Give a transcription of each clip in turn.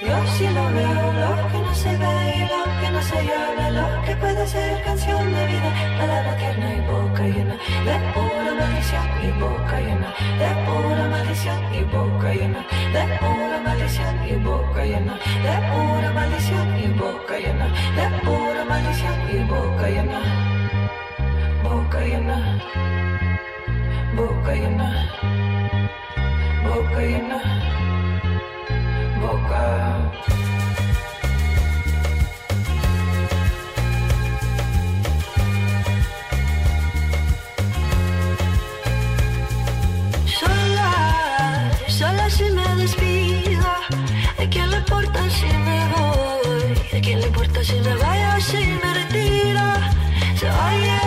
Yo sí lo veo, lo que no se ve y lo que no se llama, lo que puede ser canción de vida, palabra tierna y boca llena de pura maldición y boca llena de pura maldición y boca llena de pura maldición y boca llena de pura maldición y boca llena de pura maldición y boca llena boca llena boca llena boca llena boca Sola, sola si me despido. ¿A quién le importa si me voy? ¿A quién le importa si me vaya o si me retiro? Se oye,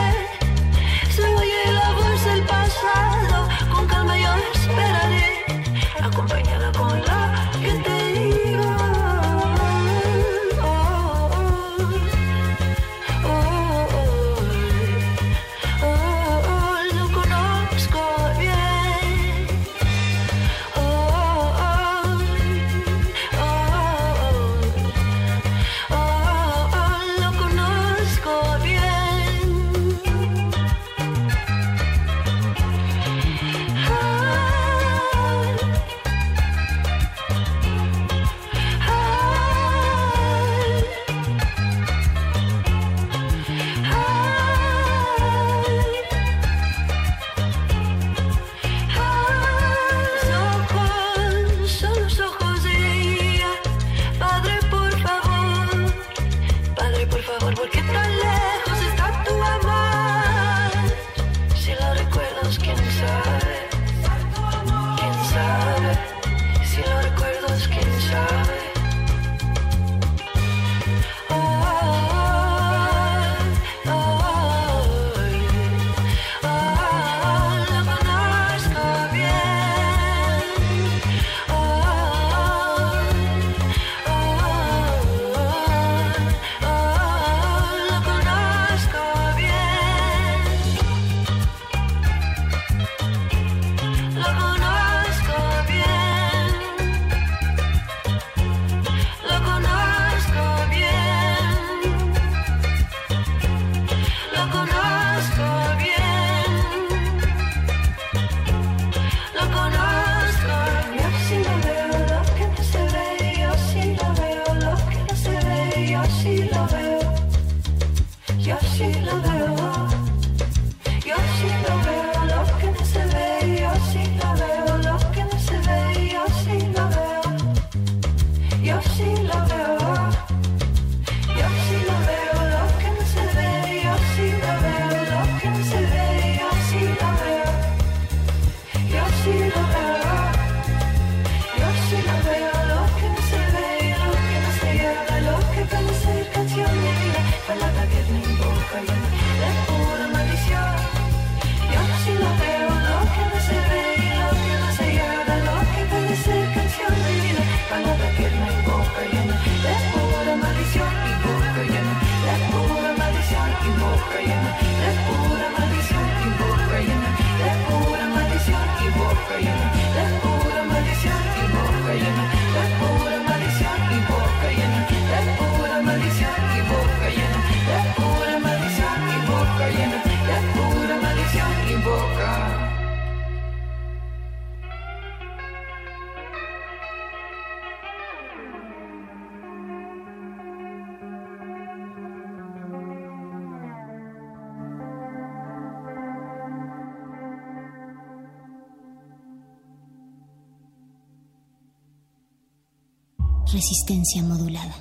Resistencia modulada.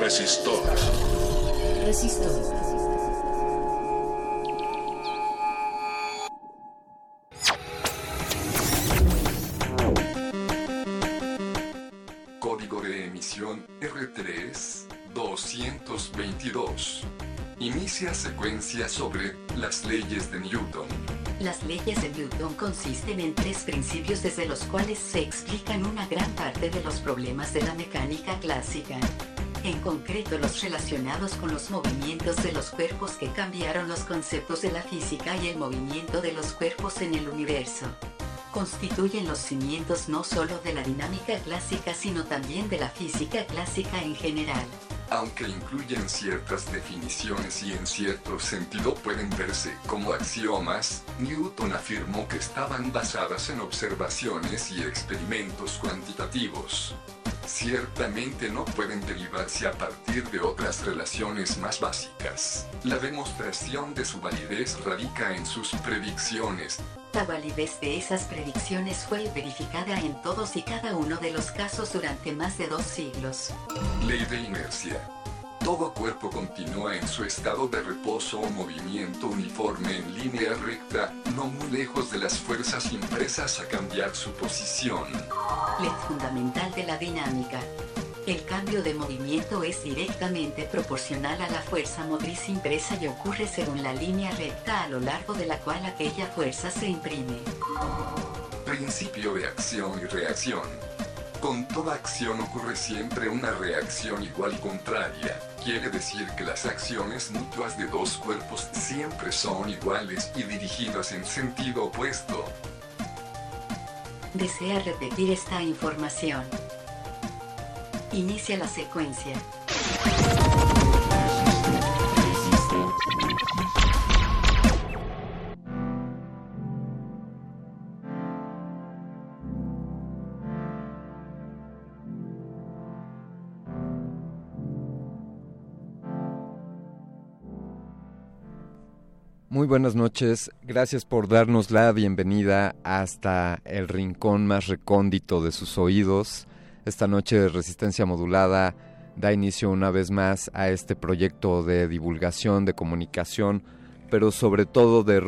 Resistor. Resistor. Código de emisión R3 222. Inicia secuencia sobre las leyes de Newton. Las leyes de Newton consisten en tres principios desde los cuales se explican una gran parte de los problemas de la mecánica clásica. En concreto los relacionados con los movimientos de los cuerpos que cambiaron los conceptos de la física y el movimiento de los cuerpos en el universo. Constituyen los cimientos no solo de la dinámica clásica sino también de la física clásica en general. Aunque incluyen ciertas definiciones y en cierto sentido pueden verse como axiomas, Newton afirmó que estaban basadas en observaciones y experimentos cuantitativos. Ciertamente no pueden derivarse a partir de otras relaciones más básicas. La demostración de su validez radica en sus predicciones, La validez de esas predicciones fue verificada en todos y cada uno de los casos durante más de dos siglos. Ley de inercia. Todo cuerpo continúa en su estado de reposo o movimiento uniforme en línea recta, no muy lejos de las fuerzas impresas a cambiar su posición. Ley fundamental de la dinámica. El cambio de movimiento es directamente proporcional a la fuerza motriz impresa y ocurre según la línea recta a lo largo de la cual aquella fuerza se imprime. Principio de acción y reacción. Con toda acción ocurre siempre una reacción igual y contraria. Quiere decir que las acciones mutuas de dos cuerpos siempre son iguales y dirigidas en sentido opuesto. Desea repetir esta información. Inicia la secuencia. Muy buenas noches, gracias por darnos la bienvenida hasta el rincón más recóndito de sus oídos. Esta noche de Resistencia Modulada da inicio una vez más a este proyecto de divulgación, de comunicación, pero sobre todo de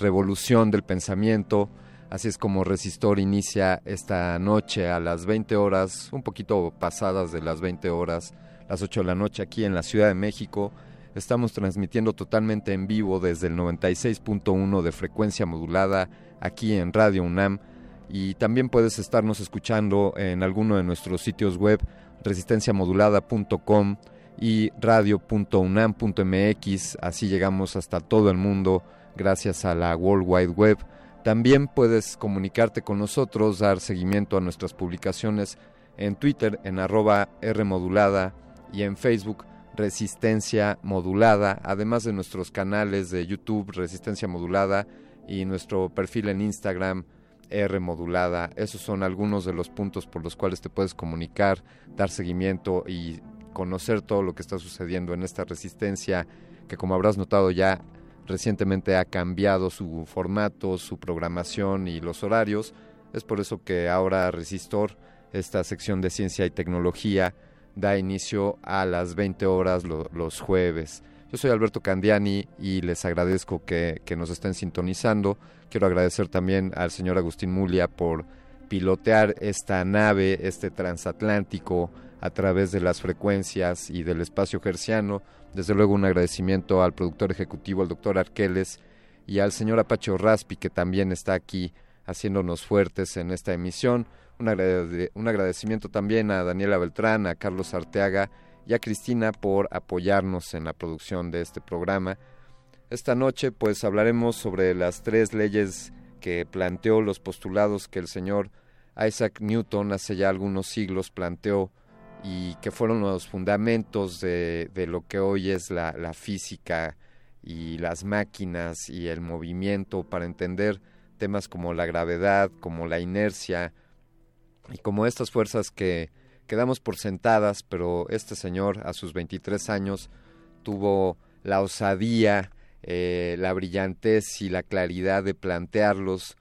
revolución del pensamiento. Así es como Resistor inicia esta noche a las 20 horas, un poquito pasadas de las 20 horas, las 8 de la noche aquí en la Ciudad de México. Estamos transmitiendo totalmente en vivo desde el 96.1 de frecuencia modulada aquí en Radio UNAM y también puedes estarnos escuchando en alguno de nuestros sitios web resistenciamodulada.com y radio.unam.mx, así llegamos hasta todo el mundo gracias a la World Wide Web. También puedes comunicarte con nosotros, dar seguimiento a nuestras publicaciones en Twitter en arroba Rmodulada y en Facebook Resistencia Modulada, además de nuestros canales de YouTube Resistencia Modulada y nuestro perfil en Instagram R Modulada. Esos son algunos de los puntos por los cuales te puedes comunicar, dar seguimiento y conocer todo lo que está sucediendo en esta resistencia que como habrás notado ya recientemente ha cambiado su formato, su programación y los horarios. Es por eso que ahora Resistor, esta sección de ciencia y tecnología, da inicio a las 20 horas los jueves. Yo soy Alberto Candiani y les agradezco que, que, nos estén sintonizando. Quiero agradecer también al señor Agustín Mulia por pilotear esta nave, este transatlántico, a través de las frecuencias y del espacio gerciano. Desde luego un agradecimiento al productor ejecutivo, al doctor Arqueles, y al señor Apache Raspi, que también está aquí haciéndonos fuertes en esta emisión. Un, agradecimiento también a Daniela Beltrán, a Carlos Arteaga y a Cristina por apoyarnos en la producción de este programa. Esta noche pues hablaremos sobre las tres leyes que planteó los postulados que el señor Isaac Newton hace ya algunos siglos planteó y que fueron los fundamentos de, lo que hoy es la, la, física y las máquinas y el movimiento para entender temas como la gravedad, como la inercia y como estas fuerzas que quedamos por sentadas, pero este señor a sus 23 años tuvo la osadía, eh, la brillantez y la claridad de plantearlos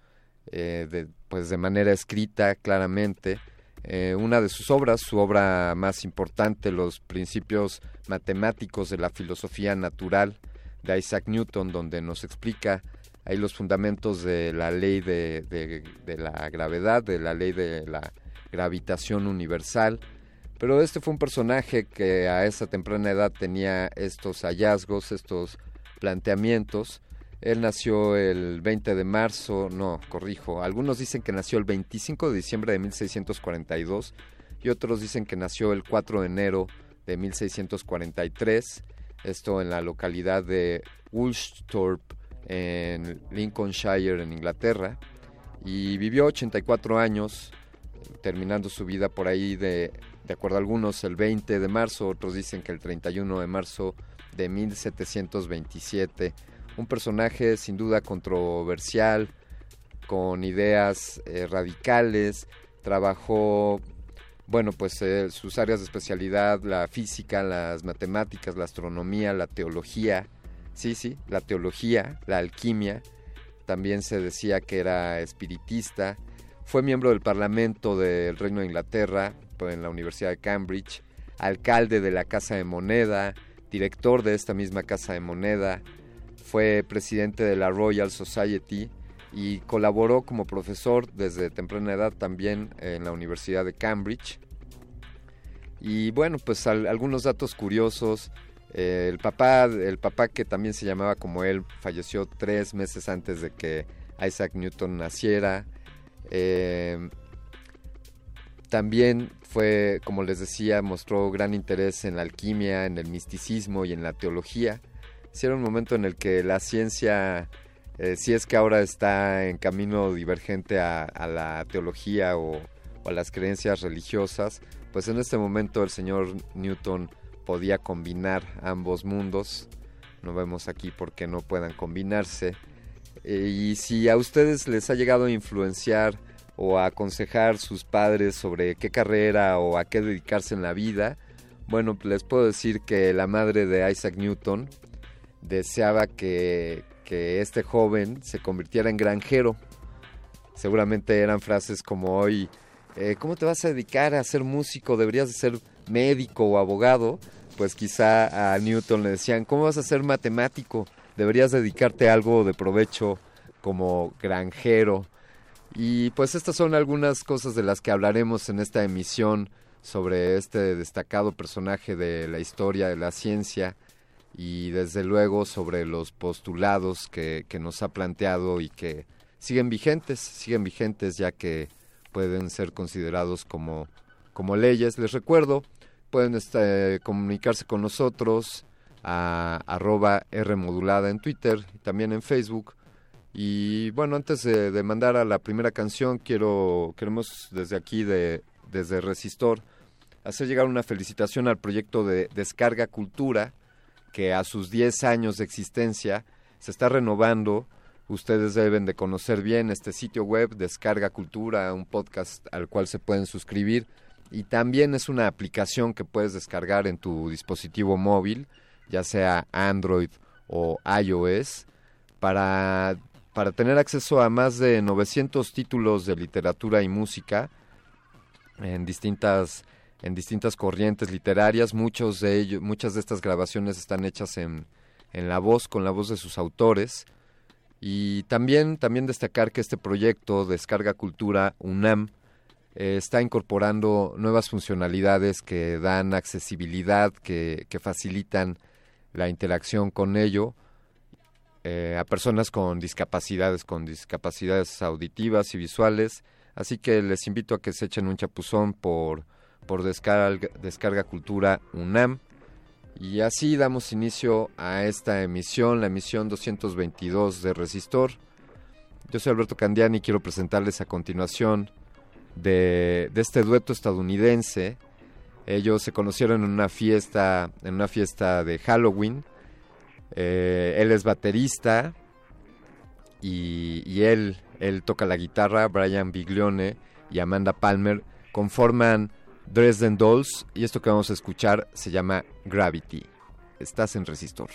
eh, de, pues de manera escrita claramente. Eh, una de sus obras, su obra más importante, Los principios matemáticos de la filosofía natural de Isaac Newton, donde nos explica ahí los fundamentos de la ley de, la gravedad, de la ley de la gravitación universal. Pero este fue un personaje que a esa temprana edad tenía estos hallazgos, estos planteamientos, él nació el 20 de marzo, no, corrijo, algunos dicen que nació el 25 de diciembre de 1642 y otros dicen que nació el 4 de enero de 1643, esto en la localidad de Woolsthorpe en Lincolnshire en Inglaterra y vivió 84 años terminando su vida por ahí de de acuerdo a algunos el 20 de marzo, otros dicen que el 31 de marzo de 1727 un personaje sin duda controversial, con ideas eh, radicales, trabajó, bueno, pues eh, sus áreas de especialidad, la física, las matemáticas, la astronomía, la teología, la teología, la alquimia, también se decía que era espiritista, fue miembro del Parlamento del Reino de Inglaterra, pues, en la Universidad de Cambridge, alcalde de la Casa de Moneda, director de esta misma Casa de Moneda, fue presidente de la Royal Society y colaboró como profesor desde temprana edad también en la Universidad de Cambridge. Y bueno, pues algunos datos curiosos. Eh, el papá, el papá que también se llamaba como él, falleció tres meses antes de que Isaac Newton naciera. Eh, también fue, como les decía, mostró gran interés en la alquimia, en el misticismo y en la teología era un momento en el que la ciencia, eh, si es que ahora está en camino divergente a, la teología o, a las creencias religiosas, pues en este momento el señor Newton podía combinar ambos mundos. No vemos aquí por qué no puedan combinarse. Eh, y si a ustedes les ha llegado a influenciar o a aconsejar sus padres sobre qué carrera o a qué dedicarse en la vida, bueno, les puedo decir que la madre de Isaac Newton, deseaba que, este joven se convirtiera en granjero. Seguramente eran frases como hoy, eh, ¿cómo te vas a dedicar a ser músico? Deberías de ser médico o abogado. Pues quizá a Newton le decían, ¿cómo vas a ser matemático? Deberías dedicarte a algo de provecho como granjero. Y pues estas son algunas cosas de las que hablaremos en esta emisión sobre este destacado personaje de la historia de la ciencia y desde luego sobre los postulados que, nos ha planteado y que siguen vigentes, siguen vigentes ya que pueden ser considerados como, como leyes. Les recuerdo, pueden este, comunicarse con nosotros a arroba Rmodulada en Twitter y también en Facebook. Y bueno, antes de, mandar a la primera canción, quiero, queremos desde aquí, de, desde Resistor, hacer llegar una felicitación al proyecto de Descarga Cultura, que a sus 10 años de existencia se está renovando. Ustedes deben de conocer bien este sitio web, Descarga Cultura, un podcast al cual se pueden suscribir y también es una aplicación que puedes descargar en tu dispositivo móvil, ya sea Android o iOS. para, para tener acceso a más de 900 títulos de literatura y música en distintas en distintas corrientes literarias, muchos de ellos, muchas de estas grabaciones están hechas en, en la voz, con la voz de sus autores. Y también, también destacar que este proyecto Descarga Cultura UNAM eh, está incorporando nuevas funcionalidades que dan accesibilidad, que, que facilitan la interacción con ello eh, a personas con discapacidades, con discapacidades auditivas y visuales. Así que les invito a que se echen un chapuzón por, por descarga, descarga Cultura UNAM. Y así damos inicio a esta emisión, la emisión 222 de Resistor. Yo soy Alberto Candiani y quiero presentarles a continuación de, de, este dueto estadounidense. Ellos se conocieron en una fiesta, en una fiesta de Halloween. Eh, él es baterista y, y, él, él toca la guitarra. Brian Biglione y Amanda Palmer conforman Dresden Dolls y esto que vamos a escuchar se llama Gravity. Estás en Resistor.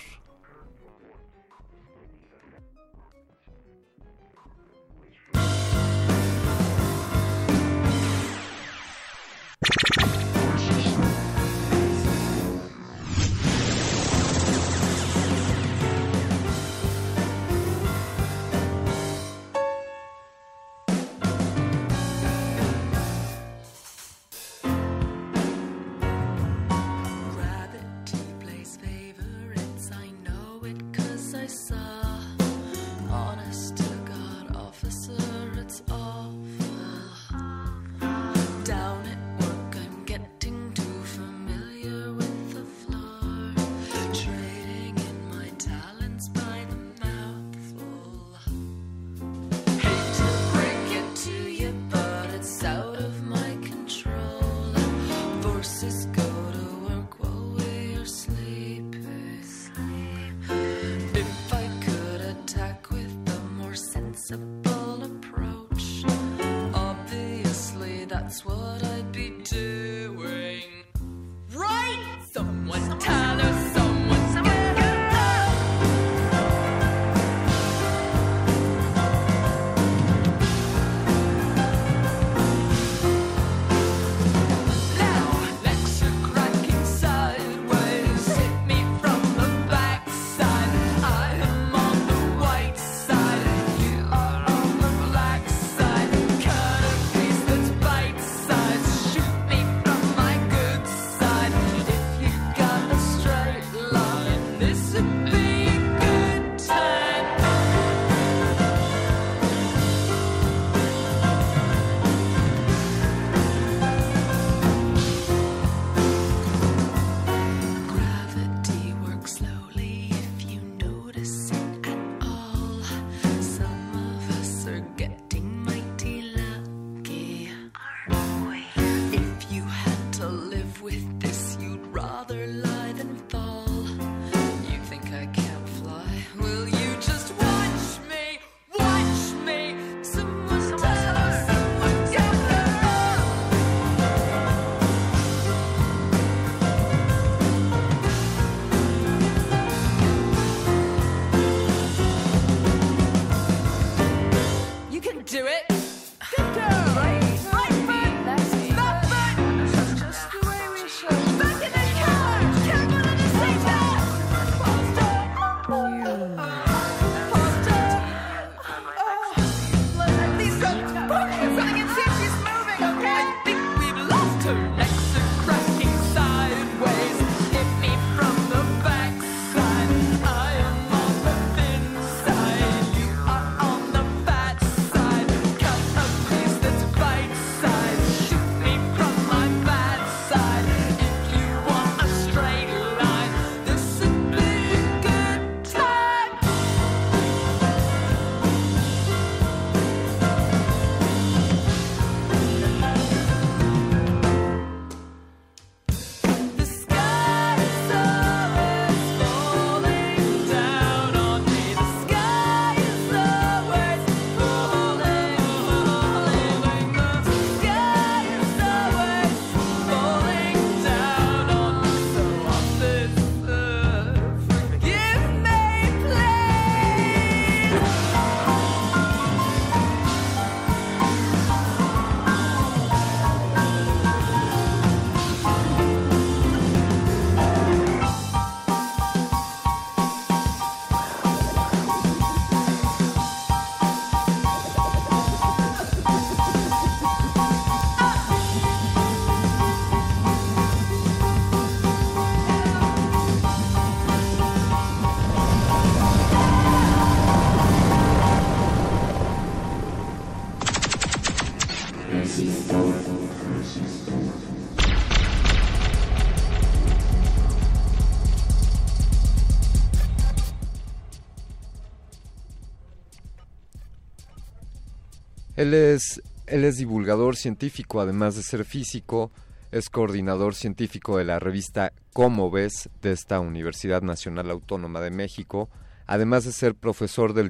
Él es, él es divulgador científico, además de ser físico, es coordinador científico de la revista Cómo ves de esta Universidad Nacional Autónoma de México, además de ser profesor del,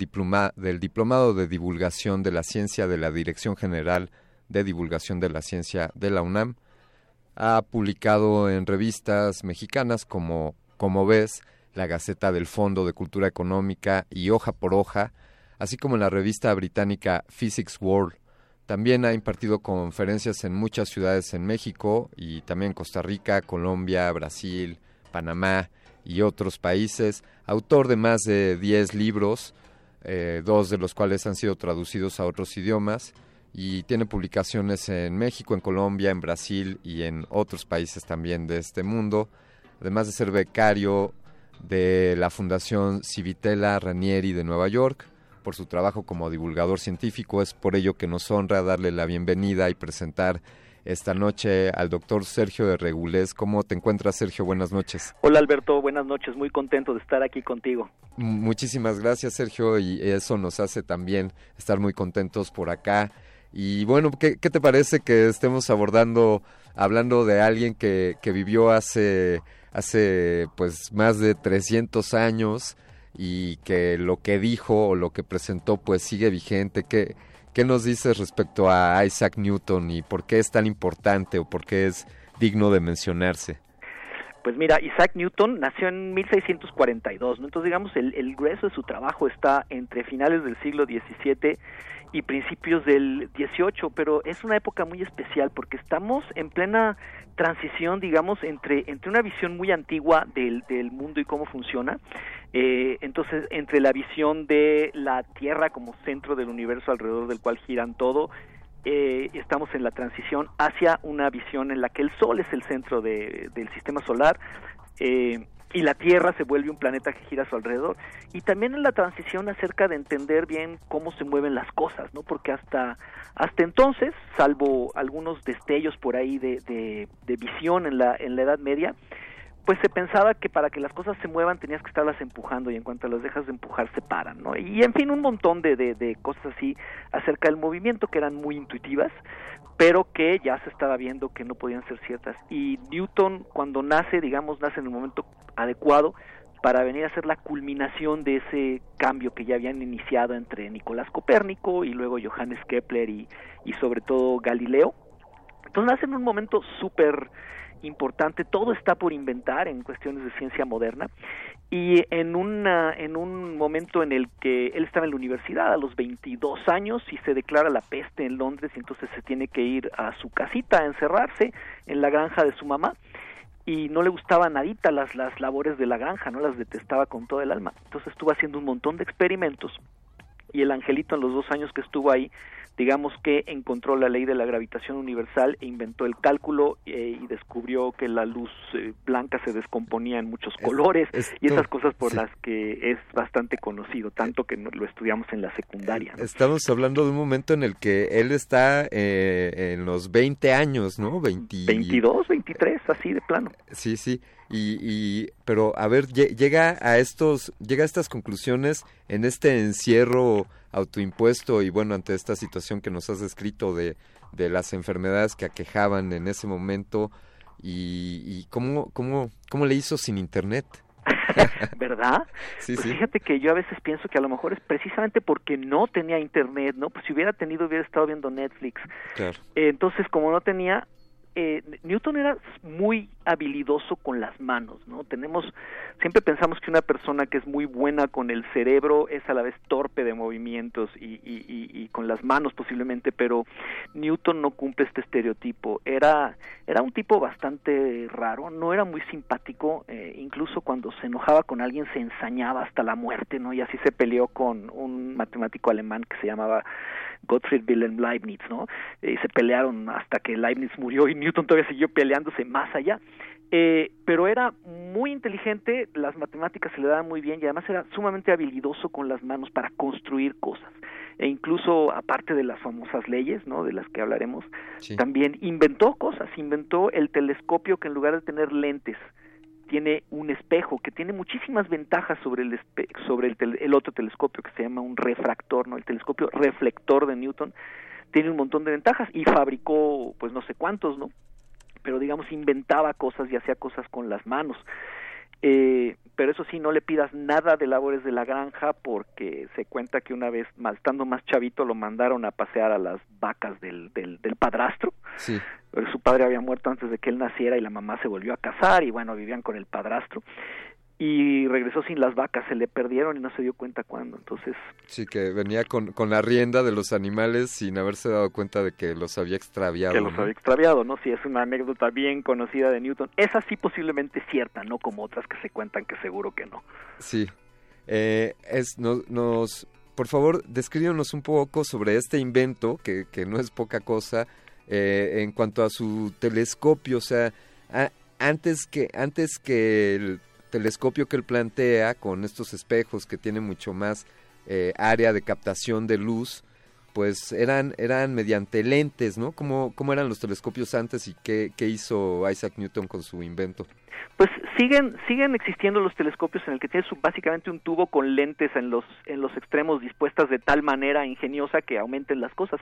del Diplomado de Divulgación de la Ciencia de la Dirección General de Divulgación de la Ciencia de la UNAM. Ha publicado en revistas mexicanas como Como ves, la Gaceta del Fondo de Cultura Económica y Hoja por Hoja, así como en la revista británica Physics World. También ha impartido conferencias en muchas ciudades en México y también Costa Rica, Colombia, Brasil, Panamá y otros países. Autor de más de 10 libros, eh, dos de los cuales han sido traducidos a otros idiomas y tiene publicaciones en México, en Colombia, en Brasil y en otros países también de este mundo. Además de ser becario de la Fundación Civitella Ranieri de Nueva York, por su trabajo como divulgador científico. Es por ello que nos honra darle la bienvenida y presentar esta noche al doctor Sergio de Regulés. ¿Cómo te encuentras, Sergio? Buenas noches. Hola, Alberto. Buenas noches. Muy contento de estar aquí contigo. Muchísimas gracias, Sergio, y eso nos hace también estar muy contentos por acá. Y bueno, ¿qué, qué te parece que estemos abordando, hablando de alguien que, que vivió hace, hace pues más de 300 años? Y que lo que dijo o lo que presentó pues sigue vigente. ¿Qué, qué nos dices respecto a Isaac Newton y por qué es tan importante o por qué es digno de mencionarse? Pues mira, Isaac Newton nació en 1642, ¿no? Entonces digamos el, el grueso de su trabajo está entre finales del siglo XVII y principios del 18, pero es una época muy especial porque estamos en plena transición, digamos, entre, entre una visión muy antigua del, del mundo y cómo funciona, eh, entonces entre la visión de la Tierra como centro del universo alrededor del cual giran todo, eh, estamos en la transición hacia una visión en la que el Sol es el centro de, del sistema solar, eh, y la Tierra se vuelve un planeta que gira a su alrededor. Y también en la transición acerca de entender bien cómo se mueven las cosas, ¿no? Porque hasta, hasta entonces, salvo algunos destellos por ahí de, de, de visión en la, en la Edad Media, pues se pensaba que para que las cosas se muevan tenías que estarlas empujando y en cuanto las dejas de empujar se paran, ¿no? Y en fin, un montón de, de, de cosas así acerca del movimiento que eran muy intuitivas, pero que ya se estaba viendo que no podían ser ciertas. Y Newton, cuando nace, digamos, nace en el momento adecuado para venir a ser la culminación de ese cambio que ya habían iniciado entre Nicolás Copérnico y luego Johannes Kepler y, y sobre todo Galileo. Entonces nace en un momento súper importante, todo está por inventar en cuestiones de ciencia moderna. Y en una en un momento en el que él estaba en la universidad a los 22 años y se declara la peste en Londres y entonces se tiene que ir a su casita a encerrarse en la granja de su mamá y no le gustaba nadita las las labores de la granja, no las detestaba con todo el alma. Entonces estuvo haciendo un montón de experimentos y el angelito en los dos años que estuvo ahí digamos que encontró la ley de la gravitación universal e inventó el cálculo eh, y descubrió que la luz eh, blanca se descomponía en muchos colores y esas cosas por las que es bastante conocido, tanto que lo estudiamos en la secundaria. Estamos hablando de un momento en el que él está eh, en los 20 años, ¿no? 20... 22, 23, así de plano. Sí, sí. Y, y, pero a ver llega a estos llega a estas conclusiones en este encierro autoimpuesto y bueno ante esta situación que nos has descrito de, de las enfermedades que aquejaban en ese momento y, y cómo cómo cómo le hizo sin internet ¿Verdad? Sí, pues sí. fíjate que yo a veces pienso que a lo mejor es precisamente porque no tenía internet, ¿no? Pues si hubiera tenido hubiera estado viendo Netflix. Claro. Eh, entonces, como no tenía, eh, Newton era muy habilidoso con las manos, ¿no? Tenemos, siempre pensamos que una persona que es muy buena con el cerebro es a la vez torpe de movimientos y, y, y, y con las manos posiblemente, pero Newton no cumple este estereotipo. Era, era un tipo bastante raro, no era muy simpático, eh, incluso cuando se enojaba con alguien se ensañaba hasta la muerte, ¿no? Y así se peleó con un matemático alemán que se llamaba Gottfried Wilhelm Leibniz, ¿no? Y se pelearon hasta que Leibniz murió y Newton todavía siguió peleándose más allá. Eh, pero era muy inteligente, las matemáticas se le daban muy bien y además era sumamente habilidoso con las manos para construir cosas. E incluso, aparte de las famosas leyes, ¿no? De las que hablaremos, también inventó cosas, inventó el telescopio que en lugar de tener lentes, tiene un espejo que tiene muchísimas ventajas sobre el sobre el, el, otro telescopio que se llama un refractor, ¿no? El telescopio reflector de Newton tiene un montón de ventajas y fabricó pues no sé cuántos, ¿no? pero digamos inventaba cosas y hacía cosas con las manos. Eh, pero eso sí, no le pidas nada de labores de la granja porque se cuenta que una vez, estando más chavito, lo mandaron a pasear a las vacas del, del, del padrastro. Sí. Pero su padre había muerto antes de que él naciera y la mamá se volvió a casar y bueno, vivían con el padrastro y regresó sin las vacas, se le perdieron y no se dio cuenta cuándo, entonces... Sí, que venía con, con la rienda de los animales sin haberse dado cuenta de que los había extraviado. Que los había extraviado, ¿no? Sí, es una anécdota bien conocida de Newton. Esa sí posiblemente cierta, no como otras que se cuentan que seguro que no. Sí. Eh, es, nos, por favor, descríbanos un poco sobre este invento, que, que no es poca cosa, eh, en cuanto a su telescopio, o sea, antes que, antes que el telescopio que él plantea con estos espejos que tiene mucho más eh, área de captación de luz, pues eran, eran mediante lentes, ¿no? ¿Cómo, ¿Cómo eran los telescopios antes y qué, qué hizo Isaac Newton con su invento? Pues siguen siguen existiendo los telescopios en el que tienes básicamente un tubo con lentes en los en los extremos dispuestas de tal manera ingeniosa que aumenten las cosas.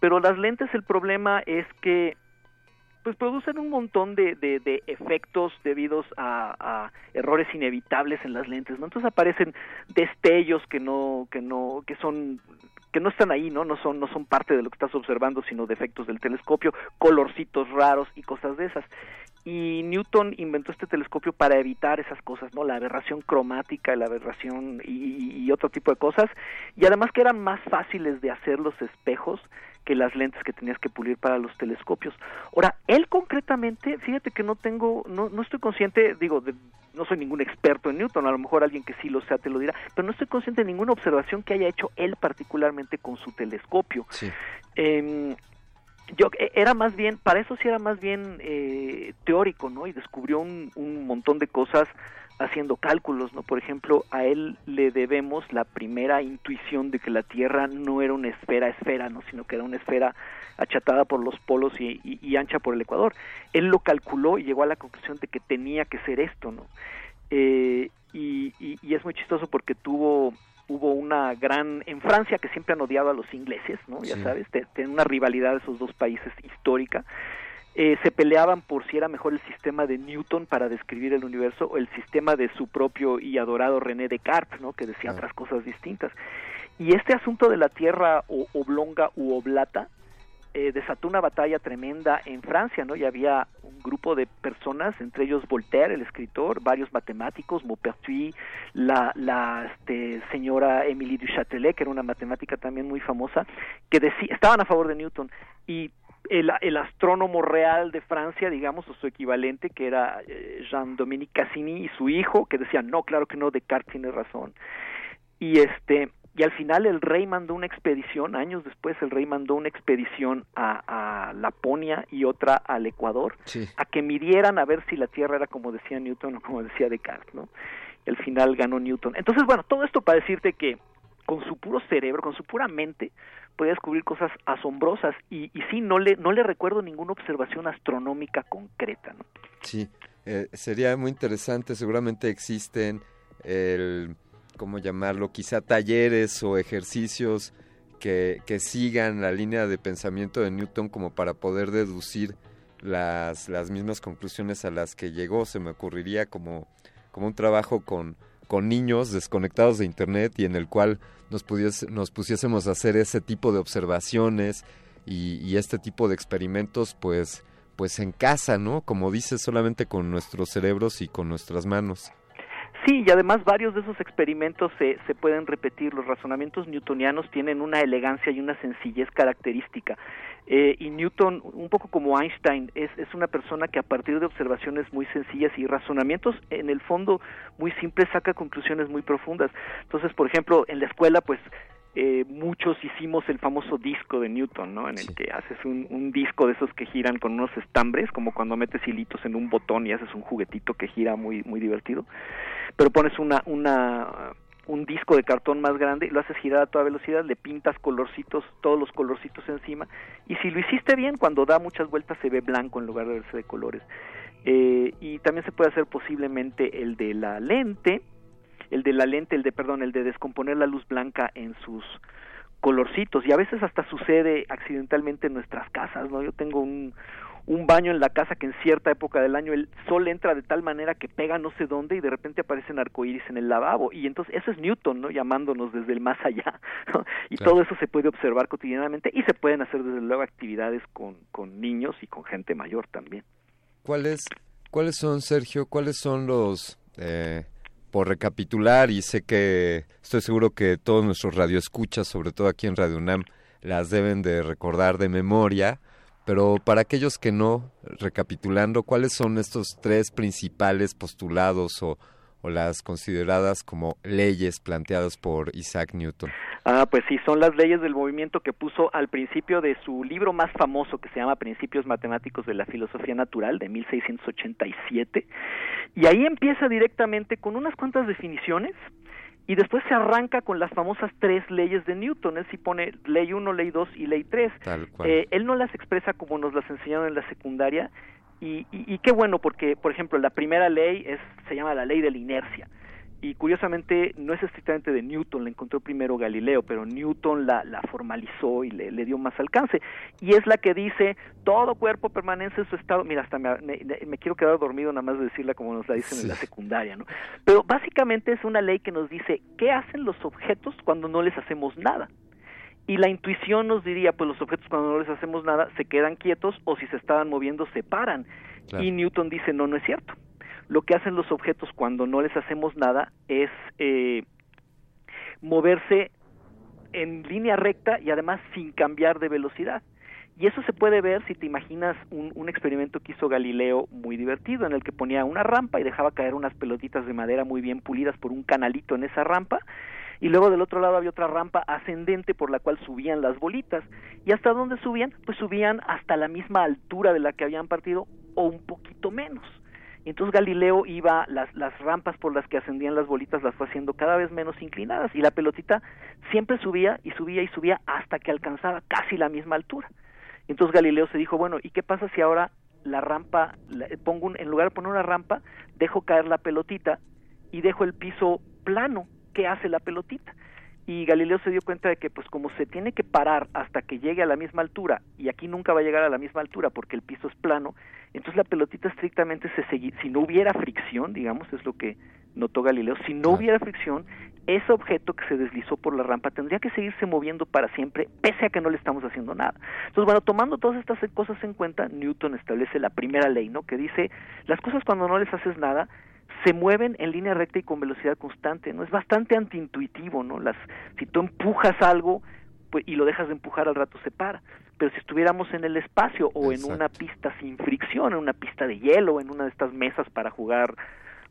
Pero las lentes el problema es que pues producen un montón de, de, efectos debidos a, errores inevitables en las lentes, ¿no? Entonces aparecen destellos que no, que no, que son que no están ahí, ¿no? No son, no son parte de lo que estás observando, sino defectos del telescopio, colorcitos raros y cosas de esas. Y Newton inventó este telescopio para evitar esas cosas, ¿no? La aberración cromática, la aberración y, y otro tipo de cosas. Y además que eran más fáciles de hacer los espejos que las lentes que tenías que pulir para los telescopios. Ahora, él concretamente, fíjate que no tengo, no, no estoy consciente, digo, no soy ningún experto en Newton, a lo mejor alguien que sí lo sea te lo dirá, pero no estoy consciente de ninguna observación que haya hecho él particularmente con su telescopio. Sí. Eh, yo e, era más bien, para eso sí era más bien eh, teórico, ¿no? Y descubrió un, un montón de cosas haciendo cálculos, ¿no? Por ejemplo, a él le debemos la primera intuición de que la Tierra no era una esfera esfera, ¿no? Sino que era una esfera achatada por los polos y, ancha por el Ecuador. Él lo calculó y llegó a la conclusión de que tenía que ser esto, ¿no? Eh, y, y, es muy chistoso porque tuvo hubo una gran en Francia que siempre han odiado a los ingleses, ¿no? Ya sabes, tienen una rivalidad de esos dos países histórica eh, se peleaban por si era mejor el sistema de Newton para describir el universo o el sistema de su propio y adorado René Descartes, ¿no? que decía otras cosas distintas. Y este asunto de la Tierra o, oblonga u oblata eh, desató una batalla tremenda en Francia, ¿no? Y había un grupo de personas, entre ellos Voltaire, el escritor, varios matemáticos, Maupertuis, la, este, señora Émilie du Châtelet, que era una matemática también muy famosa, que decía, estaban a favor de Newton y el, el, astrónomo real de Francia, digamos, o su equivalente, que era eh, Jean-Dominique Cassini y su hijo, que decían, no, claro que no, Descartes tiene razón. Y este, y al final el rey mandó una expedición, años después el rey mandó una expedición a, a Laponia y otra al Ecuador, a que midieran a ver si la Tierra era como decía Newton o como decía Descartes, ¿no? al final ganó Newton. Entonces, bueno, todo esto para decirte que con su puro cerebro, con su pura mente, puede descubrir cosas asombrosas y, y sí, no le, no le recuerdo ninguna observación astronómica concreta. ¿no? Sí, eh, sería muy interesante, seguramente existen el, ¿cómo llamarlo? Quizá talleres o ejercicios que, que sigan la línea de pensamiento de Newton como para poder deducir las, las mismas conclusiones a las que llegó. Se me ocurriría como, como un trabajo con con niños desconectados de internet y en el cual nos, nos pusiésemos a hacer ese tipo de observaciones y, este tipo de experimentos pues pues en casa, ¿no? Como dices, solamente con nuestros cerebros y con nuestras manos. Sí, y además varios de esos experimentos se, se pueden repetir. Los razonamientos newtonianos tienen una elegancia y una sencillez característica. Eh, y Newton, un poco como Einstein, es, es una persona que a partir de observaciones muy sencillas y razonamientos en el fondo muy simples saca conclusiones muy profundas. Entonces, por ejemplo, en la escuela, pues eh, muchos hicimos el famoso disco de Newton, ¿no? En el que haces un, un, disco de esos que giran con unos estambres, como cuando metes hilitos en un botón y haces un juguetito que gira muy muy divertido. Pero pones una una un disco de cartón más grande, lo haces girar a toda velocidad, le pintas colorcitos, todos los colorcitos encima, y si lo hiciste bien, cuando da muchas vueltas se ve blanco en lugar de verse de colores. Eh, y también se puede hacer posiblemente el de la lente, el de la lente, el de, perdón, el de descomponer la luz blanca en sus colorcitos y a veces hasta sucede accidentalmente en nuestras casas, ¿no? Yo tengo un, un baño en la casa que en cierta época del año el sol entra de tal manera que pega no sé dónde y de repente aparecen arcoíris en el lavabo y entonces eso es Newton, ¿no? Llamándonos desde el más allá, ¿no? Y todo eso se puede observar cotidianamente y se pueden hacer desde luego actividades con, con niños y con gente mayor también. ¿Cuáles, cuáles son, Sergio, cuáles son los... Eh por recapitular y sé que estoy seguro que todos nuestros radioescuchas, sobre todo aquí en Radio UNAM, las deben de recordar de memoria, pero para aquellos que no, recapitulando, ¿cuáles son estos tres principales postulados o, o las consideradas como leyes planteadas por Isaac Newton? Ah, pues sí, son las leyes del movimiento que puso al principio de su libro más famoso que se llama Principios Matemáticos de la Filosofía Natural de 1687. Y ahí empieza directamente con unas cuantas definiciones y después se arranca con las famosas tres leyes de Newton. Él sí pone ley 1, ley 2 y ley 3. Eh, él no las expresa como nos las enseñaron en la secundaria y, y, y qué bueno porque, por ejemplo, la primera ley es se llama la ley de la inercia y curiosamente no es estrictamente de Newton, la encontró primero Galileo, pero Newton la, la formalizó y le, le, dio más alcance. Y es la que dice, todo cuerpo permanece en su estado, mira, hasta me, me, me quiero quedar dormido nada más de decirla como nos la dicen sí. en la secundaria, ¿no? Pero básicamente es una ley que nos dice, ¿qué hacen los objetos cuando no les hacemos nada? Y la intuición nos diría, pues los objetos cuando no les hacemos nada se quedan quietos o si se estaban moviendo se paran. Claro. Y Newton dice, no, no es cierto lo que hacen los objetos cuando no les hacemos nada es eh, moverse en línea recta y además sin cambiar de velocidad. Y eso se puede ver si te imaginas un, un, experimento que hizo Galileo muy divertido, en el que ponía una rampa y dejaba caer unas pelotitas de madera muy bien pulidas por un canalito en esa rampa, y luego del otro lado había otra rampa ascendente por la cual subían las bolitas. ¿Y hasta dónde subían? Pues subían hasta la misma altura de la que habían partido o un poquito menos. Entonces Galileo iba, las, las rampas por las que ascendían las bolitas las fue haciendo cada vez menos inclinadas y la pelotita siempre subía y subía y subía hasta que alcanzaba casi la misma altura. Y entonces Galileo se dijo, bueno, ¿y qué pasa si ahora la rampa, pongo un, en lugar de poner una rampa, dejo caer la pelotita y dejo el piso plano? ¿Qué hace la pelotita? y Galileo se dio cuenta de que pues como se tiene que parar hasta que llegue a la misma altura y aquí nunca va a llegar a la misma altura porque el piso es plano, entonces la pelotita estrictamente se seguía, si no hubiera fricción, digamos, es lo que notó Galileo, si no hubiera fricción, ese objeto que se deslizó por la rampa tendría que seguirse moviendo para siempre, pese a que no le estamos haciendo nada. Entonces, bueno, tomando todas estas cosas en cuenta, Newton establece la primera ley, ¿no? Que dice, las cosas cuando no les haces nada, se mueven en línea recta y con velocidad constante, ¿no? Es bastante antiintuitivo, ¿no? Las, si tú empujas algo pues, y lo dejas de empujar al rato se para. Pero si estuviéramos en el espacio o Exacto. en una pista sin fricción, en una pista de hielo, en una de estas mesas para jugar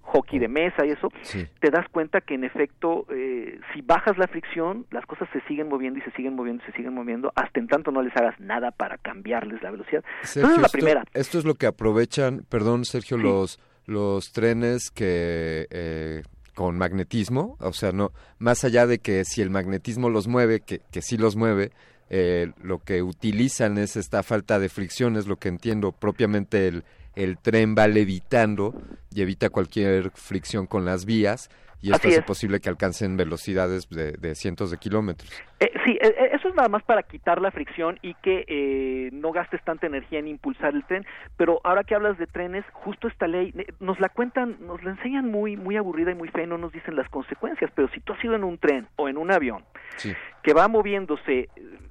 hockey de mesa y eso, sí. te das cuenta que en efecto, eh, si bajas la fricción, las cosas se siguen moviendo y se siguen moviendo y se siguen moviendo, hasta en tanto no les hagas nada para cambiarles la velocidad. Sergio, Entonces, la esto, es lo que aprovechan, perdón Sergio, sí. los los trenes que eh, con magnetismo, o sea, no más allá de que si el magnetismo los mueve, que, que sí los mueve, eh, lo que utilizan es esta falta de fricción, es lo que entiendo propiamente el, el tren va levitando y evita cualquier fricción con las vías y esto hace es. posible que alcancen velocidades de, de cientos de kilómetros. Eh, sí, eh, nada más para quitar la fricción y que eh, no gastes tanta energía en impulsar el tren, pero ahora que hablas de trenes, justo esta ley eh, nos la cuentan, nos la enseñan muy muy aburrida y muy fea, no nos dicen las consecuencias, pero si tú has ido en un tren o en un avión sí. que va moviéndose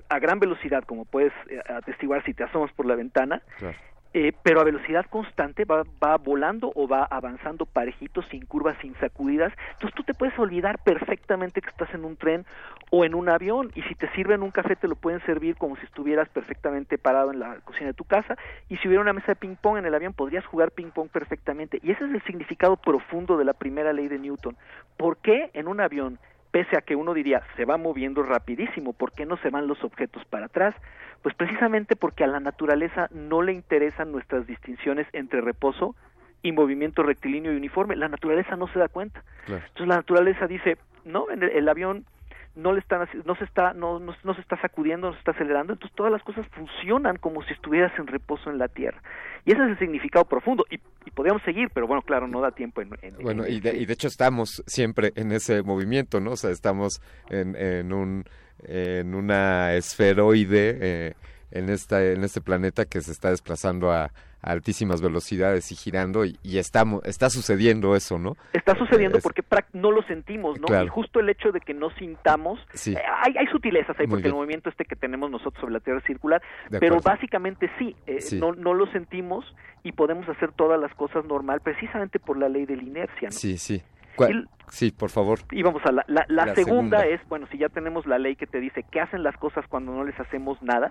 a gran velocidad, como puedes atestiguar si te asomas por la ventana, claro eh, pero a velocidad constante va, va volando o va avanzando parejito, sin curvas, sin sacudidas. Entonces tú te puedes olvidar perfectamente que estás en un tren o en un avión y si te sirven un café te lo pueden servir como si estuvieras perfectamente parado en la cocina de tu casa y si hubiera una mesa de ping pong en el avión podrías jugar ping pong perfectamente y ese es el significado profundo de la primera ley de Newton. ¿Por qué en un avión pese a que uno diría se va moviendo rapidísimo, ¿por qué no se van los objetos para atrás? Pues precisamente porque a la naturaleza no le interesan nuestras distinciones entre reposo y movimiento rectilíneo y uniforme. La naturaleza no se da cuenta. Entonces la naturaleza dice, no, el, el avión no le están no se está no, no, no, se está sacudiendo, no se está acelerando, entonces todas las cosas funcionan como si estuvieras en reposo en la Tierra. Y ese es el significado profundo y, y podríamos seguir, pero bueno, claro, no da tiempo en, en bueno, en y, de, este- y de hecho estamos siempre en ese movimiento, ¿no? O sea, estamos en, en un en una esferoide eh, en esta en este planeta que se está desplazando a, a altísimas velocidades y girando y, y estamos está sucediendo eso, ¿no? Está sucediendo Es- porque no lo sentimos, ¿no? Claro. Y justo el hecho de que no sintamos, Sí. eh, hay, hay sutilezas ahí Muy porque el movimiento este que tenemos nosotros sobre la Tierra es circular, pero básicamente sí, eh, Sí. No, no lo sentimos y podemos hacer todas las cosas normal precisamente por la ley de la inercia, ¿no? Sí, sí. ¿Cuál- Sí, por favor. Y vamos a la, la, la La segunda, segunda. es, bueno, si ya tenemos la ley que te dice qué hacen las cosas cuando no les hacemos nada,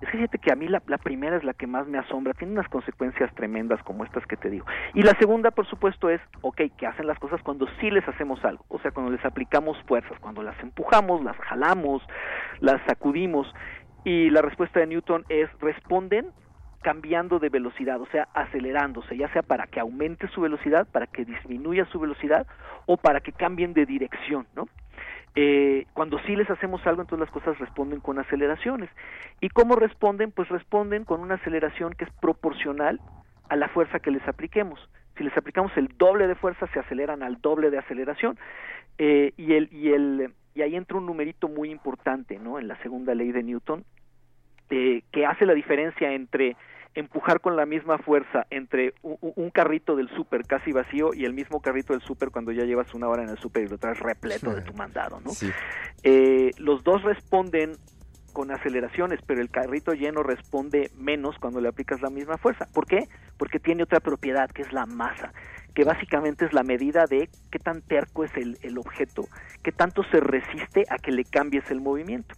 es que fíjate que a mí la, primera es la que más me asombra, tiene unas consecuencias tremendas como estas que te digo. Y la segunda, por supuesto, es, ok, ¿qué hacen las cosas cuando sí les hacemos algo? O sea, cuando les aplicamos fuerzas, cuando las empujamos, las jalamos, las sacudimos. Y la respuesta de Newton es, responden cambiando de velocidad, o sea, acelerándose, ya sea para que aumente su velocidad, para que disminuya su velocidad o para que cambien de dirección, ¿no? Eh, cuando sí les hacemos algo, entonces las cosas responden con aceleraciones. ¿Y cómo responden? Pues responden con una aceleración que es proporcional a la fuerza que les apliquemos. Si les aplicamos el doble de fuerza, se aceleran al doble de aceleración. Eh, y, el, y, el, y ahí entra un numerito muy importante, ¿no? En la segunda ley de Newton, eh, que hace la diferencia entre empujar con la misma fuerza entre un, un carrito del súper casi vacío y el mismo carrito del súper cuando ya llevas una hora en el súper y lo traes repleto de tu mandado, ¿no? Sí. Eh, los dos responden con aceleraciones, pero el carrito lleno responde menos cuando le aplicas la misma fuerza. ¿Por qué? Porque tiene otra propiedad que es la masa, que básicamente es la medida de qué tan terco es el, el objeto, qué tanto se resiste a que le cambies el movimiento.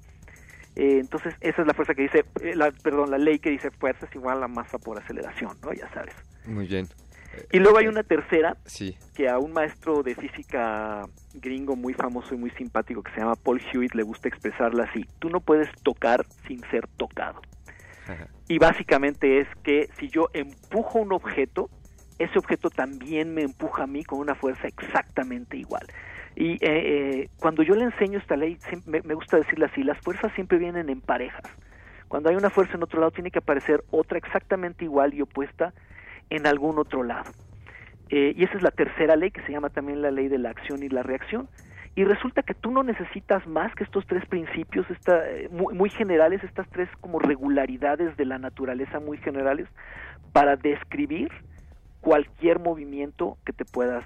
Eh, entonces, esa es la fuerza que dice, eh, la, perdón, la ley que dice fuerza es igual a masa por aceleración, ¿no? Ya sabes. Muy bien. Y luego hay una tercera, Sí. que a un maestro de física gringo muy famoso y muy simpático que se llama Paul Hewitt le gusta expresarla así, tú no puedes tocar sin ser tocado. Y básicamente es que si yo empujo un objeto, ese objeto también me empuja a mí con una fuerza exactamente igual. Y eh, eh, cuando yo le enseño esta ley, me, gusta decirle así, las fuerzas siempre vienen en parejas. Cuando hay una fuerza en otro lado, tiene que aparecer otra exactamente igual y opuesta en algún otro lado. Eh, y esa es la tercera ley que se llama también la ley de la acción y la reacción. Y resulta que tú no necesitas más que estos tres principios, esta, eh, muy, muy generales, estas tres como regularidades de la naturaleza muy generales, para describir cualquier movimiento que te puedas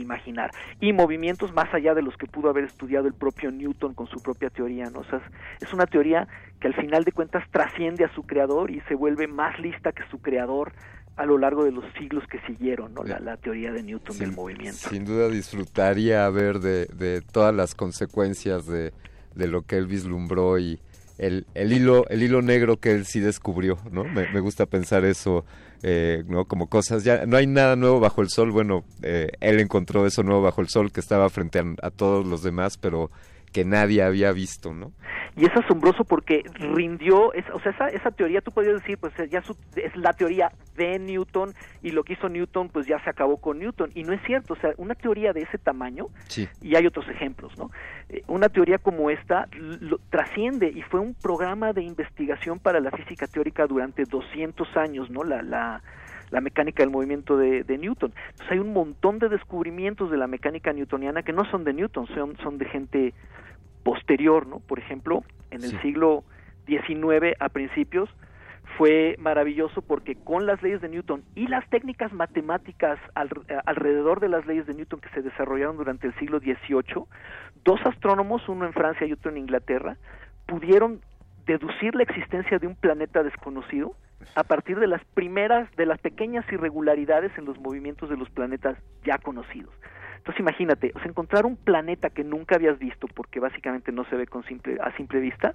imaginar. Y movimientos más allá de los que pudo haber estudiado el propio Newton con su propia teoría, ¿no? O sea, es- una teoría que al final de cuentas trasciende a su creador y se vuelve más lista que su creador a lo largo de los siglos que siguieron, ¿no? La, la teoría de Newton del movimiento. Sin duda disfrutaría ver de, de todas las consecuencias de, de lo que él vislumbró y el, el hilo el hilo negro que él sí descubrió, ¿no? Me, me gusta pensar eso, eh, ¿no? Como cosas ya no hay nada nuevo bajo el sol. Bueno, eh, él encontró eso nuevo bajo el sol que estaba frente a, a todos los demás, pero que nadie había visto, ¿no? y es asombroso porque rindió, es, o sea, esa, esa teoría tú podrías decir, pues ya su- es la teoría de Newton y lo que hizo Newton pues ya se acabó con Newton y no es cierto, o sea, una teoría de ese tamaño Sí. y hay otros ejemplos, ¿no? Eh, una teoría como esta lo- trasciende y fue un programa de investigación para la física teórica durante 200 años, ¿no? La, la, la mecánica del movimiento de, de Newton. Entonces hay un montón de descubrimientos de la mecánica newtoniana que no son de Newton, son, son de gente posterior, ¿no? Por ejemplo, en el Sí. siglo XIX a principios fue maravilloso porque con las leyes de Newton y las técnicas matemáticas al- alrededor de las leyes de Newton que se desarrollaron durante el siglo XVIII, dos astrónomos, uno en Francia y otro en Inglaterra, pudieron deducir la existencia de un planeta desconocido a partir de las primeras, de las pequeñas irregularidades en los movimientos de los planetas ya conocidos. Entonces imagínate, o sea, encontrar un planeta que nunca habías visto, porque básicamente no se ve con simple, a simple vista,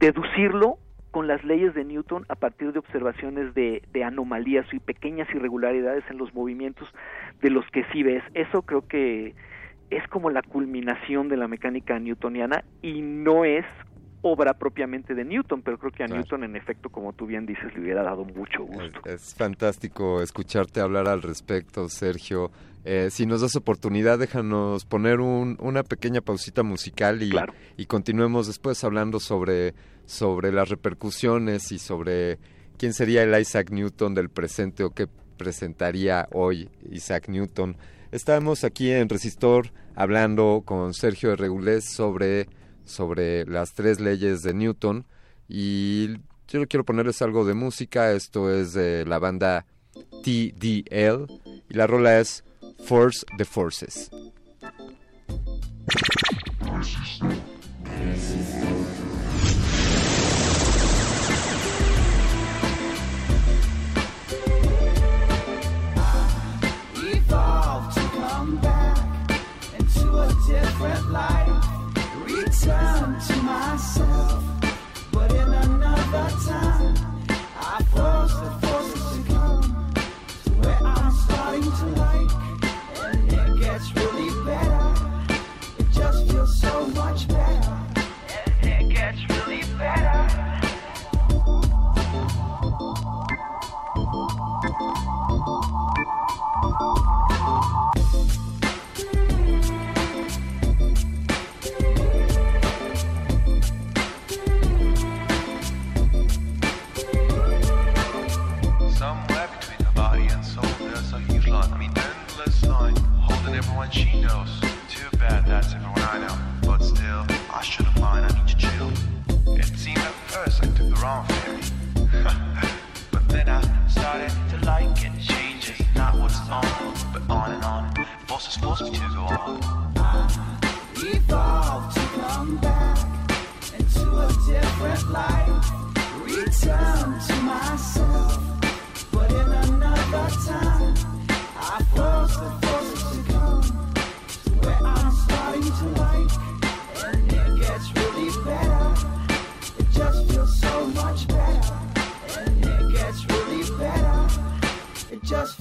deducirlo con las leyes de Newton a partir de observaciones de, de anomalías y pequeñas irregularidades en los movimientos de los que sí ves. Eso creo que es como la culminación de la mecánica newtoniana y no es obra propiamente de Newton, pero creo que a Newton, en efecto, como tú bien dices, le hubiera dado mucho gusto. Es, fantástico escucharte hablar al respecto, Sergio. Eh, si nos das oportunidad, déjanos poner una pequeña pausita musical y, y continuemos después hablando sobre, sobre las repercusiones y sobre quién sería el Isaac Newton del presente o qué presentaría hoy Isaac Newton. Estamos aquí en Resistor hablando con Sergio de Regulés sobre sobre las tres leyes de Newton. Y yo quiero ponerles algo de música, esto es de la banda TDL y la rola es Force the Forces. Return to myself. That's everyone I know. But still, I should have mine, I need to chill. It seemed at first I took the wrong ferry. but then I started to like it. Change is not what's on, but on and on. Forces forced me to go on. I evolved to come back into a different life. Return to myself, but in another time.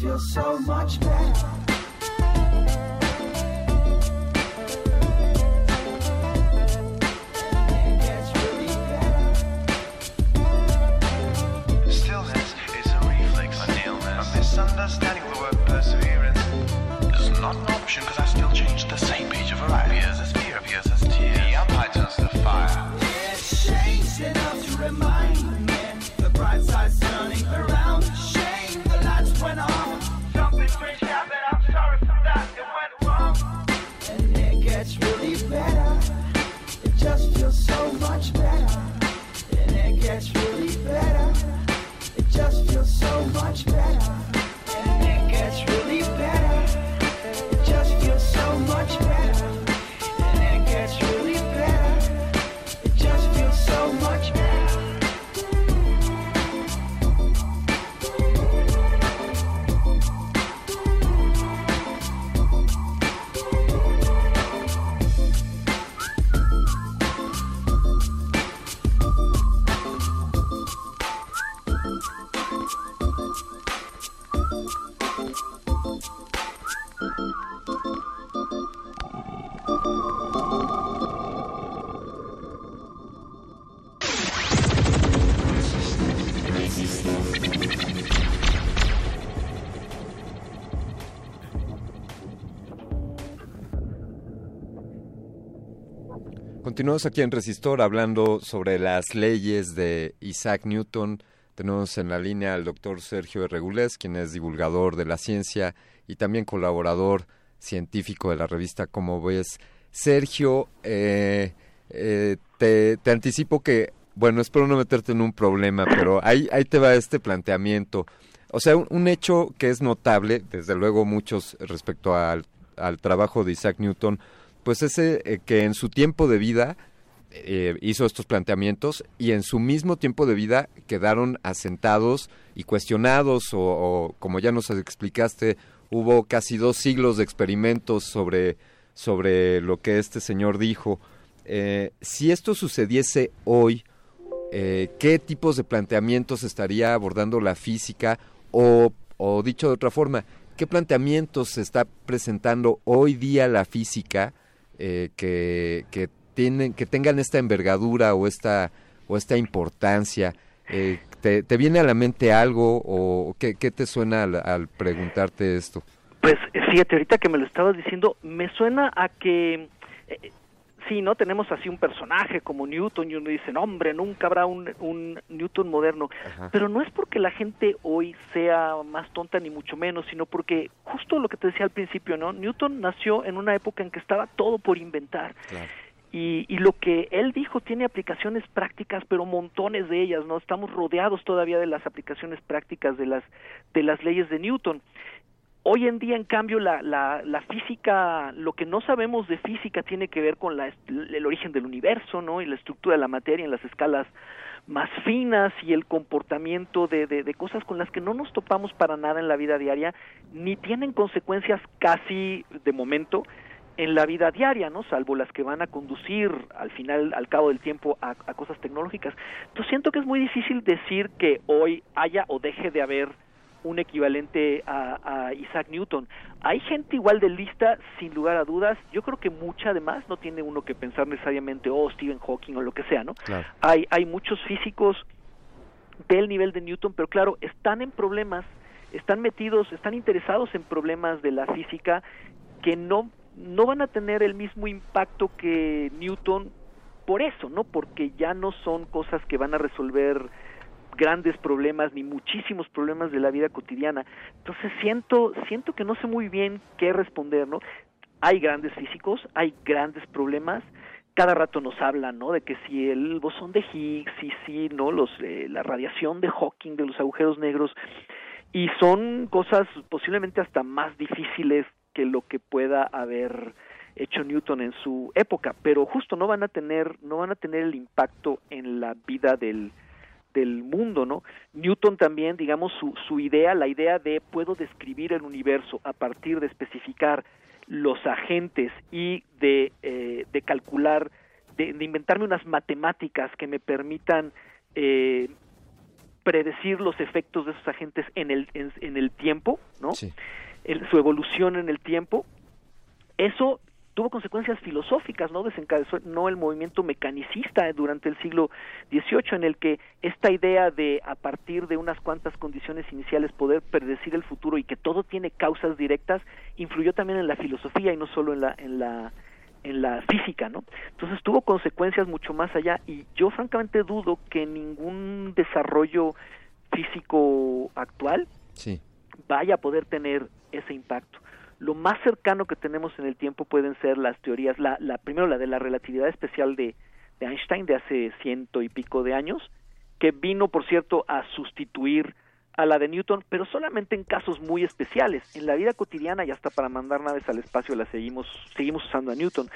Feels so much better. Stillness is a reflex on illness. A misunderstanding of the word perseverance is not an option because I still change the same page of variety. Appears as fear, appears as tear. The umpire turns to fire. It's changed enough to remind so much better. And it gets really better. It just feels so much better. Continuamos aquí en Resistor hablando sobre las leyes de Isaac Newton. Tenemos en la línea al doctor Sergio Regulés, quien es divulgador de la ciencia y también colaborador científico de la revista Como ves. Sergio, eh, eh, te, anticipo que, bueno, espero no meterte en un problema, pero ahí, ahí te va este planteamiento. O sea, un, hecho que es notable, desde luego muchos respecto al, al trabajo de Isaac Newton, pues ese eh, que en su tiempo de vida eh, hizo estos planteamientos y en su mismo tiempo de vida quedaron asentados y cuestionados o, como ya nos explicaste, hubo casi dos siglos de experimentos sobre, sobre lo que este señor dijo. Eh, si esto sucediese hoy, ¿qué tipos de planteamientos estaría abordando la física o, o dicho de otra forma, qué planteamientos se está presentando hoy día la física eh, que, que, tienen, que tengan esta envergadura o esta, o esta importancia. Eh, ¿te, ¿te, viene a la mente algo o qué, qué te suena al, al, preguntarte esto? Pues fíjate, ahorita que me lo estabas diciendo, me suena a que eh, sí, ¿no? Tenemos así un personaje como Newton y uno dice, no, hombre, nunca habrá un, un Newton moderno. Ajá. Pero no es porque la gente hoy sea más tonta ni mucho menos, sino porque justo lo que te decía al principio, ¿no? Newton nació en una época en que estaba todo por inventar. Claro. Y, y, lo que él dijo tiene aplicaciones prácticas, pero montones de ellas, ¿no? Estamos rodeados todavía de las aplicaciones prácticas de las de las leyes de Newton. Hoy en día, en cambio, la, la, la física, lo que no sabemos de física tiene que ver con la, el origen del universo, ¿no? Y la estructura de la materia en las escalas más finas y el comportamiento de, de, de, cosas con las que no nos topamos para nada en la vida diaria, ni tienen consecuencias casi de momento en la vida diaria, ¿no? Salvo las que van a conducir al final, al cabo del tiempo, a, a cosas tecnológicas. Entonces siento que es muy difícil decir que hoy haya o deje de haber un equivalente a, a, Isaac Newton. Hay gente igual de lista, sin lugar a dudas. Yo creo que mucha, además, no tiene uno que pensar necesariamente, oh, Stephen Hawking o lo que sea, ¿no? Claro. Hay, hay muchos físicos del nivel de Newton, pero claro, están en problemas, están metidos, están interesados en problemas de la física que no, no van a tener el mismo impacto que Newton por eso, ¿no? Porque ya no son cosas que van a resolver grandes problemas ni muchísimos problemas de la vida cotidiana. Entonces siento siento que no sé muy bien qué responder, ¿no? Hay grandes físicos, hay grandes problemas, cada rato nos hablan, ¿no? De que si el bosón de Higgs, y si no, los eh, la radiación de Hawking de los agujeros negros y son cosas posiblemente hasta más difíciles que lo que pueda haber hecho Newton en su época, pero justo no van a tener no van a tener el impacto en la vida del del mundo, ¿no? Newton también, digamos, su, su idea, la idea de puedo describir el universo a partir de especificar los agentes y de, eh, de calcular, de, de, inventarme unas matemáticas que me permitan eh, predecir los efectos de esos agentes en el, en, en el tiempo, ¿no? Sí. El, su evolución en el tiempo. Eso tuvo consecuencias filosóficas, ¿no? Desencadenó no el movimiento mecanicista durante el siglo XVIII, en el que esta idea de a partir de unas cuantas condiciones iniciales poder predecir el futuro y que todo tiene causas directas, influyó también en la filosofía y no solo en la, en la en la física, ¿no? Entonces tuvo consecuencias mucho más allá y yo francamente dudo que ningún desarrollo físico actual sí. vaya a poder tener ese impacto lo más cercano que tenemos en el tiempo pueden ser las teorías, la, la primero la de la relatividad especial de, de Einstein de hace ciento y pico de años, que vino, por cierto, a sustituir a la de Newton, pero solamente en casos muy especiales. En la vida cotidiana y hasta para mandar naves al espacio la seguimos seguimos usando a Newton.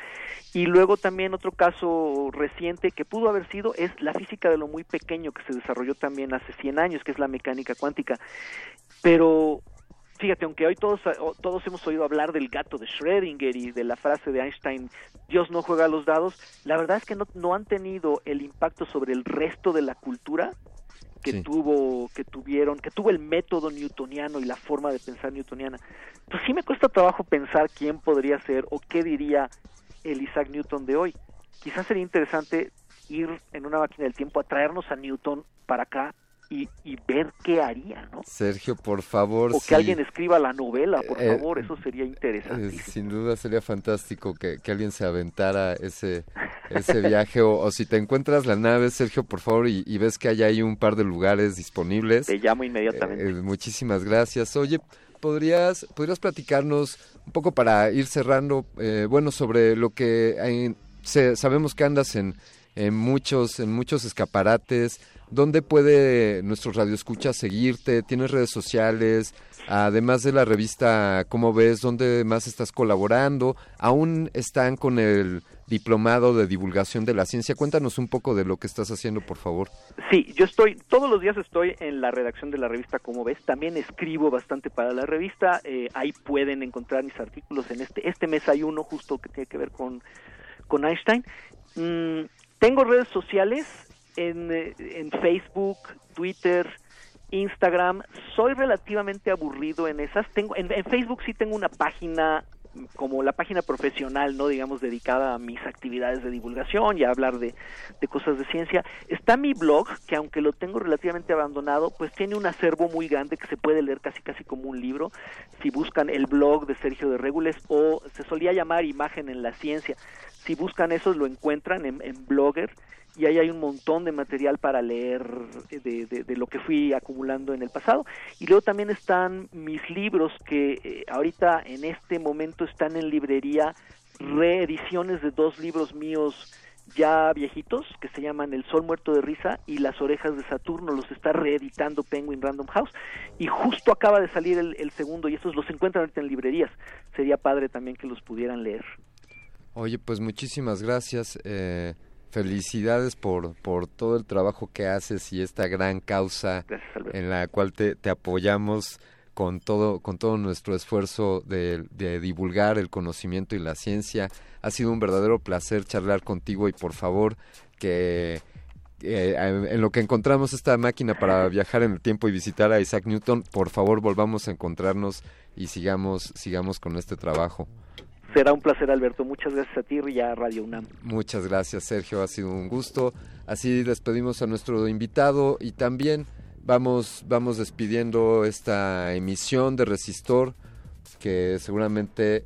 Y luego también otro caso reciente que pudo haber sido es la física de lo muy pequeño que se desarrolló también hace 100 años, que es la mecánica cuántica. Pero fíjate, aunque hoy todos, todos hemos oído hablar del gato de Schrödinger y de la frase de Einstein, Dios no juega a los dados, la verdad es que no, no han tenido el impacto sobre el resto de la cultura que Sí. tuvo, que tuvieron, que tuvo el método newtoniano y la forma de pensar newtoniana. Pues sí me cuesta trabajo pensar quién podría ser o qué diría el Isaac Newton de hoy. Quizás sería interesante ir en una máquina del tiempo a traernos a Newton para acá y, y, ver qué haría, ¿no? Sergio, por favor. O que alguien escriba la novela, por Eh, favor, eso sería interesante. Eh, sin duda sería fantástico que, que alguien se aventara ese, ese viaje. O, o, si te encuentras la nave, Sergio, por favor, y, y, ves que hay ahí un par de lugares disponibles. Te llamo inmediatamente. Eh, muchísimas gracias. Oye, ¿podrías, ¿podrías platicarnos un poco para ir cerrando, eh, bueno, sobre lo que hay, se, sabemos que andas en, en, muchos, en muchos escaparates? ¿Dónde puede nuestros radioescuchas seguirte? ¿Tienes redes sociales? Además de la revista ¿Cómo ves? ¿Dónde más estás colaborando? ¿Aún están con el diplomado de divulgación de la ciencia? Cuéntanos un poco de lo que estás haciendo, por favor. Sí, yo estoy, todos los días estoy en la redacción de la revista Cómo ves. También escribo bastante para la revista. Eh, ahí pueden encontrar mis artículos. En este, este mes hay uno justo que tiene que ver con, con Einstein. Mm, tengo redes sociales en, en, Facebook, Twitter Instagram. Soy relativamente aburrido en esas. Tengo en, en Facebook sí tengo una página como la página profesional, no digamos dedicada a mis actividades de divulgación y a hablar de, de, cosas de ciencia. Está mi blog, que aunque lo tengo relativamente abandonado, pues tiene un acervo muy grande que se puede leer casi casi como un libro. Si buscan el blog de Sergio de Regules o se solía llamar Imagen en la Ciencia, si buscan eso lo encuentran en, Blogger y ahí hay un montón de material para leer de, de, de, lo que fui acumulando en el pasado. Y luego también están mis libros que eh, ahorita en este momento están en librería, reediciones de dos libros míos ya viejitos que se llaman El Sol Muerto de Risa y Las Orejas de Saturno, los está reeditando Penguin Random House y justo acaba de salir el, el segundo y estos los encuentran ahorita en librerías. Sería padre también que los pudieran leer. Oye, pues muchísimas gracias. Eh felicidades por, por todo el trabajo que haces y esta gran causa Gracias, en la cual te, te, apoyamos con todo, con todo nuestro esfuerzo de, de, divulgar el conocimiento y la ciencia. Ha sido un verdadero placer charlar contigo y por favor que eh, en lo que encontramos esta máquina para viajar en el tiempo y visitar a Isaac Newton, por favor volvamos a encontrarnos y sigamos, sigamos con este trabajo. Será un placer, Alberto. Muchas gracias a ti y a Radio UNAM. Muchas gracias, Sergio. Ha sido un gusto. Así despedimos a nuestro invitado y también vamos, vamos despidiendo esta emisión de Resistor que seguramente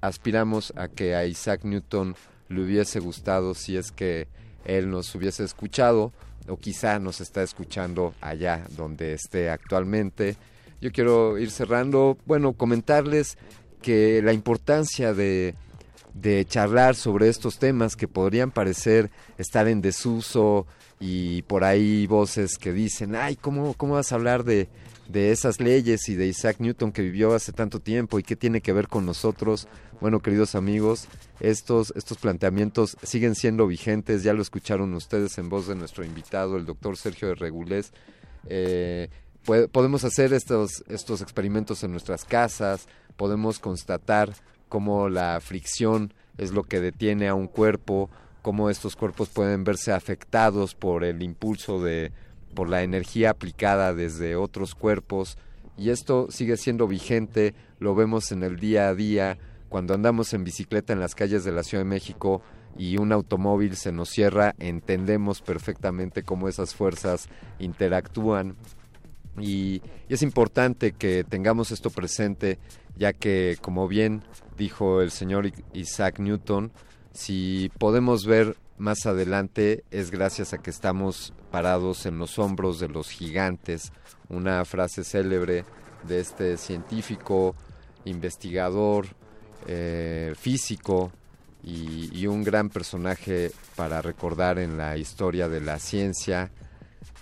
aspiramos a que a Isaac Newton le hubiese gustado si es que él nos hubiese escuchado o quizá nos está escuchando allá donde esté actualmente. Yo quiero ir cerrando, bueno, comentarles que la importancia de, de charlar sobre estos temas que podrían parecer estar en desuso y por ahí voces que dicen, ay, ¿cómo, cómo vas a hablar de, de esas leyes y de Isaac Newton que vivió hace tanto tiempo y qué tiene que ver con nosotros? Bueno, queridos amigos, estos, estos planteamientos siguen siendo vigentes, ya lo escucharon ustedes en voz de nuestro invitado, el doctor Sergio de Regulés. Eh, podemos hacer estos, estos experimentos en nuestras casas, podemos constatar cómo la fricción es lo que detiene a un cuerpo, cómo estos cuerpos pueden verse afectados por el impulso de por la energía aplicada desde otros cuerpos. Y esto sigue siendo vigente, lo vemos en el día a día cuando andamos en bicicleta en las calles de la Ciudad de México y un automóvil se nos cierra, entendemos perfectamente cómo esas fuerzas interactúan y, es importante que tengamos esto presente ya que, como bien dijo el señor Isaac Newton, si podemos ver más adelante es gracias a que estamos parados en los hombros de los gigantes, una frase célebre de este científico, investigador, eh, físico y un gran personaje para recordar en la historia de la ciencia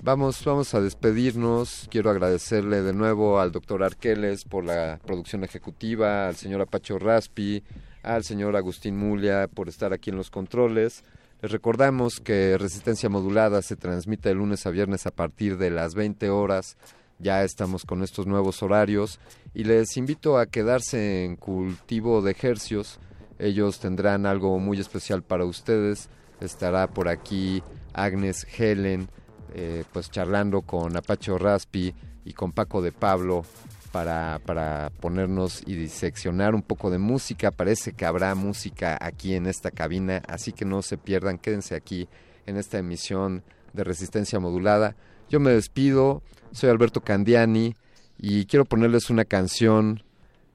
Vamos, vamos a despedirnos. Quiero agradecerle de nuevo al doctor Arqueles por la producción ejecutiva, al señor Apacho Raspi, al señor Agustín Mulia por estar aquí en los controles. Les recordamos que Resistencia Modulada se transmite de lunes a viernes a partir de las 20 horas. Ya estamos con estos nuevos horarios y les invito a quedarse en cultivo de ejercios. Ellos tendrán algo muy especial para ustedes. Estará por aquí Agnes Helen eh, pues charlando con Apacho Raspi y con Paco de Pablo para, para ponernos y diseccionar un poco de música. Parece que habrá música aquí en esta cabina, así que no se pierdan, quédense aquí en esta emisión de Resistencia Modulada. Yo me despido, soy Alberto Candiani y quiero ponerles una canción.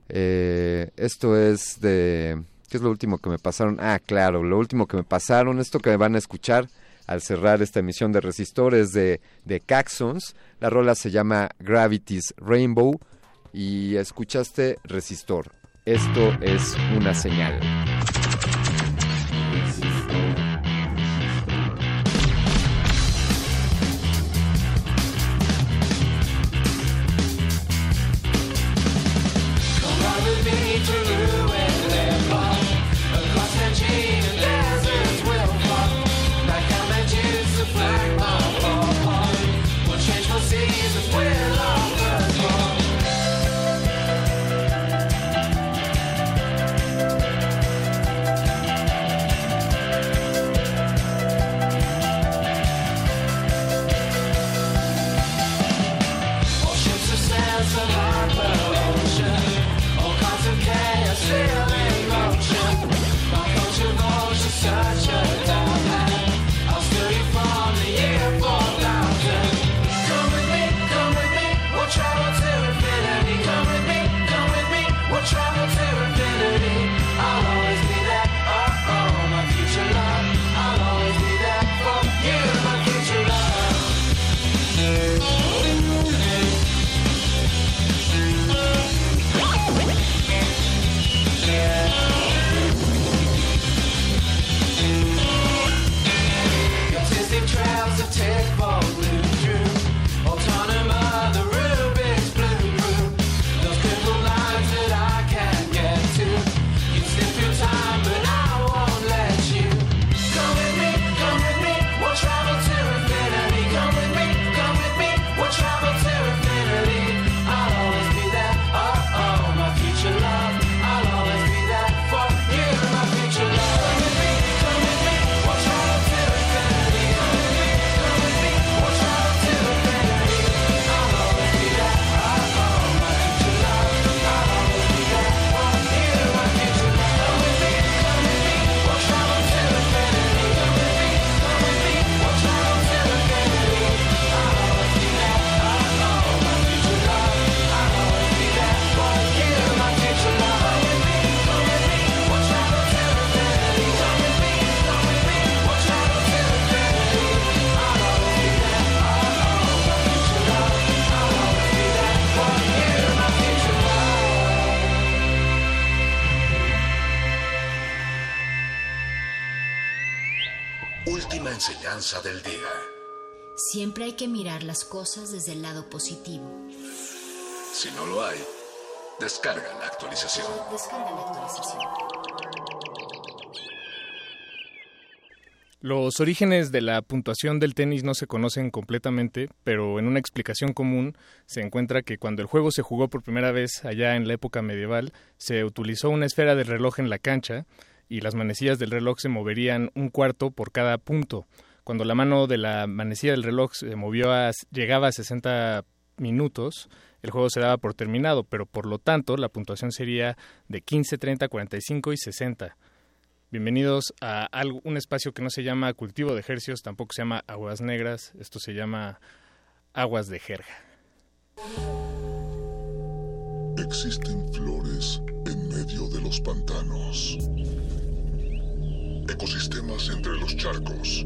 Eh, esto es de... ¿Qué es lo último que me pasaron? Ah, claro, lo último que me pasaron, esto que me van a escuchar al cerrar esta emisión de Resistores de, de Caxons. La rola se llama Gravity's Rainbow y escuchaste Resistor. Esto es una señal. Si no lo hay, descarga la actualización. Descarga la actualización. Los orígenes de la puntuación del tenis no se conocen completamente, pero en una explicación común se encuentra que cuando el juego se jugó por primera vez allá en la época medieval, se utilizó una esfera de reloj en la cancha y las manecillas del reloj se moverían un cuarto por cada punto. Cuando la mano de la manecilla del reloj se movió a, llegaba a 60 minutos, el juego se daba por terminado, pero por lo tanto la puntuación sería de 15, 30, 45 y 60. Bienvenidos a algo- un espacio que no se llama cultivo de ejercios, tampoco se llama aguas negras, esto se llama aguas de jerga. Existen flores en medio de los pantanos. Ecosistemas entre los charcos.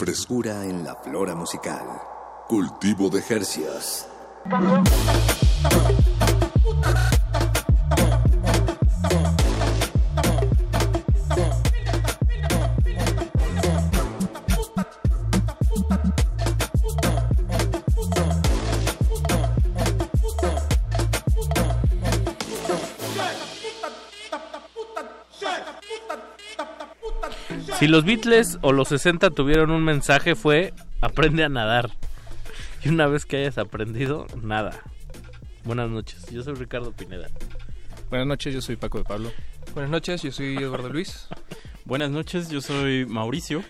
Frescura en la flora musical. Cultivo de hercios. Si los Beatles o los 60 tuvieron un mensaje fue aprende a nadar. Y una vez que hayas aprendido, nada. Buenas noches, yo soy Ricardo Pineda. Buenas noches, yo soy Paco de Pablo. Buenas noches, yo soy Eduardo Luis. Buenas noches, yo soy Mauricio.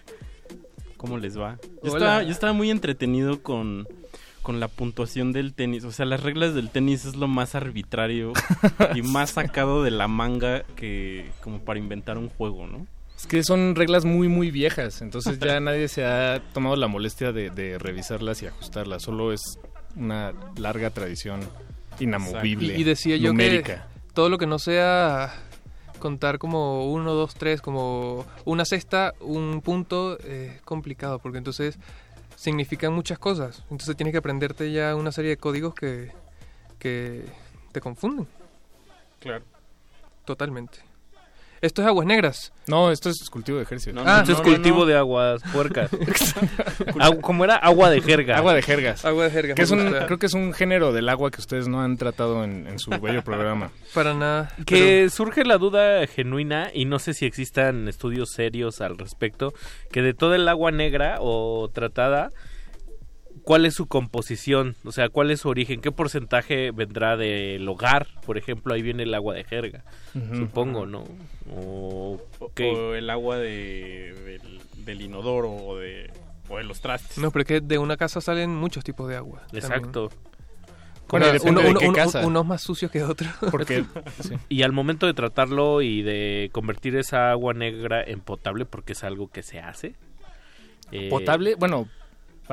¿Cómo les va? Yo, estaba, yo estaba muy entretenido con, con la puntuación del tenis. O sea, las reglas del tenis es lo más arbitrario y más sacado de la manga que como para inventar un juego, ¿no? Es que son reglas muy, muy viejas, entonces ya nadie se ha tomado la molestia de, de revisarlas y ajustarlas, solo es una larga tradición inamovible. Y, y decía yo numérica. que todo lo que no sea contar como uno, dos, tres, como una cesta, un punto, eh, es complicado, porque entonces significan muchas cosas. Entonces tienes que aprenderte ya una serie de códigos que, que te confunden. Claro. Totalmente. Esto es aguas negras. No, esto es cultivo de ejercicio. No, esto es cultivo de aguas puercas. ¿Cómo era? Agua de jerga. Agua de jergas. Agua de jergas, Que es un, creo que es un género del agua que ustedes no han tratado en, en su bello programa. Para nada. Que surge la duda genuina, y no sé si existan estudios serios al respecto, que de toda el agua negra o tratada, ¿cuál es su composición? O sea, ¿cuál es su origen? ¿Qué porcentaje vendrá del hogar? Por ejemplo, ahí viene el agua de jerga, supongo, ¿no? O, el agua de, del, del inodoro o de, o de los trastes. No, pero es que de una casa salen muchos tipos de agua. también. Exacto. Bueno, Uno- uno- de uno- casa. Unos más sucios que otros. Porque Y al momento de tratarlo y de convertir esa agua negra en potable, porque es algo que se hace. eh, potable, bueno,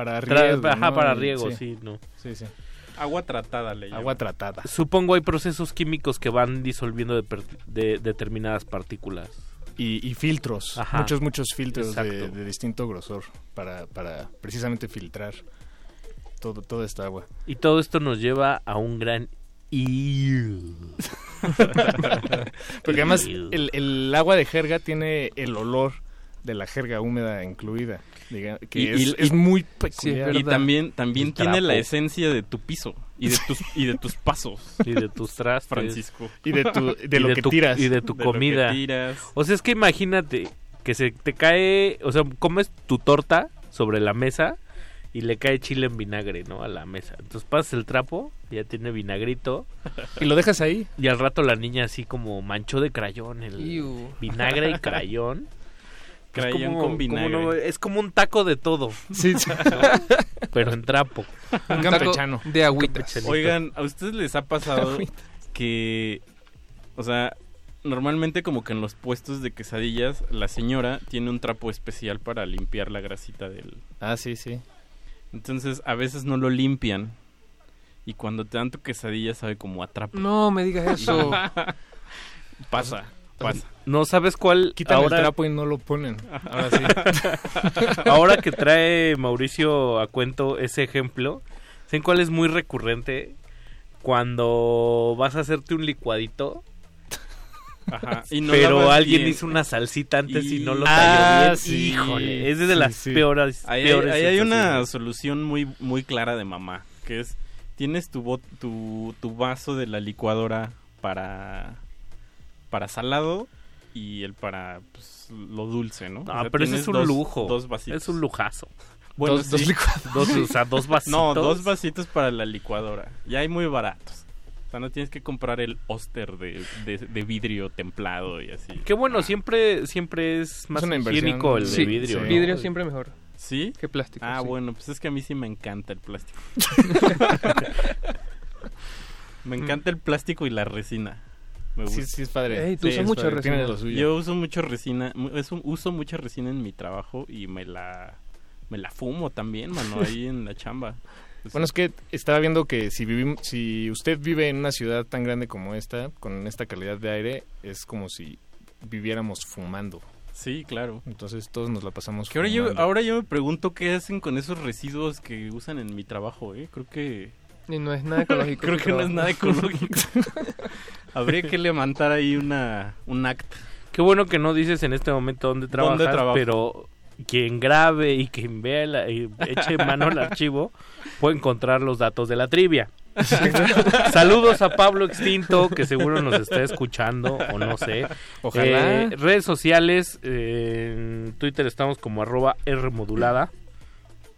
para tra- riego. ajá, ¿no? para riego, sí, no. Sí, sí. Agua tratada le Agua tratada. Supongo hay procesos químicos que van disolviendo de, de determinadas partículas. Y, y filtros, Ajá. muchos, muchos filtros de, de distinto grosor para, para precisamente filtrar todo, toda esta agua. Y todo esto nos lleva a un gran... Porque además el, el agua de jerga tiene el olor de la jerga húmeda incluida, diga- que Y- es, y- es y- muy Sí, peculiar. y también, también tiene la esencia de tu piso y de tus, y de tus pasos. Y de tus trastes. Francisco. Y de tu- de Y lo que tu- tiras. Y de tu De lo que comida. tiras. O sea, es que imagínate que se te cae, o sea, comes tu torta sobre la mesa y le cae chile en vinagre, ¿no? A la mesa. Entonces pasas el trapo, ya tiene vinagrito. Y lo dejas ahí. Y al rato la niña así como manchó de crayón el Iu. vinagre y crayón. Crayón como- con como vinagre. no- es como un taco de todo. Sí. Pero en trapo. Un taco campechano. de. Campechanito. Oigan, ¿a ustedes les ha pasado que, o sea, normalmente como que en los puestos de quesadillas la señora tiene un trapo especial para limpiar la grasita del... Ah, sí, sí. Entonces a veces no lo limpian. Y cuando te dan tu quesadilla sabe como atrapa. No me digas eso. pasa, pasa. No sabes cuál. Quitan ahora, el trapo y no lo ponen. Ahora sí. ahora que trae Mauricio a cuento ese ejemplo, ¿saben cuál es muy recurrente? Cuando vas a hacerte un licuadito. Ajá, y no pero alguien bien. hizo una salsita antes y, Y- no lo Ah, talló bien. sí. Híjole, es de las sí. peores. Ahí, peores ahí hay una solución muy, muy clara de mamá, que es, tienes tu, tu, tu vaso de la licuadora para, para salado y el para pues, lo dulce, ¿no? O Ah, sea, pero ese es un dos- lujo. Dos vasitos. Es un lujazo. Bueno, Dos- dos sí. licuados. Dos, o sea, dos No, vasitos. dos vasitos para la licuadora. Y hay muy baratos. O sea, no tienes que comprar el Oster de, de, de vidrio templado y así. Qué bueno, siempre siempre es más una inversión. higiénico el Sí, de vidrio. sí. ¿no? Vidrio siempre mejor. ¿Sí? Que plástico. Ah, sí. bueno, pues es que a mí sí me encanta el plástico. me encanta el plástico y la resina. Me Sí, gusta. sí, es padre. Ey, tú Sí, usas es mucha padre, resina. lo suyo. Yo uso mucho resina, un- uso mucha resina en mi trabajo y me la me la fumo también, mano, ahí en la chamba. Pues, Bueno, es que estaba viendo que si vivim- si usted vive en una ciudad tan grande como esta, con esta calidad de aire, es como si viviéramos fumando. sí, claro. Entonces todos nos la pasamos Que ahora yo, fumando. ahora yo me pregunto qué hacen con esos residuos que usan en mi trabajo, ¿eh? Creo que Y no es nada ecológico. creo que no es nada ecológico. Habría que levantar ahí una un acta. Qué bueno que no dices en este momento dónde trabajas, trabajo? pero quien grabe y quien vea la- y eche mano al archivo puede encontrar los datos de la trivia. Saludos a Pablo Extinto, que seguro nos está escuchando, o no sé. Ojalá. Eh, redes sociales, eh, en Twitter estamos como arroba Rmodulada.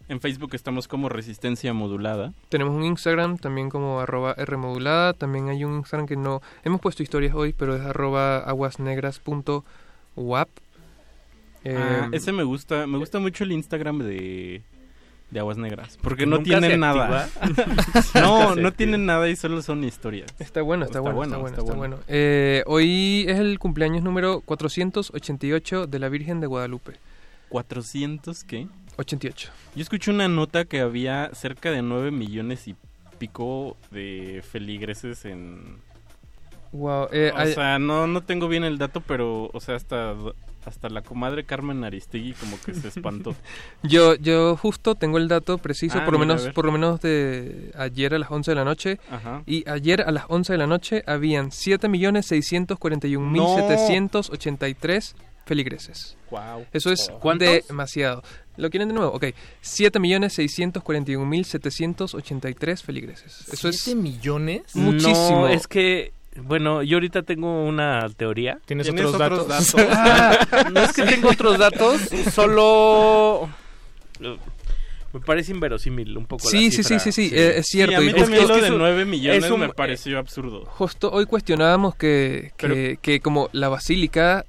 En Facebook estamos como Resistencia Modulada. Tenemos un Instagram también como arroba Rmodulada. También hay un Instagram que no... Hemos puesto historias hoy, pero es arroba aguasnegras.wap. Eh, Ah, ese me gusta, me gusta mucho el Instagram de, de Aguas Negras, porque no tienen nada. no, no tienen nada y solo son historias. Está bueno, está, Está bueno, bueno, está bueno, está bueno. Eh, hoy es el cumpleaños número 488 de la Virgen de Guadalupe. 400 qué? 88. Yo escuché una nota que había cerca de 9 millones y pico de feligreses en Wow. eh, o sea, no no tengo bien el dato, pero o sea, hasta hasta la comadre Carmen Aristegui como que se espantó. Yo, yo justo tengo el dato preciso, Ah, por lo menos, por lo menos de ayer a las 11 de la noche. Ajá. Y ayer a las 11 de la noche habían 7.641.783 feligreses. Wow. Eso es ¿Cuántos? demasiado. ¿Lo quieren de nuevo? Ok. 7.641.783 feligreses. Eso ¿Siete es millones? muchísimo. No, es que, bueno, yo ahorita tengo una teoría. ¿Tienes, ¿Tienes otros, otros datos? datos? Ah, no es que tengo otros datos, solo me parece inverosímil un poco. la Sí, sí, sí, sí, sí, eh, es cierto. Sí, a mí Y también justo- lo de es un- 9 millones es un- me pareció absurdo. Justo hoy cuestionábamos que, que, que como la basílica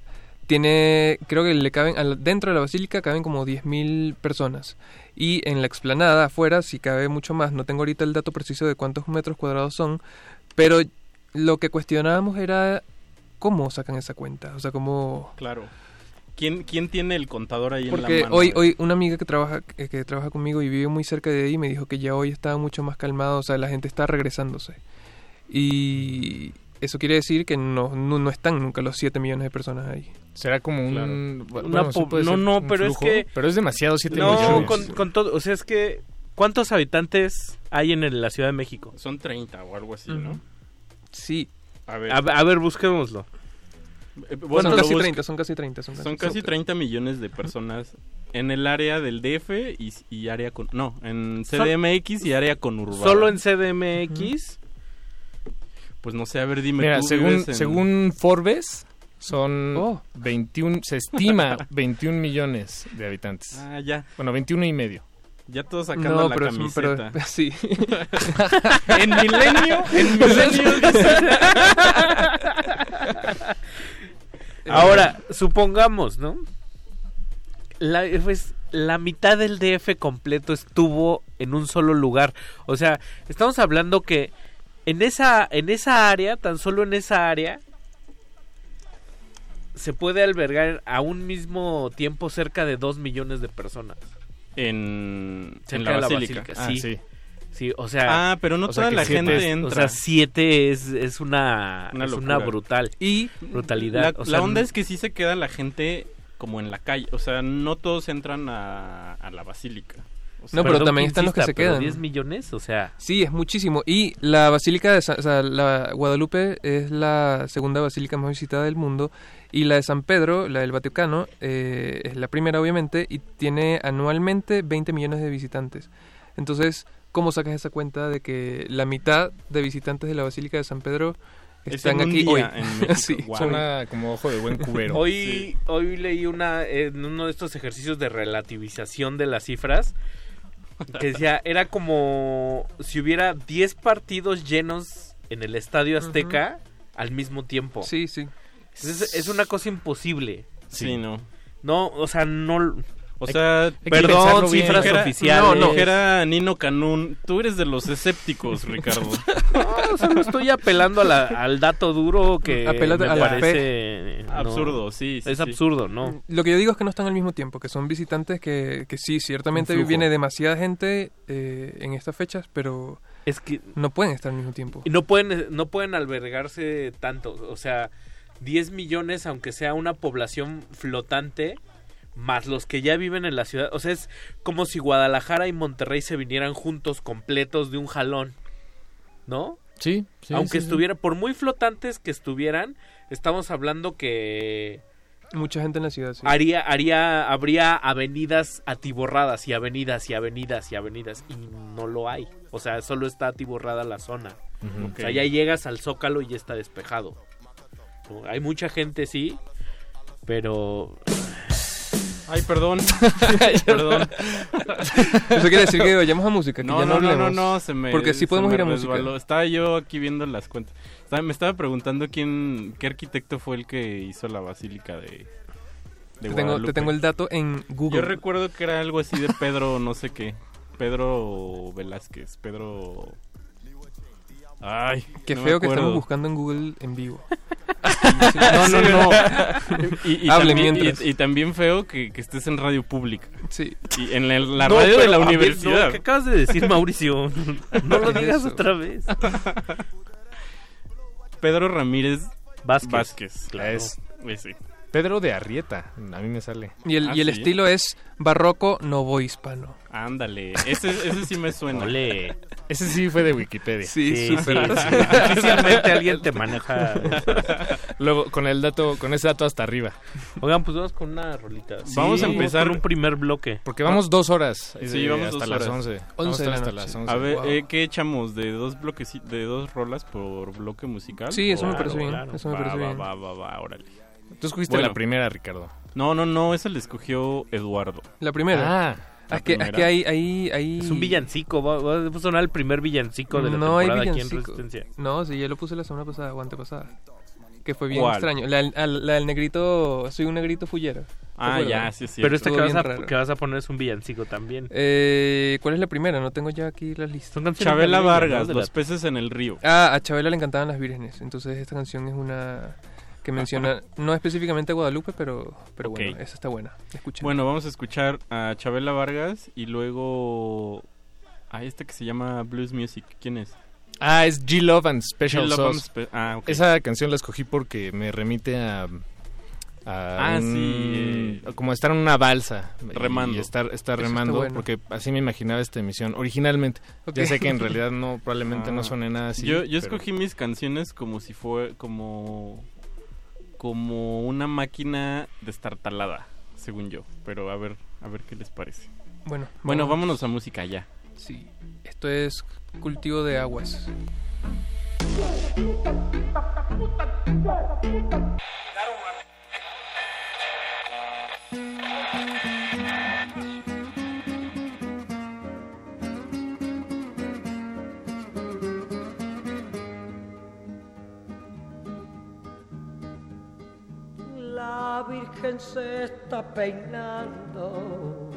tiene, creo que le caben, dentro de la basílica caben como 10.000 personas. Y en la explanada afuera sí cabe mucho más. No tengo ahorita el dato preciso de cuántos metros cuadrados son. Pero lo que cuestionábamos era cómo sacan esa cuenta. O sea, cómo... Claro. ¿Quién, quién tiene el contador ahí en Porque la mano? hoy, hoy una amiga que trabaja, que, que trabaja conmigo y vive muy cerca de ahí me dijo que ya hoy estaba mucho más calmado, o sea, la gente está regresándose. Y eso quiere decir que no, no, no están nunca los 7 millones de personas ahí. Será como un... Una bueno, no, ser no, un pero es que- Pero es demasiado, 7 No, millones. con, con todo, o sea, es que ¿cuántos habitantes hay en el- la Ciudad de México? Son 30 o algo así. ¿no? Sí. A ver. A, a ver, busquémoslo. eh, Bueno, son casi bus- 30, son casi 30. Son casi, Son casi 30 millones de personas en el área del DF y, y área con... No, en Son- CDMX y área conurbada. Solo en CDMX. Pues no sé, a ver, dime Mira, tú según, vives en- según Forbes, son Oh. 21, se estima 21 millones de habitantes. Ah, ya. Bueno, 21 y medio. Ya todos sacando No, la pero, es- camiseta. pero sí. en Milenio, en Milenio Ahora, supongamos, ¿no? La, pues, la mitad del DF completo estuvo en un solo lugar. O sea, estamos hablando que en esa, en esa área, tan solo en esa área, se puede albergar a un mismo tiempo cerca de dos millones de personas. en, en la de la basílica. basílica, sí. Sí, o sea. Ah, pero no toda la siete gente es- entra. O sea, siete es, es una, Una es una brutal. Y brutalidad. La, o la sea, onda es que sí se queda la gente como en la calle. O sea, no todos entran a, a la basílica. O sea, No, pero perdón también están los que se quedan. 10 millones, o sea. Sí, es muchísimo. Y la Basílica de Sa- o sea, la Guadalupe es la segunda basílica más visitada del mundo. Y la de San Pedro, la del Vaticano, eh, es la primera, obviamente, y tiene anualmente 20 millones de visitantes. Entonces, ¿cómo sacas esa cuenta de que la mitad de visitantes de la Basílica de San Pedro Es están aquí hoy? en. Sí, Suena como ojo de buen cubero. Hoy, hoy leí una en uno de estos ejercicios de relativización de las cifras que decía, era como si hubiera 10 partidos llenos en el Estadio Azteca al mismo tiempo. Sí, sí. Es, es una cosa imposible. Sí, no. No, o sea, no... O sea, perdón, cifras Dijera- oficiales. No, no. Dijera Nino Canún, tú eres de los escépticos, Ricardo. No, solo estoy apelando a la- al dato duro que me a la parece no, Absurdo, sí, sí, Es sí. absurdo, ¿no? Lo que yo digo es que no están al mismo tiempo, que son visitantes que, que sí, ciertamente viene demasiada gente eh, en estas fechas, pero Es que no pueden estar al mismo tiempo. Y no pueden, no pueden albergarse tanto. O sea, 10 millones, aunque sea una población flotante, más los que ya viven en la ciudad. O sea, es como si Guadalajara y Monterrey se vinieran juntos, completos de un jalón. ¿No? Sí, sí, Aunque sí, sí. estuviera, por muy flotantes que estuvieran, estamos hablando que Mucha gente en la ciudad, sí. haría, haría, habría avenidas atiborradas y avenidas y avenidas y avenidas y no lo hay. O sea, solo está atiborrada la zona. O sea, ya llegas al Zócalo y ya está despejado. Hay mucha gente, sí, pero... Ay, perdón. perdón. Eso quiere decir que vayamos a música, que No, ya no, no, no, no, se me Porque sí podemos ir a música. Estaba yo aquí viendo las cuentas. Estaba- me estaba preguntando quién, qué arquitecto fue el que hizo la basílica de, de Te tengo, te Guadalupe. tengo el dato en Google. Yo recuerdo que era algo así de Pedro, no sé qué. Pedro Velázquez, Pedro... Ay, Qué no feo que estamos buscando en Google en vivo. No, no, no. Y, y Hablen también, mientras. y- y también feo que, que estés en radio pública. Sí. Y en la, la No, radio de la ver, universidad. no, ¿Qué acabas de decir, Mauricio? No lo ¿Qué es digas eso? otra vez. Pedro Ramírez Vázquez. Vázquez. Claro. Es. Pedro de Arrieta, a mí me sale. Y el, Ah, y el ¿sí? estilo es barroco novohispano. Ándale, ese, ese sí me suena. Ole. Ese sí fue de Wikipedia. Sí, Sí, súper. sí, sí. Difícilmente alguien te maneja. Luego, con el dato, con ese dato hasta arriba. Oigan, pues vamos con una rolita. Vamos a empezar- un primer bloque. Porque vamos dos horas. eh, Sí, vamos hasta dos las horas. 11. Vamos Once de la hasta noche. las 11. A ver, Wow. eh, ¿qué echamos? ¿De dos bloques, de dos rolas por bloque musical? Sí, eso me parece bien, claro. eso me Va, parece va, bien. Va, va, va, órale. Tú escogiste Bueno. la primera, Ricardo. No, no, no, esa la escogió Eduardo. La primera. Ah, es, que, es que hay, hay, hay... Es un villancico. Va, va a sonar el primer villancico de la no hay temporada aquí en. Resistencia. No, sí, ya lo puse la semana pasada o antepasada. Que fue bien ¿Cuál? extraño. La, la del negrito, soy un negrito fullero. ¿Te Ah, ya, sí, sí. Pero este Estuvo que vas, a, que vas a poner es un villancico también. Eh, ¿Cuál es la primera? No tengo ya aquí la lista. Chabela Vargas, Los peces en el río. Ah, a Chabela le encantaban las vírgenes. Entonces esta canción es una que menciona, no específicamente a Guadalupe, pero, pero bueno, esa está buena. Escuchen. Bueno, vamos a escuchar a Chabela Vargas y luego a este que se llama Blues Music. ¿Quién es? Ah, es G Love and Special Love Sauce. Spe- Ah. Esa canción la escogí porque me remite a. a Ah, un- sí. Como estar en una balsa. Remando. Y estar, estar Eso remando. bueno. Porque así me imaginaba esta emisión. Originalmente. Ya sé que en realidad no, probablemente no Ah. suene nada así. yo yo pero- escogí mis canciones como si fue como como una máquina destartalada, según yo. Pero a ver, a ver qué les parece. Bueno, Bueno, vamos- vámonos a música ya. Sí, esto es cultivo de aguas. Virgen se está peinando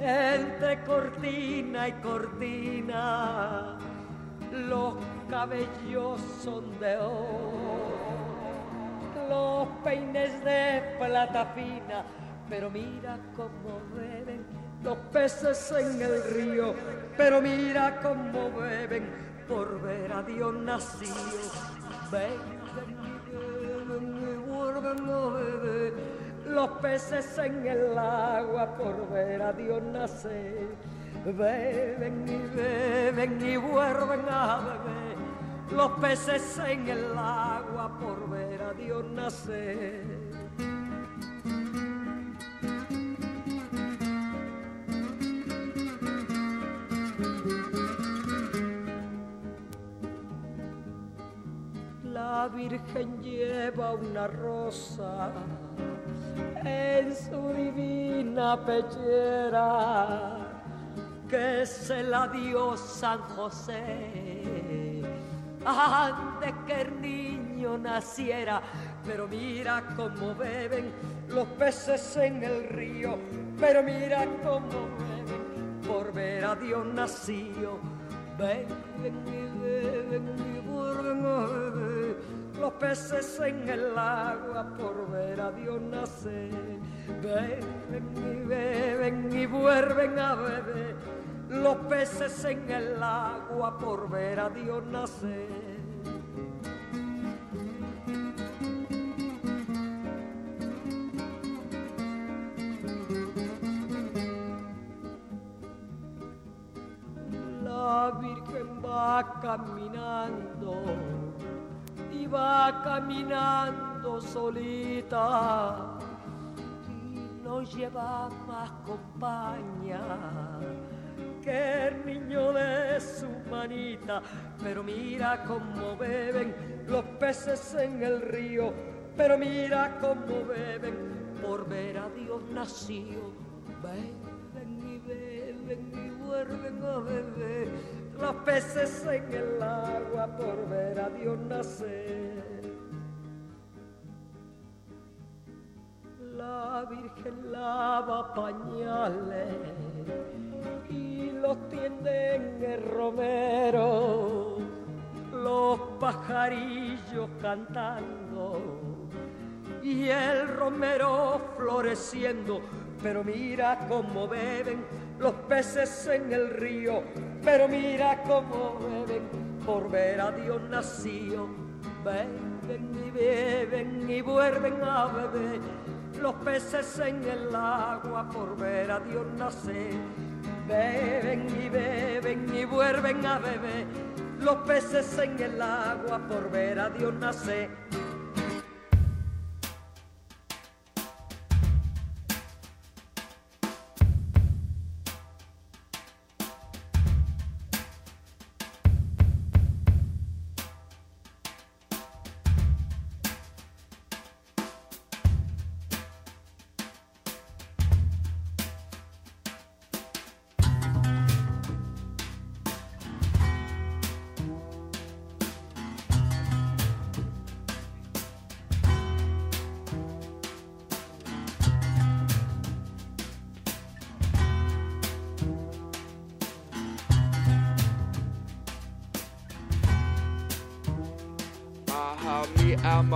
entre cortina y cortina. Los cabellos son de oro, los peines de plata fina, pero mira cómo beben los peces en el río, pero mira cómo beben por ver a Dios nacido. Beben y beben los peces en el agua por ver a Dios nacer. Beben y beben y vuelven a beber, los peces en el agua por ver a Dios nacer. La Virgen lleva una rosa en su divina pechera que se la dio San José antes que el niño naciera. Pero mira cómo beben los peces en el río, pero mira cómo beben por ver a Dios nacido. Beben y beben y los peces en el agua por ver a Dios nacer. Beben y beben y vuelven a beber los peces en el agua por ver a Dios nacer. La Virgen va caminando va caminando solita y no lleva más compañía que el niño de su manita. Pero mira cómo beben los peces en el río, pero mira cómo beben por ver a Dios nacido. Beben y beben y vuelven a beber los peces en el agua por ver a Dios nacer. La Virgen lava pañales y los tiende en el romero, los pajarillos cantando y el romero floreciendo. Pero mira cómo beben los peces en el río, pero mira cómo beben por ver a Dios nacido. Beben y beben y vuelven a beber los peces en el agua por ver a Dios nacer. Beben y beben y vuelven a beber los peces en el agua por ver a Dios nacer.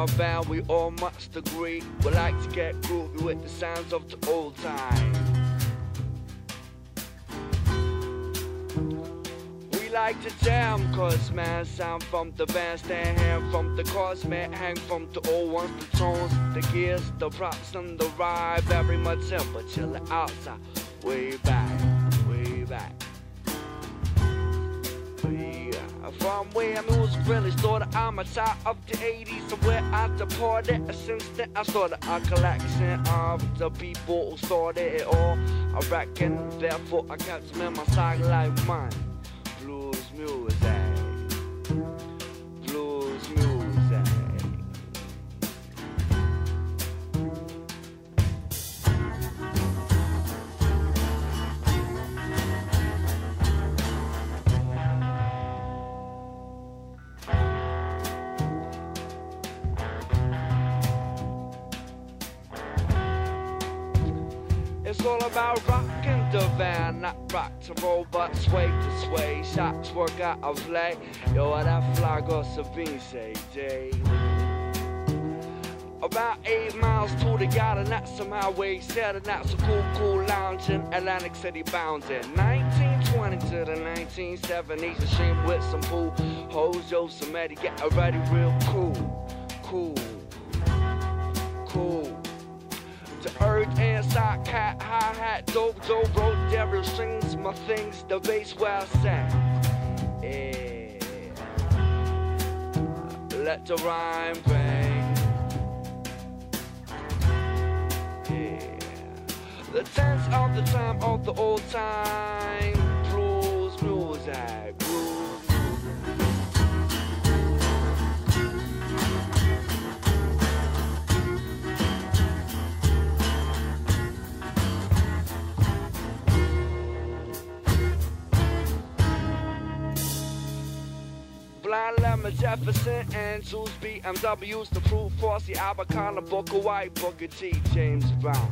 Band, we all must agree. We like to get groovy with the sounds of the old time. We like to jam, cause man, sound from the bandstand, hand from the cosmet, hang from the old ones, the tones, the gears, the props, and the ride. Very much simple, chillin' outside, way back, way back. Uh, From where music really started, I'm a child of the 80s. So where I departed, since then I started a collection of the people who started it all. I reckon, therefore, I got some in my side like mine. Work out of play. Yo, what that flag or Sabine say, Jay? About eight miles to the yard, and that's some highway set, and that's a cool, cool lounge in Atlantic City bound in 1920 to the 1970s. A shame with some pool hoes, yo, some Eddie, get ready real cool, cool, cool. The earth inside cat, hi hat, dope, dope, road, devil strings, my things, the bass where I sang. Yeah. Let the rhyme bang. Yeah. The tense of the time of the old time. Blues, music, Blind Lemon, Jefferson, and Zeus BMWs to prove Fossey, Abacana, Booker White, Booker T, James Brown.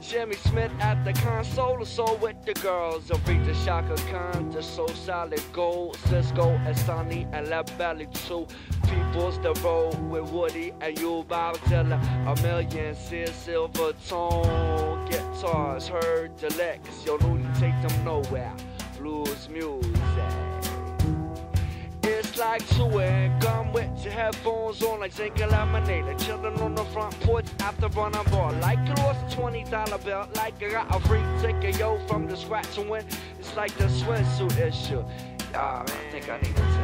Jimmy Smith at the console, so with the girls. Aretha Shaka Khan, the so solid gold. Cisco and and Left Belly too. People's the road with Woody and you, Bob Dylan. A million Sid Silver tone guitars, heard the licks. Yo, Looney take them nowhere. Blues music. It's like chewing gum with your headphones on, like drinking lemonade, like chilling on the front porch after running ball. Like you lost a twenty dollar bill, like I got a free ticket, yo, from the scratch and win. It's like the swimsuit issue. Yeah, man, I think I need tissue.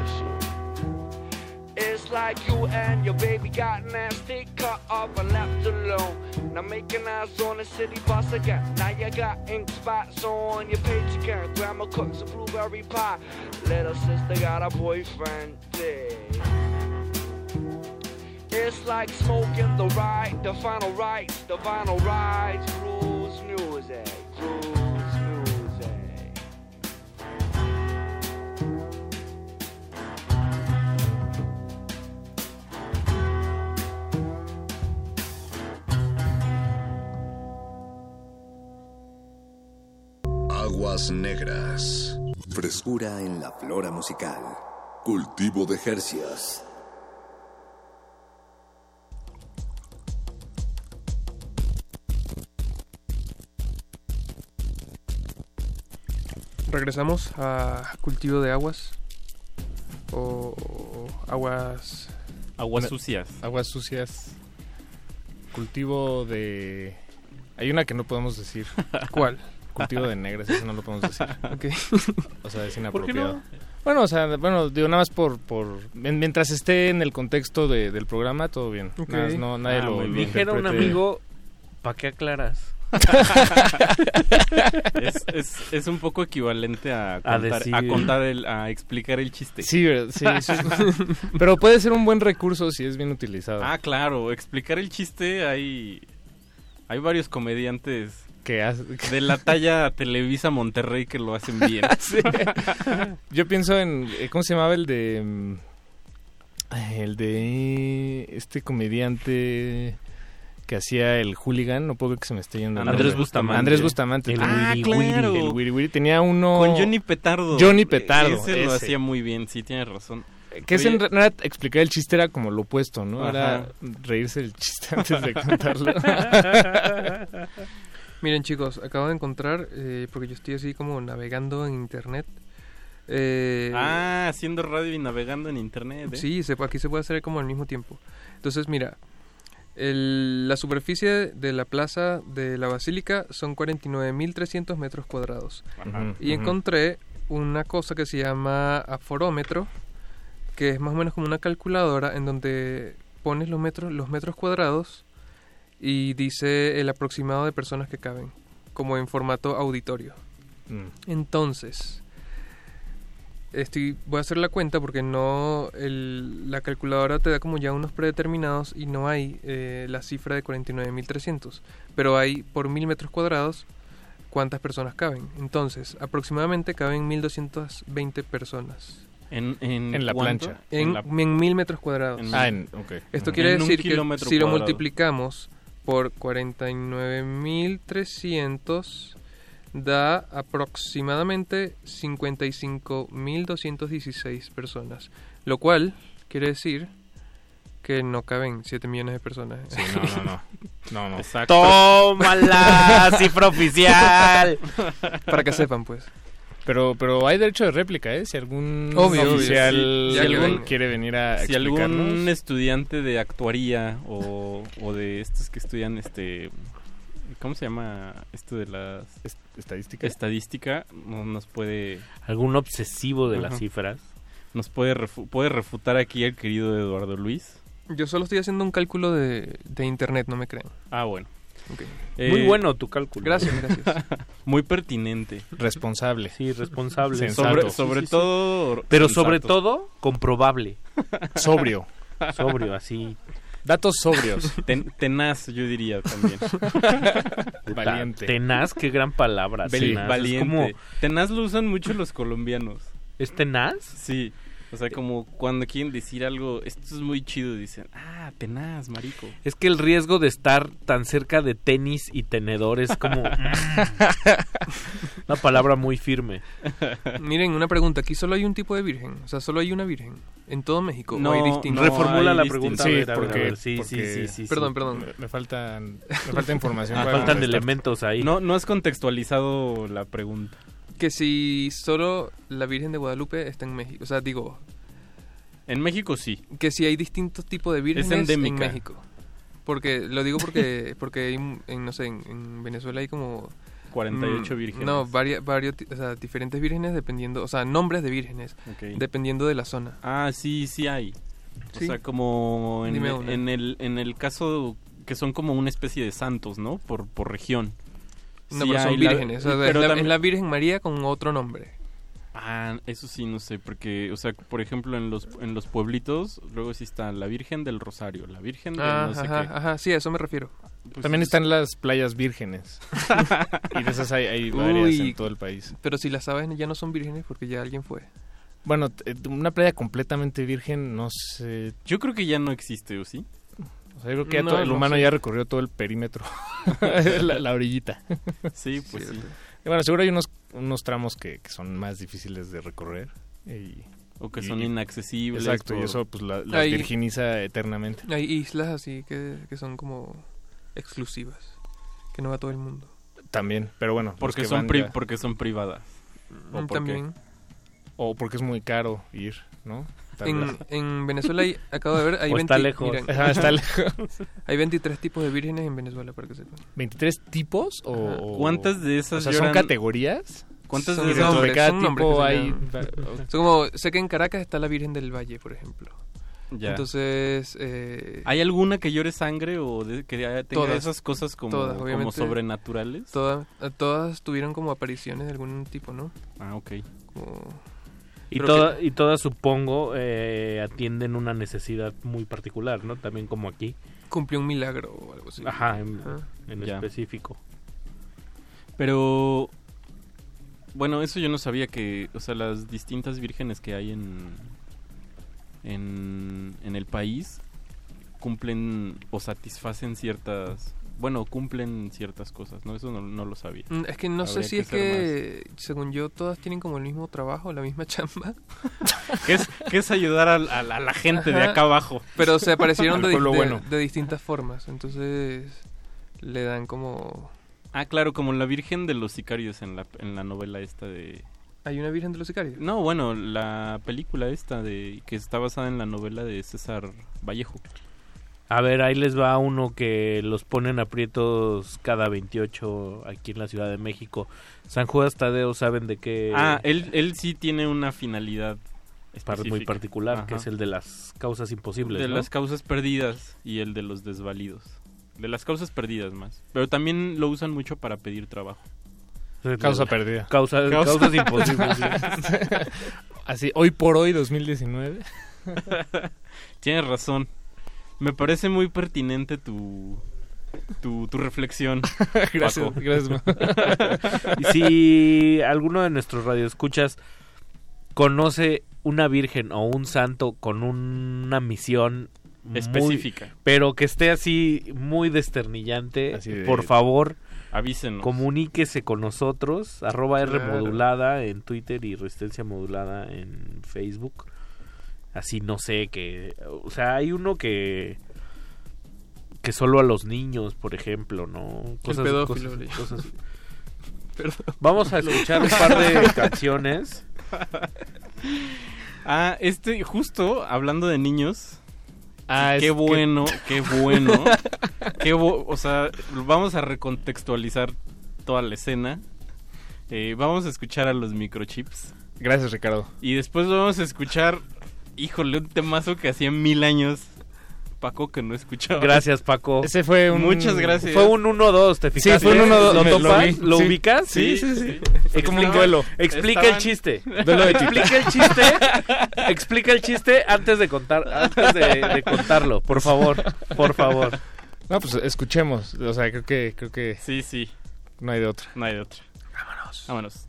It's like you and your baby got nasty, cut up and left alone. Now making eyes on the city bus again. Now you got ink spots on your page again. Grandma cooks a blueberry pie. Little sister got a boyfriend. It's like smoking the right, the final rites, the vinyl rides, blues music, blues Aguas negras. Frescura en la flora musical. Cultivo de Jercias. Regresamos a cultivo de aguas. O aguas. Aguas sucias. Aguas sucias. Cultivo de. Hay una que no podemos decir. ¿Cuál? Cultivo de negras, eso no lo podemos decir. O sea, es ¿Por qué inapropiado. no? Bueno, o sea, bueno, digo, nada más por, por mien- mientras esté en el contexto de- del programa, todo bien. Ok. Nada más no, nadie Ah, lo, lo. Dijera un amigo, ¿para qué aclaras? es, es, es un poco equivalente a A contar, a, contar el, a explicar el chiste. Sí, sí. Pero puede ser un buen recurso si es bien utilizado. Ah, claro, explicar el chiste hay hay varios comediantes que de la talla Televisa Monterrey que lo hacen bien. Sí. Yo pienso en eh, ¿cómo se llamaba el de mm, el de este comediante que hacía el hooligan, no puedo que se me esté yendo el Andrés. Bustamante. Andrés Bustamante. El Ah, Wiri claro. Wiri. El Wiri Wiri. Tenía uno Con Johnny Petardo. Johnny Petardo. Ese, lo hacía muy bien, sí, tienes razón. Que Oye, en no era explicar el chiste, era como lo opuesto, ¿no? Era Ajá. reírse del chiste antes de contarlo. Miren chicos, acabo de encontrar, eh, porque yo estoy así como navegando en internet. Eh, Ah, haciendo radio y navegando en internet. ¿eh? Sí, se, aquí se puede hacer como al mismo tiempo. Entonces, mira, el- la superficie de la plaza de la basílica son 49.300 metros cuadrados. Ajá. Y encontré una cosa que se llama aforómetro, que es más o menos como una calculadora en donde pones los metros, los metros cuadrados y dice el aproximado de personas que caben, como en formato auditorio. Mm. Entonces, estoy, voy a hacer la cuenta porque no el- la calculadora te da como ya unos predeterminados y no hay eh, la cifra de 49.300, pero hay por mil metros cuadrados cuántas personas caben. Entonces, aproximadamente caben 1.220 personas. En, en, En la ¿cuánto? plancha. En, En la- en mil metros cuadrados. En- Ah, en- ok. Esto quiere decir que si lo multiplicamos por 49.300 da aproximadamente 55.216 personas. Lo cual quiere decir que no caben 7 millones de personas. Sí, no, no, no. No, no. Exacto. ¡Tómala! ¡Cifra oficial! Para que sepan, pues. Pero, pero hay derecho de réplica, ¿eh? Si algún Obvio, obvio, oficial sí. si algún quiere venir a si explicarnos. algún estudiante de actuaría o, o de estos que estudian este ¿cómo se llama esto de las estadística estadística no- nos puede Algún obsesivo de las cifras. nos puede refu- puede refutar aquí el querido Eduardo Luis Yo solo estoy haciendo un cálculo de, de internet, no me crean. ah bueno Ok. Muy bueno tu cálculo. Gracias, gracias. muy pertinente Responsable. Sí, responsable. Sensato. sobre, sobre sí, sí. todo Pero sobre todo, comprobable. Sobrio. Sobrio, así. Datos sobrios. Ten- tenaz yo diría también Valiente. Tenaz, qué gran palabra. Vel- tenaz. Es valiente como, tenaz lo usan mucho los colombianos ¿Es tenaz? sí o sea como cuando quieren decir algo esto es muy chido dicen ah tenaz marico Es que el riesgo de estar tan cerca de tenis y tenedor es como... una palabra muy firme. Miren, una pregunta. Aquí solo hay un tipo de virgen. O sea, solo hay una virgen. En todo México. No, ¿O hay distintos? no, Reformula hay la pregunta. Sí, a ver, a ver, a porque, ver. Sí, sí, porque- sí, sí, sí. Perdón, perdón. Me, me faltan, me falta información. Ah, para faltan contestar. elementos ahí. no no has contextualizado la pregunta Que si solo la Virgen de Guadalupe está en México. O sea, digo, en México sí que si hay distintos tipos de vírgenes en endémica. México. Porque, lo digo porque, porque hay, en, no sé, en, en Venezuela hay como... 48 mm, vírgenes No, varios, o sea, diferentes vírgenes dependiendo, o sea, nombres de vírgenes, dependiendo de la zona. ah sí sí hay Sí. o sea como en, en el en el caso que son como una especie de santos no por por región No, Sí pero son la- vírgenes. o sea, pero es, la, también- es la Virgen María con otro nombre. Ah, eso sí, no sé, porque, o sea, por ejemplo, en los, en los pueblitos, luego sí está la Virgen del Rosario, la Virgen de Ah, no sé ajá, qué. ajá, sí, a eso me refiero. Pues También es- están las playas vírgenes. y de esas hay, hay varias Uy. en todo el país. Pero si las aves ya no son vírgenes porque ya alguien fue. Bueno, t- una playa completamente virgen, no sé. Yo creo que ya no existe, ¿o sí? O sea, yo creo que No, todo- el no humano sé. ya recorrió todo el perímetro. la, la orillita. Sí, pues sí. Y bueno, seguro hay unos, unos tramos que, que son más difíciles de recorrer. Y, O que y- son inaccesibles. Exacto, y por- eso pues la, las virginiza eternamente. Hay islas así que, que son como exclusivas, que no va todo el mundo. También, pero bueno. Porque que son, pri- ya- porque son privadas. ¿O Mm, por qué? También. O porque es muy caro ir, ¿no? En, en Venezuela hay, acabo de ver, hay, O está 20 lejos. miren, Ajá, está lejos. hay 23 tipos de vírgenes en Venezuela, para que sepan. ¿23 tipos? O, Ajá. ¿Cuántas de O esas sea, ¿son lloran- categorías? ¿Cuántas Son de esas... nombres, cada son tipo hay... Son como, sé que en Caracas está la Virgen del Valle, por ejemplo. Ya. Entonces, eh, ¿Hay alguna que llore sangre o de- que tenga Todas. esas cosas como, Todas, como obviamente. sobrenaturales? todas, todas tuvieron como apariciones de algún tipo, ¿no? Ah, ok. Como... Y, toda- y todas, supongo, eh, atienden una necesidad muy particular, ¿no? También como aquí. Cumplió un milagro o algo así. Ajá, en, Ajá. en específico. Pero bueno, eso yo no sabía que, o sea, las distintas vírgenes que hay en en, en el país cumplen o satisfacen ciertas, bueno, cumplen ciertas cosas, ¿no? Eso no, no lo sabía. Mm, Es que no sé si que es que, según yo, todas tienen como el mismo trabajo, la misma chamba. ¿Qué es, qué es ayudar a, a la- a la gente de acá abajo? Pero se aparecieron de, de- bueno. de distintas formas. Entonces, le dan como... Ah, claro, como la Virgen de los Sicarios en la, en la novela esta de... ¿Hay una Virgen de los Sicarios? No, bueno, la película esta de que está basada en la novela de César Vallejo. A ver, ahí les va uno que los ponen aprietos cada 28 aquí en la Ciudad de México. San Judas Tadeo, ¿saben de qué? Ah, él, él sí tiene una finalidad par- muy específica. particular, que es el de las causas imposibles. de ¿no? las causas perdidas y el de los desvalidos. De las causas perdidas más. Pero también lo usan mucho para pedir trabajo. Causa perdida. Causa- Causa- Causas imposibles. sí. Así, hoy por hoy, 2019. Tienes razón. Me parece muy pertinente tu tu, tu reflexión. Gracias, Paco. gracias. Y si alguno de nuestros radioescuchas conoce una virgen o un santo con una misión muy- Específica. pero que esté así muy desternillante, Así de- por favor, Avísenos. comuníquese con nosotros, arroba R modulada en Twitter y Resistencia modulada en Facebook. Así no sé que o sea hay uno que que solo a los niños por ejemplo no El pedófilo, le cosas, cosas- Perdón. vamos a escuchar un par de canciones Ah, este, justo hablando de niños. Ah, qué que- bueno, qué bueno. qué bo- o sea, vamos a recontextualizar toda la escena. Eh, vamos a escuchar a los microchips. Gracias, Ricardo. Y después vamos a escuchar, híjole, un temazo que hacía mil años. Paco, que no escuchaba. Gracias, Paco. Ese fue un... Muchas gracias. Fue un 1-2, ¿te Sí, fijaste? fue un 1-2, ¿Lo topas? ¿Lo sí. ubicas? Sí, sí, sí. Como un Explica- duelo. Explica el chiste. Duelo de explica el chiste. explica el chiste antes de contar, antes de, de contarlo, por favor, por favor. No, pues escuchemos. O sea, creo que, creo que Sí, sí, no hay de otra. no hay de otra. Vámonos. Vámonos.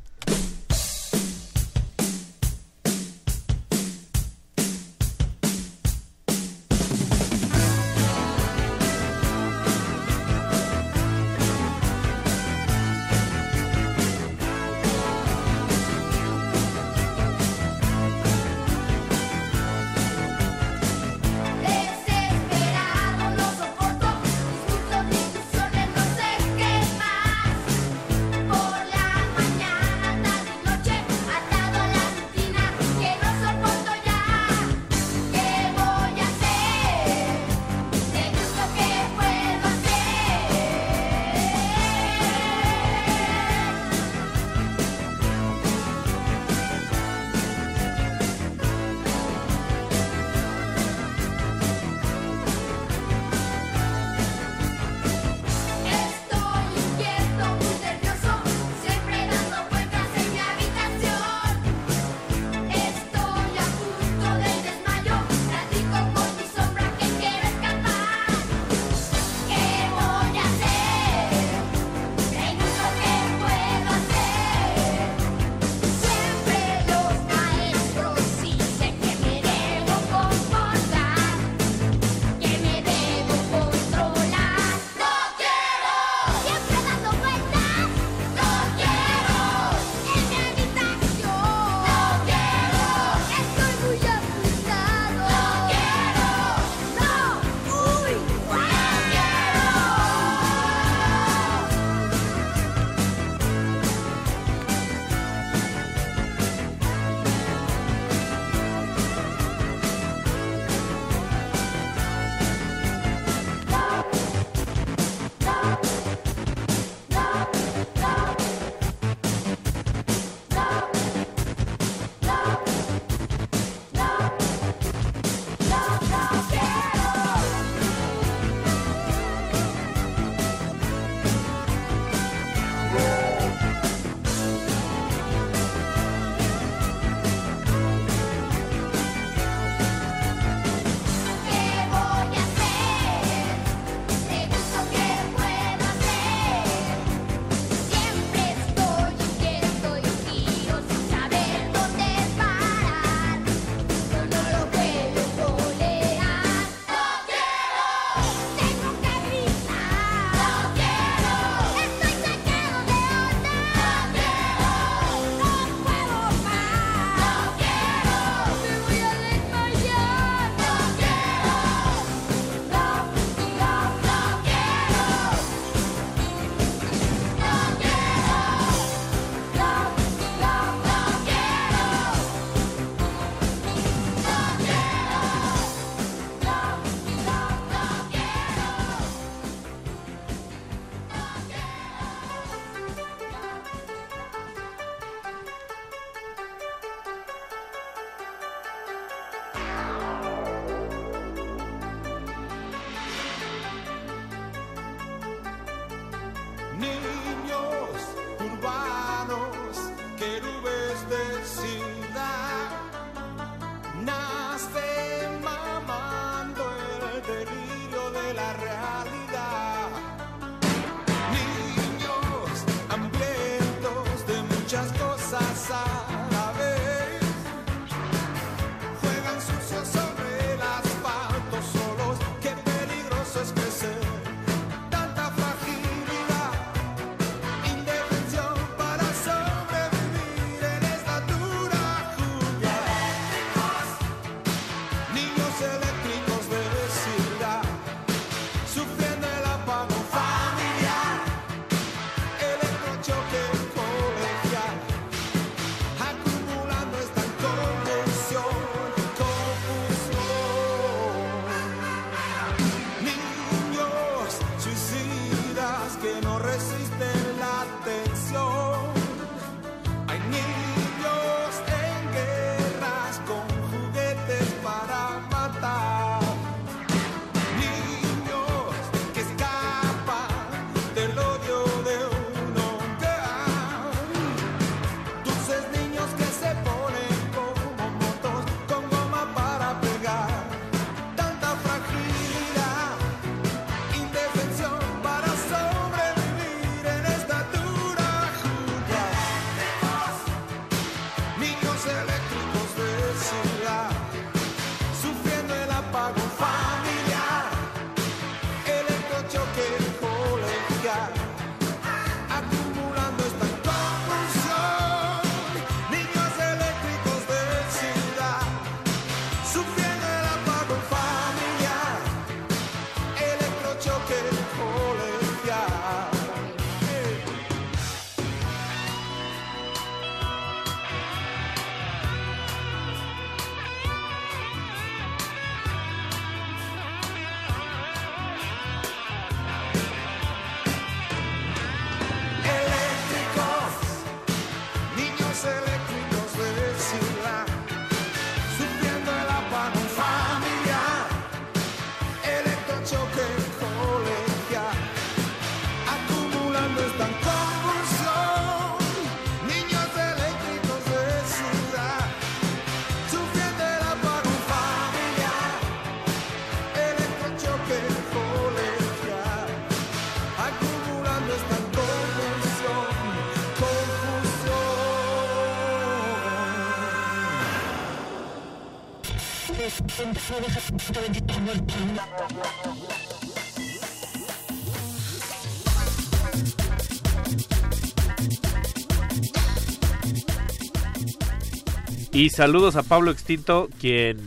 Y saludos a Pablo Extinto, quien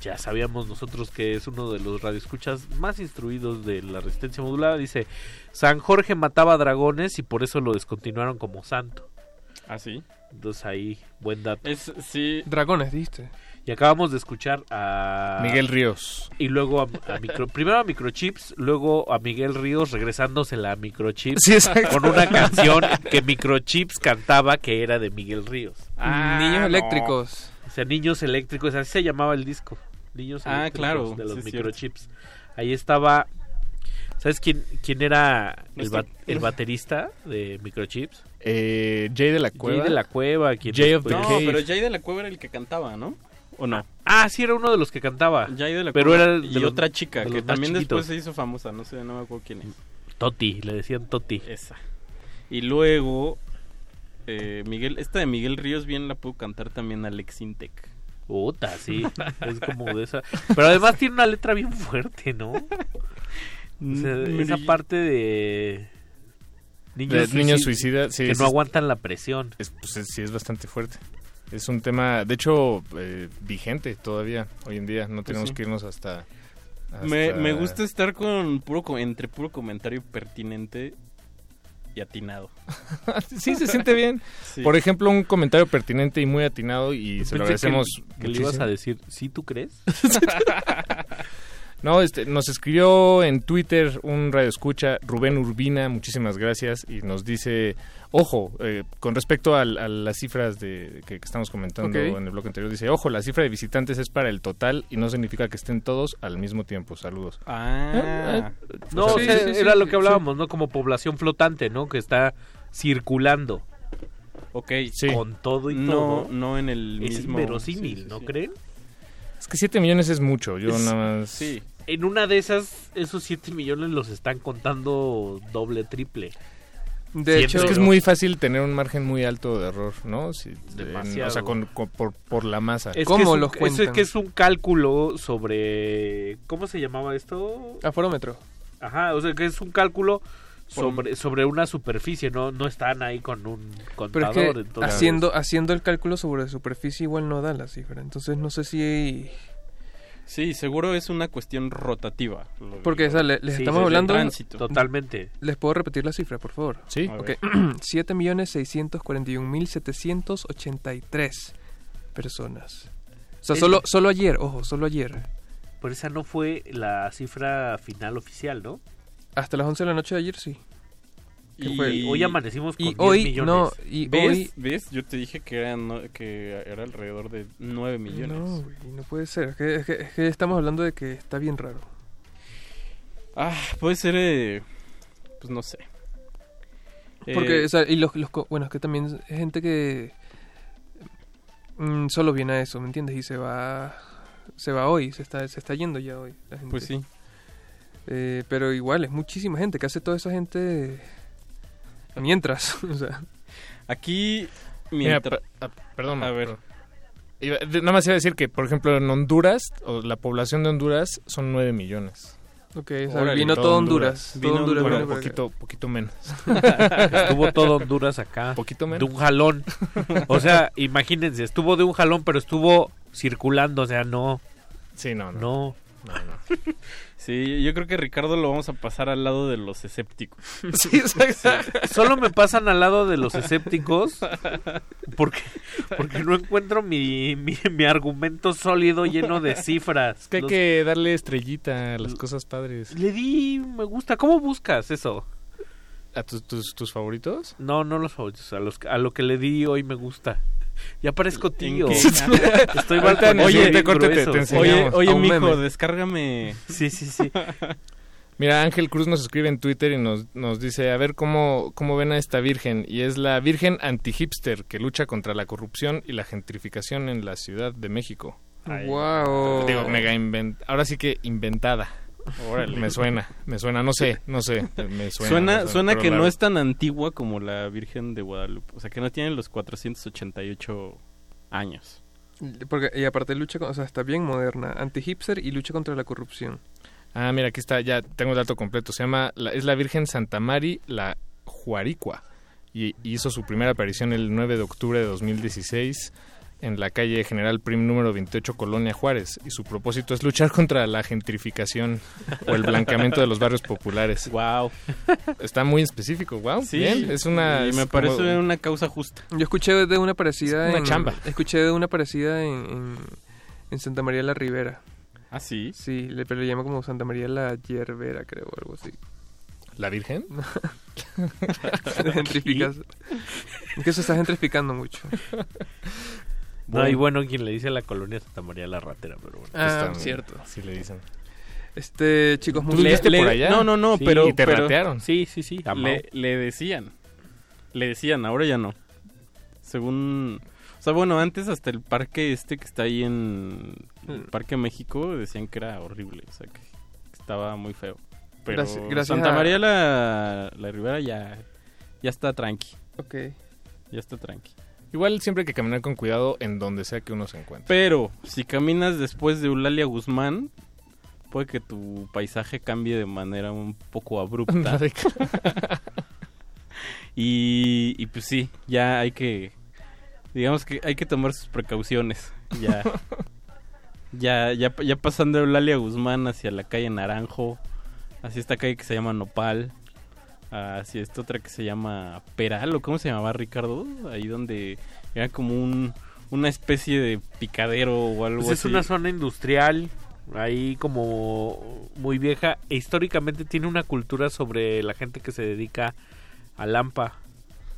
ya sabíamos nosotros que es uno de los radioescuchas más instruidos de la resistencia modulada. Dice, San Jorge mataba dragones y por eso lo descontinuaron como santo. ¿Ah, sí? Entonces ahí, buen dato. Es, sí. Dragones, ¿viste? Y acabamos de escuchar a... Miguel Ríos. Y luego a, a micro, primero a Microchips, luego a Miguel Ríos regresándosela a Microchips Sí, exacto. con una canción que Microchips cantaba que era de Miguel Ríos. Ah, Niños no. eléctricos. O sea, Niños Eléctricos, así se llamaba el disco. Niños Ah, Eléctricos claro, de los sí microchips. Ahí estaba. ¿Sabes quién, quién era el, Nuestro- ba- el baterista de microchips? Eh, Jay de la Cueva. Jay de la Cueva. quien Jay of the después- No, Cave. pero Jay de la Cueva era el que cantaba, ¿no? ¿O no? Ah, sí, era uno de los que cantaba. Jay de la Pero era de y los- otra chica que también chiquitos. después se hizo famosa, no sé, no me acuerdo quién es. Toti, le decían Toti. Esa. Y luego eh, Miguel, esta de Miguel Ríos bien la pudo cantar también Alex Intec. Puta, sí. es como de esa. Pero además tiene una letra bien fuerte, ¿no? O sea, esa parte de. De Niños, niños suicidas suicidas, sí, que es- no aguantan la presión. Es, pues, es- sí, es bastante fuerte. Es un tema, de hecho, eh, vigente todavía, hoy en día. No tenemos sí. que irnos hasta... Me, hasta- me gusta estar con puro co- entre puro comentario pertinente y atinado. sí, se siente bien. Sí. Por ejemplo, un comentario pertinente y muy atinado y se lo agradecemos que, que le ibas a decir, ¿sí tú crees? No, este, nos escribió en Twitter un radio escucha, Rubén Urbina, muchísimas gracias, y nos dice, ojo, eh, con respecto a, las cifras de, que, que estamos comentando en el bloque anterior, dice, ojo, la cifra de visitantes es para el total y no significa que estén todos al mismo tiempo. Saludos. Ah, No, O o sea, sea, sí, sí, era sí, lo que sí. hablábamos, ¿no? Como población flotante, ¿no? Que está circulando ok. Sí. con todo y No, todo. no en el Es mismo... inverosímil, sí, sí, ¿no sí. creen? Es que 7 millones es mucho, yo Es- nada más... Sí. En una de esas, esos 7 millones los están contando doble, triple. De hecho, Es que es muy fácil tener un margen muy alto de error, ¿no? Si- en- o sea, con- con- por, por la masa. Es ¿Cómo los eso es cuentan? que es un cálculo sobre... ¿Cómo se llamaba esto? aforómetro. Ajá, o sea que es un cálculo sobre, sobre una superficie, no no están ahí con un Pero contador. es que entonces- haciendo, haciendo el cálculo sobre superficie igual no da la cifra. Entonces no sé si... Sí, seguro es una cuestión rotativa. Porque o sea, le- les Sí, estamos hablando... tránsito. Totalmente. ¿Les puedo repetir la cifra, por favor? Sí. Ok, ver. 7.641.783 personas. O sea, Es- solo, solo ayer, ojo, solo ayer. Pero esa no fue la cifra final oficial, ¿no? Hasta las 11 de la noche de ayer, sí. Y- Hoy amanecimos con Y 10 hoy, millones. no, y ¿Ves? hoy... ¿Ves? Yo te dije que era, no- que era alrededor de 9 millones. No, güey, no puede ser. Es que, es que- es que estamos hablando de que está bien raro. Ah, puede ser... eh, pues no sé. Porque, Eh, o sea, y los, los co- bueno, es que también es gente que mm, solo viene a eso, ¿me entiendes? Y se va, se va hoy, se está, se está yendo ya hoy. La gente. pues sí. Eh, pero igual, es muchísima gente. que hace toda esa gente mientras? o sea, Aquí... Mira, Mientras... per- ah, perdón. A ver. de- nada más iba a decir que, por ejemplo, en Honduras, o la población de Honduras son 9 millones. ok, o sea, vino todo Honduras. Honduras. Vino Todo Honduras Honduras. Bueno, poquito, poquito menos. Estuvo todo Honduras acá. Poquito De menos. un jalón. O sea, imagínense, estuvo de un jalón, pero estuvo circulando, o sea, no, Sí, no, no. no. No, no. Sí, yo creo que Ricardo lo vamos a pasar al lado de los escépticos. Sí. Solo me pasan al lado de los escépticos porque, porque no encuentro mi, mi, mi argumento sólido lleno de cifras. Es que hay Los- que darle estrellita a las cosas padres. Le di me gusta. ¿Cómo buscas eso? ¿A tus, tus, tus favoritos? No, no los favoritos. A, los, a lo que le di hoy me gusta. Ya parezco tío. Estoy bien corte te-. Oye, oye, mijo, meme. descárgame... Sí, sí, sí. Mira, Ángel Cruz nos escribe en Twitter y nos, nos dice, a ver cómo, cómo ven a esta virgen. Y es la virgen anti-hipster que lucha contra la corrupción y la gentrificación en la Ciudad de México. Wow. Digo, mega invent... Ahora sí que inventada. Me suena, me suena, no sé, no sé, me suena. Suena, me suena pero que la- no es tan antigua como la Virgen de Guadalupe. O sea, que no tiene los 488 años. Porque, y aparte lucha, con- o sea, está bien moderna, anti-hipster y lucha contra la corrupción. Ah, mira, aquí está, ya tengo el dato completo. Se llama, la- es la Virgen Santa Mari la Juaricua. Y, y hizo su primera aparición el 9 de octubre de 2016 en la calle General Prim número 28, Colonia Juárez. Y su propósito es luchar contra la gentrificación o el blanqueamiento de los barrios populares. Wow. Está muy específico, wow. Sí, bien, es una... y es me como- parece una causa justa. Yo escuché de una parecida Es una en... chamba. Escuché de una parecida en, en, en Santa María la Ribera. ¿Ah, sí? Sí, le, pero le llama como Santa María la Yerbera, creo, o algo así. ¿La Virgen? Gentrificas. Es que se está gentrificando mucho. No, y bueno, quien le dice a la colonia Santa María la Ratera, pero bueno. Ah, cierto. Sí le dicen. Este, chicos, ¿Tú por allá? No, no, no, Sí, pero... y te pero ratearon. Sí, sí, sí. Le, le decían. Le decían, ahora ya no. Según... O sea, bueno, antes hasta el parque este que está ahí en... El Parque México decían que era horrible. O sea, que estaba muy feo. Pero Gracias- gracias Santa a- María la, la Ribera ya... Ya está tranqui. Ok. Ya está tranqui. Igual siempre hay que caminar con cuidado en donde sea que uno se encuentre. Pero si caminas después de Eulalia Guzmán, puede que tu paisaje cambie de manera un poco abrupta. y, y pues sí, ya hay que, digamos que hay que tomar sus precauciones. Ya, ya, ya, ya pasando Eulalia Guzmán hacia la calle Naranjo, hacia esta calle que se llama Nopal, hacia esta otra que se llama Peral, o cómo se llamaba Ricardo, ahí donde era como un, una especie de picadero o algo Pues es así. una zona industrial, ahí como muy vieja. E históricamente tiene una cultura sobre la gente que se dedica a lampa,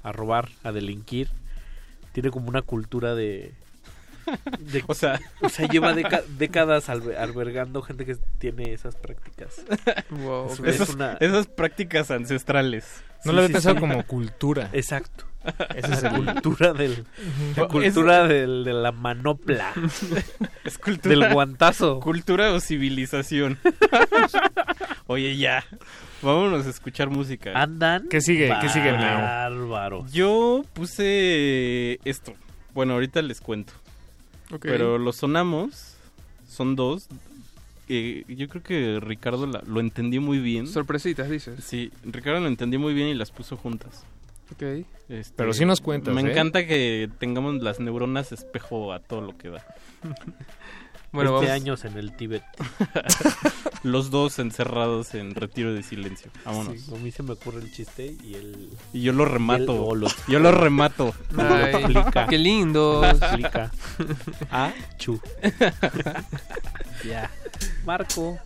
a robar, a delinquir. Tiene como una cultura de... de- O sea, o sea, lleva deca- décadas albe- albergando gente que tiene esas prácticas. Wow, Es- ok. es Esas, una- esas prácticas ancestrales. No Sí, lo había sí, pensado sí. como cultura. Exacto. Esa es la cultura del la Es- cultura del- de la manopla. Es cultura, del guantazo. Cultura o civilización. Oye, ya. Vámonos a escuchar música. Andan. ¿Qué sigue? ¿Qué sigue, Mau? Bárbaros. Yo puse esto. Bueno, ahorita les cuento. Pero los sonamos. Son dos. Eh, yo creo que Ricardo la- lo entendió muy bien. Sorpresitas, dices. Sí, Ricardo lo entendió muy bien y las puso juntas. Ok. Este, Pero sí nos cuentas, Me ¿eh? encanta que tengamos las neuronas espejo a todo lo que da. Bueno, Veinte vamos. años en el Tíbet. Los dos encerrados en retiro de silencio. Vámonos. Sí, a mí se me ocurre el chiste y el... Y yo lo el- remato. Yo lo remato. Ay, qué lindo. explica. Ah, Chu. ya. Marco.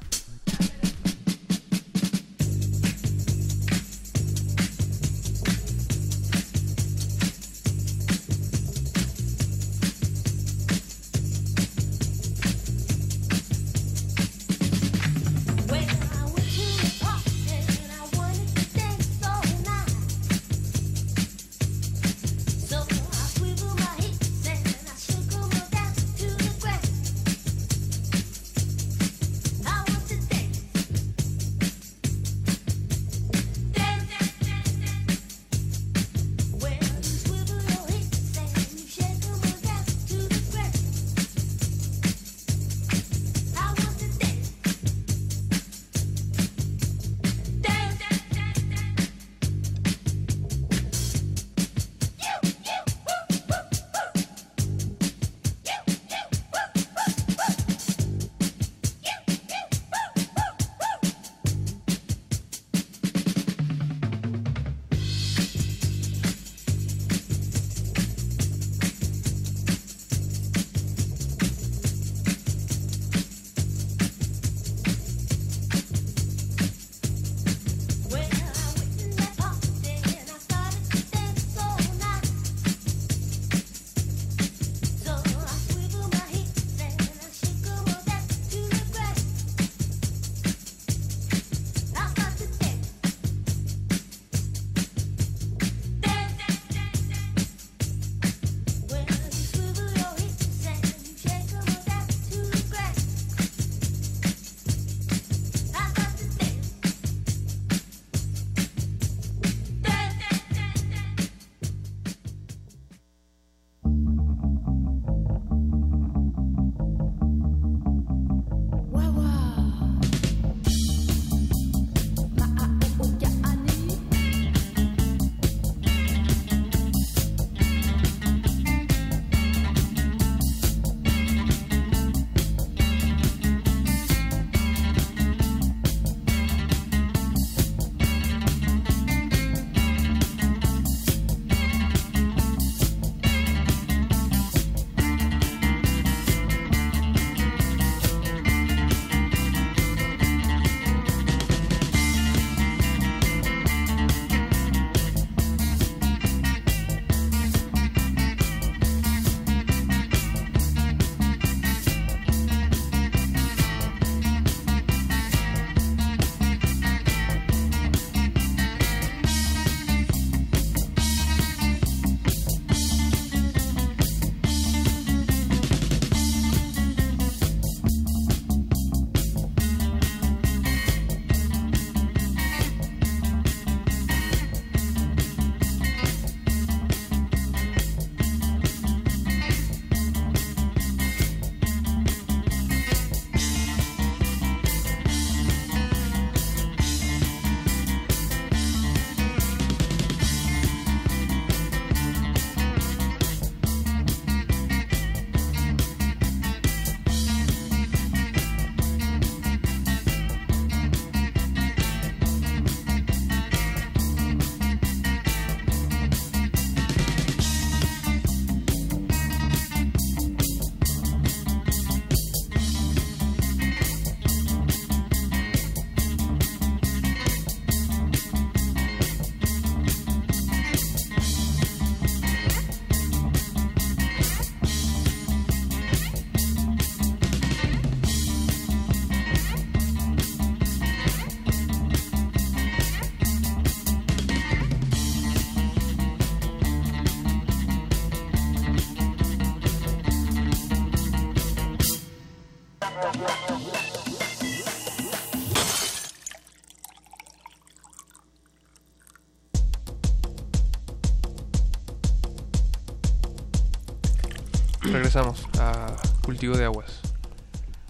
Regresamos a cultivo de aguas.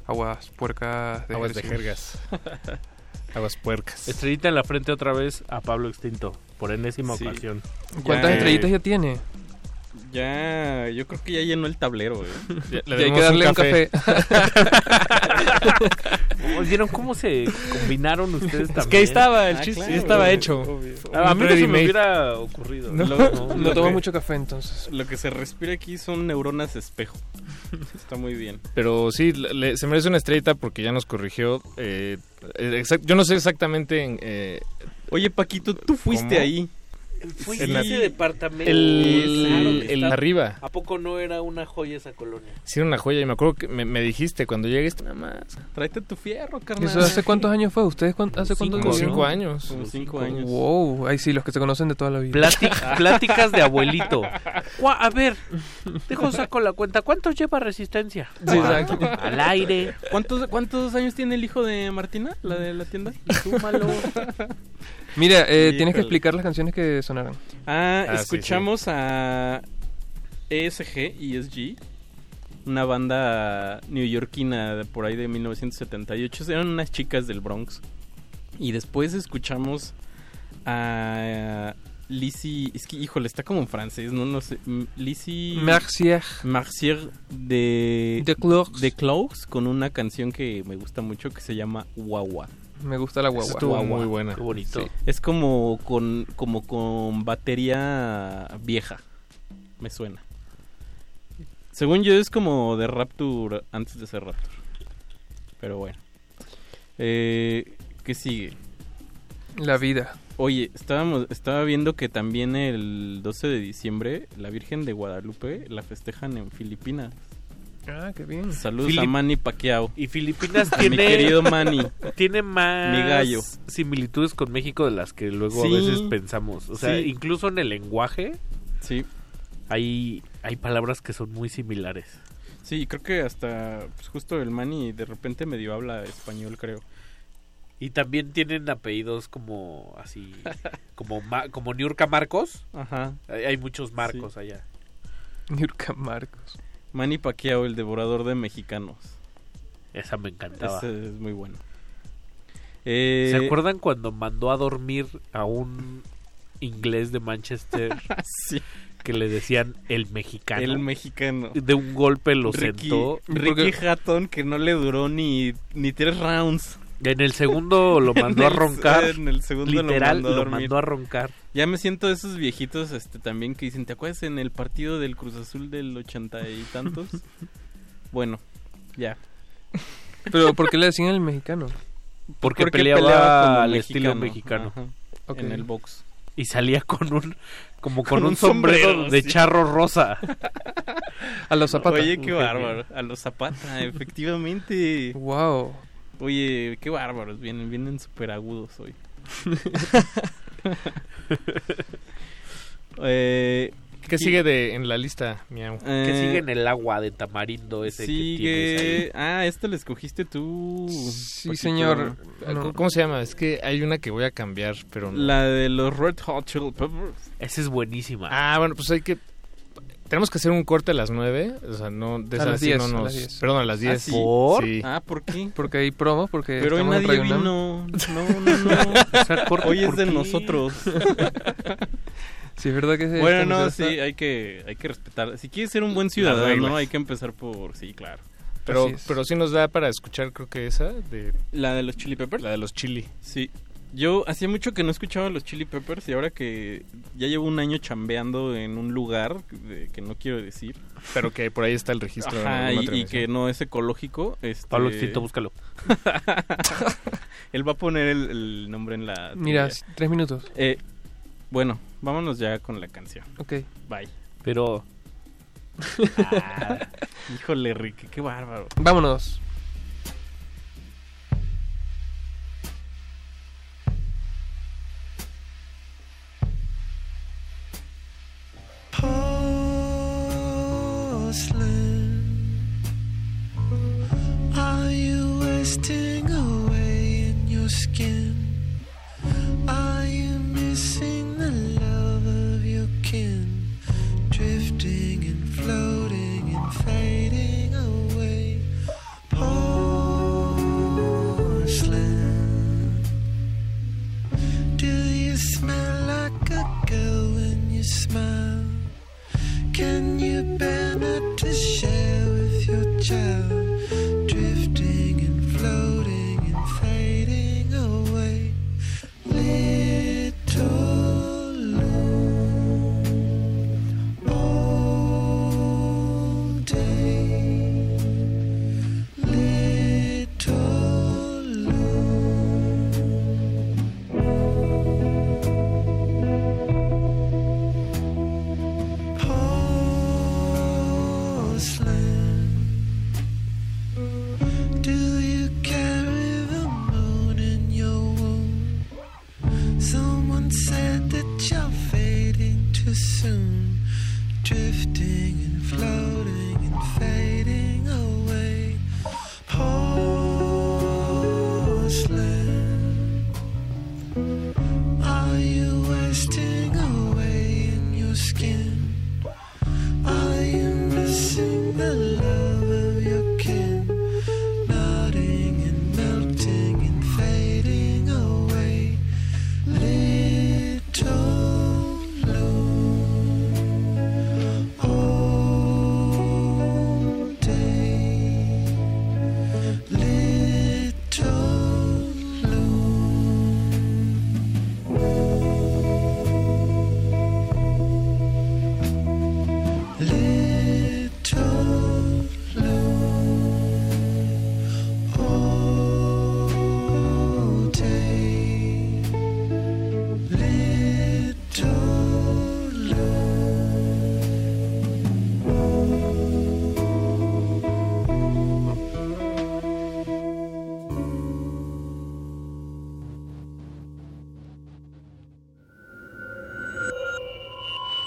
Aguas puercas de Aguas de jergas. Aguas puercas. Estrellita en la frente otra vez a Pablo Extinto, por enésima Sí. ocasión. ¿Cuántas Ya, estrellitas ya tiene? Ya, yo creo que ya llenó el tablero, eh. Ya- le Ya hay que darle un café. Oh, ¿Vieron cómo se combinaron ustedes también? Es que ahí estaba, el Ah, chiste claro, estaba obvio, hecho. obvio. Ah, a mí no se me hubiera ocurrido. No. Lo- No lo tomo que- mucho café entonces. Lo que se respira aquí son neuronas espejo. Está muy bien. Pero sí, le- se merece una estrellita porque ya nos corrigió. eh, eh, exact- yo no sé exactamente en, eh, Oye, Paquito, tú fuiste ¿Cómo? ahí. Fue En la- ese departamento. el, Claro el arriba. ¿A poco no era una joya esa colonia? Sí, era una joya. Y me acuerdo que me, me dijiste cuando llegues nada más. Tráete tu fierro, ¿Y carnal. ¿Eso hace cuántos años fue? ¿Ustedes cuán- hace cuánto Como vivieron? cinco años. Como cinco años. Wow, ahí sí, los que se conocen de toda la vida. Plátic- pláticas de abuelito. Gua- A ver, dejo saco la cuenta. ¿Cuánto lleva resistencia? Sí, exacto. Al aire. ¿Cuántos, ¿Cuántos años tiene el hijo de Martina, la de la tienda? Súmalo. Mira, eh, tienes que explicar las canciones que sonaron. Ah, Ah, sí, escuchamos a ESG, ESG, una banda neoyorquina de por ahí de 1978. Eran unas chicas del Bronx. Y después escuchamos a Lizzie, es que híjole, está como en francés, no, no sé. Lizzie Mercier. Marcier de De Clores. de Close con una canción que me gusta mucho que se llama Wawa. Me gusta la guagua. Estuvo Guagua. muy buena. Qué bonito. Sí. Es como con como con batería vieja. Me suena. Según yo es como de Rapture antes de ser Rapture. Pero bueno. Eh, ¿Qué sigue? La vida. Oye, estábamos, estaba viendo que también el 12 de diciembre la Virgen de Guadalupe la festejan en Filipinas. Ah, qué bien. Saludos Filip- a Manny Pacquiao. Y Filipinas A mi tiene, querido Manny. tiene más Mi gallo. similitudes con México de las que luego Sí. a veces pensamos. O sea, Sí. incluso en el lenguaje Sí, hay, hay palabras que son muy similares. sí, creo que hasta pues, justo el Manny de repente medio habla español, creo. Y también tienen apellidos como así, como Ma- como Niurka Marcos. Ajá. Hay, hay muchos Marcos allá. Nurka Marcos. Manny Pacquiao, el devorador de mexicanos. Esa me encantaba. Ese es muy bueno. Eh, ¿Se acuerdan cuando mandó a dormir a un inglés de Manchester Sí, que le decían el mexicano? el mexicano. de un golpe lo Ricky, sentó. Ricky Hatton, que no le duró ni, ni tres rounds. En el segundo lo mandó a En el- roncar. En el segundo Literal, lo mandó a lo dormir. mandó a roncar. Ya me siento de esos viejitos este también que dicen, ¿te acuerdas en el partido del Cruz Azul del ochenta y tantos? bueno, ya. Pero ¿por qué le decían el mexicano? Porque, Porque peleaba, peleaba al estilo mexicano. Ajá. En el box. Y salía con un como con, Con un, un sombrero, sombrero, de sí. charro rosa. A los zapatos. Oye, qué bárbaro. A los Zapata, efectivamente. Wow. Oye, qué bárbaros. Vienen, vienen súper agudos hoy. eh, ¿Qué sigue de, en la lista, miau? que eh, sigue en el agua de tamarindo ese que tienes ahí. Sigue. Ah, este lo escogiste tú. Sí, Paquito. señor. ¿Cómo- No. ¿Cómo se llama? Es que hay una que voy a cambiar, pero no. La de los Red Hot Chili Peppers. Esa es buenísima. Ah, bueno, pues hay que... Tenemos que hacer un corte a las 9, o sea, no... De A esas las sí 10, no a nos... las 10. Perdón, a las 10. sí? ¿Por? Sí. Ah, ¿por qué? Porque hay promo, porque Pero hoy nadie vino. No, no, no. O sea, corte Hoy es de nosotros. Sí, es verdad que se Bueno, no, sí, hay que, hay que respetar. Si quieres ser un buen ciudadano, reglas. hay que empezar por... Sí, claro. Pero, pero sí nos da para escuchar, creo que esa, de ¿La de los Chili Peppers? la de los chili. Sí. Yo hacía mucho que no escuchaba los Chili Peppers y ahora que ya llevo un año chambeando en un lugar de- que no quiero decir. Pero que por ahí está el registro. de Ajá, y, y que no es ecológico. Este... Pablo Extinto, búscalo. Él va a poner el, el nombre en la... Mira, tres minutos. Eh, bueno, vámonos ya con la canción. Ok. Bye. Pero Ah, híjole, Ricky, qué bárbaro. Vámonos. slip? Are you wasting away in your skin? Are you missing the love of your kin? Drifting and floating and fading away. Porcelain. Do you smell like a girl when you smile? can you bear not to share with your child?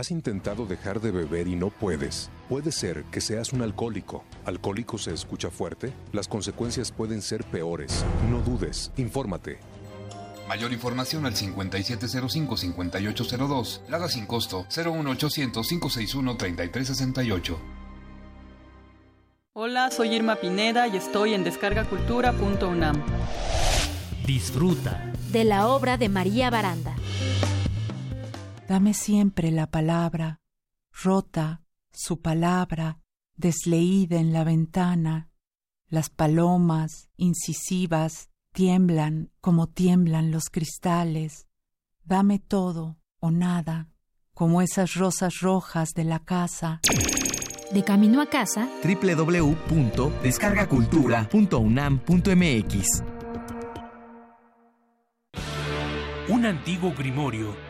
¿Has intentado dejar de beber y no puedes? Puede ser que seas un alcohólico. ¿Alcohólico se escucha fuerte? Las consecuencias pueden ser peores. No dudes, infórmate. Mayor información al 5705-5802. Lada sin costo 01800-561-3368. Hola, soy Irma Pineda y estoy en descargacultura.unam. Disfruta de la obra de María Baranda. Dame siempre la palabra, rota, su palabra, desleída en la ventana. Las palomas, incisivas, tiemblan como tiemblan los cristales. Dame todo o nada, como esas rosas rojas de la casa. De camino a casa, www.descargacultura.unam.mx Un antiguo grimorio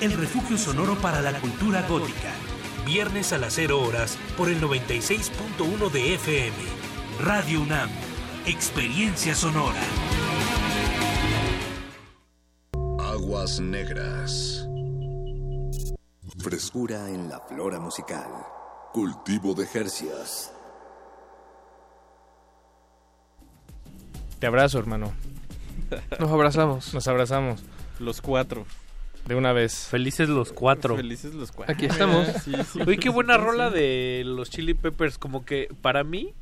el refugio sonoro para la cultura gótica. Viernes a las 0 horas por el 96.1 de FM. Radio UNAM, experiencia sonora. Aguas negras. Frescura en la flora musical. Cultivo de Jercias. Te abrazo, hermano. Nos abrazamos. Nos abrazamos. Los cuatro. De una vez. Felices los cuatro. Felices los cuatro. Aquí estamos. Sí, sí. Oye, qué buena rola de los Chili Peppers. Como que para mí,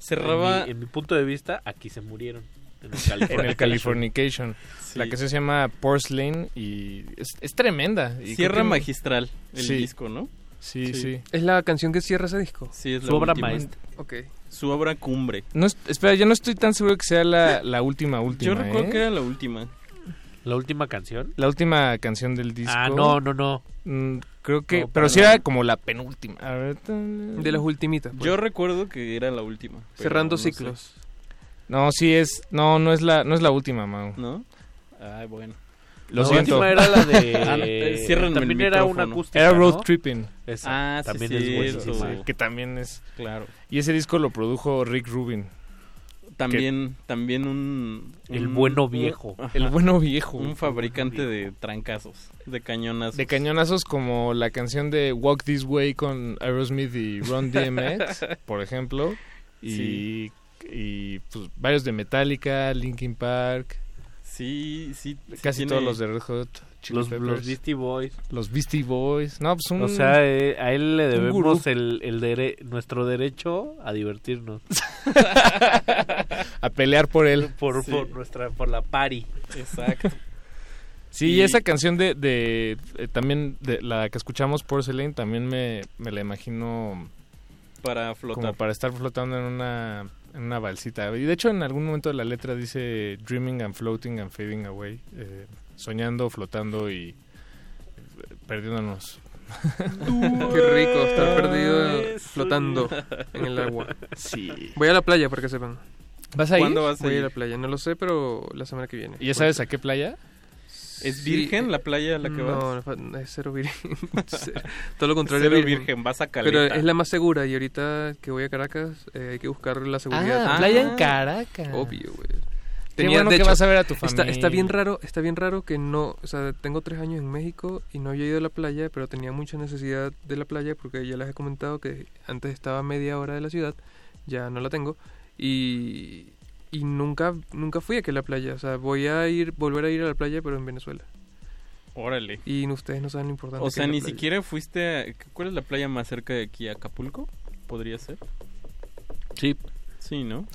Cerraba- En mi, en mi punto de vista, aquí se murieron. En el En el Californication. Sí. La que se llama Porcelain y es, es tremenda. Y Cierra que- magistral el Sí. disco, ¿no? Sí, sí. Es la canción que cierra ese disco. Sí, es Su la obra última. maestra. Ok. Su obra cumbre. No, es- espera, yo no estoy tan seguro que sea la, la última última. Yo recuerdo ¿eh? que era la última. ¿La última canción? La última canción del disco. Ah, no, no, no. Mm, creo que. No, pero sí era como la penúltima. A ver, De las ultimitas. pues. Yo recuerdo que era la última. Cerrando no sé. ciclos. No, sí es. No, no es la, no es la última, Mau. ¿No? Ay, bueno. Lo La siento. última era la de- Ah, no, también el era una acústica. Era Road ¿no? Tripping. Esa, Ah, sí, también sí, es buenísima. sí. Que también es. Claro. Y ese disco lo produjo Rick Rubin. También, también un... El bueno un- viejo. ajá. El bueno viejo. Un fabricante de trancazos, de cañonazos. De cañonazos como la canción de Walk This Way con Aerosmith y Ron DMX, por ejemplo. Y, Sí. y pues, varios de Metallica, Linkin Park, Sí, sí. sí casi tiene- todos los de Red Hot. Chili Los, Peppers. los Beastie Boys. Los Beastie Boys. No, pues un... O sea, eh, a él le debemos el, el dere- nuestro derecho a divertirnos. a pelear por él. Por, Sí. por nuestra, por la party. Exacto. Sí, y esa canción de, de eh, también de la que escuchamos Porcelain también me, me la imagino Para flotar. como para estar flotando en una en una balsita. Y de hecho en algún momento de la letra dice dreaming and floating and fading away, eh, soñando, flotando y eh, perdiéndonos. Qué rico estar perdido flotando en el agua. Sí. Voy a la playa para que sepan. ¿Vas a ir? ¿Cuándo vas a Voy a ir? la playa. No lo sé, pero la semana que viene. ¿Y ya sabes a qué playa? ¿Es virgen la playa a la que no, vas? no, es cero virgen. Todo lo contrario. Cero virgen, vas a Caleta. Pero es la más segura y ahorita que voy a Caracas eh, hay que buscar la seguridad. Ah, playa en Caracas. Obvio, güey. Qué bueno que vas a ver a tu está, está bien familia. raro, está bien raro que no, o sea, tengo tres años en México y no había ido a la playa, pero tenía mucha necesidad de la playa porque ya les he comentado que antes estaba a media hora de la ciudad, ya no la tengo y, y nunca, nunca fui aquí a la playa, o sea, voy a ir, volver a ir a la playa, pero en Venezuela. Órale. Y ustedes no saben lo importante. O que sea, ni playa. siquiera fuiste a... ¿Cuál es la playa más cerca de aquí? ¿Acapulco? ¿Podría ser? Sí. Sí, ¿no?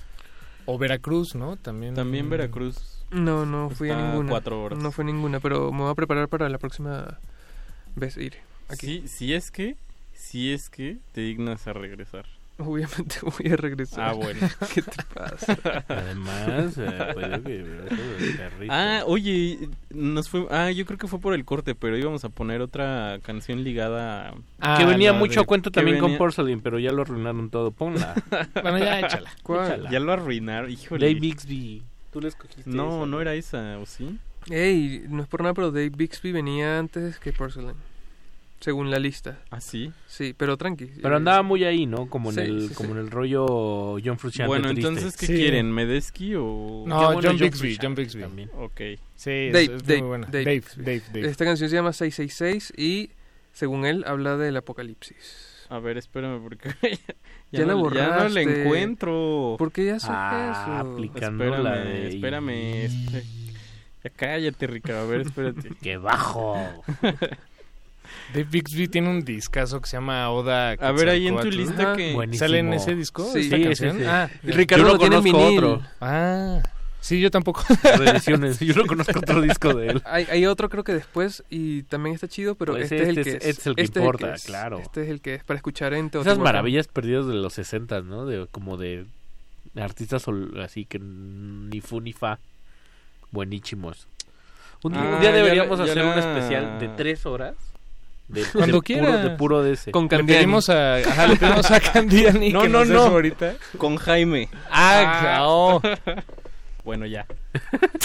O Veracruz, ¿no? También. También Veracruz. No, no fui a ninguna. cuatro horas. No fue ninguna, pero me voy a preparar para la próxima vez ir. Sí, Aquí. si es que, si es que te dignas a regresar. Obviamente voy a regresar. Ah, bueno. ¿Qué te pasa? Además, eh, puede que el perrito. Ah, oye, nos fue, ah, yo creo que fue por el corte, pero íbamos a poner otra canción ligada a- que venía la mucho a de- cuento que también con venía- Porcelain, pero ya lo arruinaron todo. Ponla. Bueno, ya échala. ¿Cuál? Ya lo arruinaron, híjole. Dave Bixby. ¿Tú le escogiste No, esa? no era esa, ¿o sí? Ey, no es por nada, pero Dave Bixby venía antes que Porcelain. Según la lista. ¿Ah, sí? Sí, pero tranqui. Pero eh, andaba muy ahí, ¿no? Como en Sí, el sí, como sí. en el rollo John Frusciante Bueno, triste. entonces, ¿qué Sí. quieren? ¿Medeski o...? No, Qué bueno, John John Bixby, John Bixby. también. Ok. Sí, es, Dave, es muy Dave, buena. Dave. Dave, Dave, Dave. Esta canción se llama 666 y, según él, habla del apocalipsis. A ver, espérame, porque Ya la no, ya no la borraste. encuentro. ¿Por qué ya haces Ah, eso? aplicando Espérame, la de... espérame, espé- Ya cállate, Rica, a ver, espérate. ¡Qué bajo! Dave Bixby tiene un discazo que se llama Oda. A ver, ahí en tu lista Ajá. que... Buenísimo. ¿Sale en ese disco? Sí. esta Sí, canción? sí, sí. Ah, ya. Ricardo Yo no lo tiene en vinil. otro. Ah, sí, yo tampoco. Reediciones. Yo no conozco otro disco de él. Hay, hay otro creo que después y también está chido, pero Pues este, es el este que es- es. este es el que Este importa, es. claro. Este es el que es para escuchar en Esas Teotihuacán. maravillas perdidas de los 60, ¿no? De, como de artistas así que ni fu ni fa. Buenísimos. Un, día- un Ah, día ya deberíamos la- ya hacer un la- especial de tres horas. De, Cuando de quiera. Puro, de puro de ese. Con Le Candiani. pedimos a, ajá, le pedimos a Candiani No, que no, nos no. ahorita. Con Jaime. Ah, oh. Bueno, ya.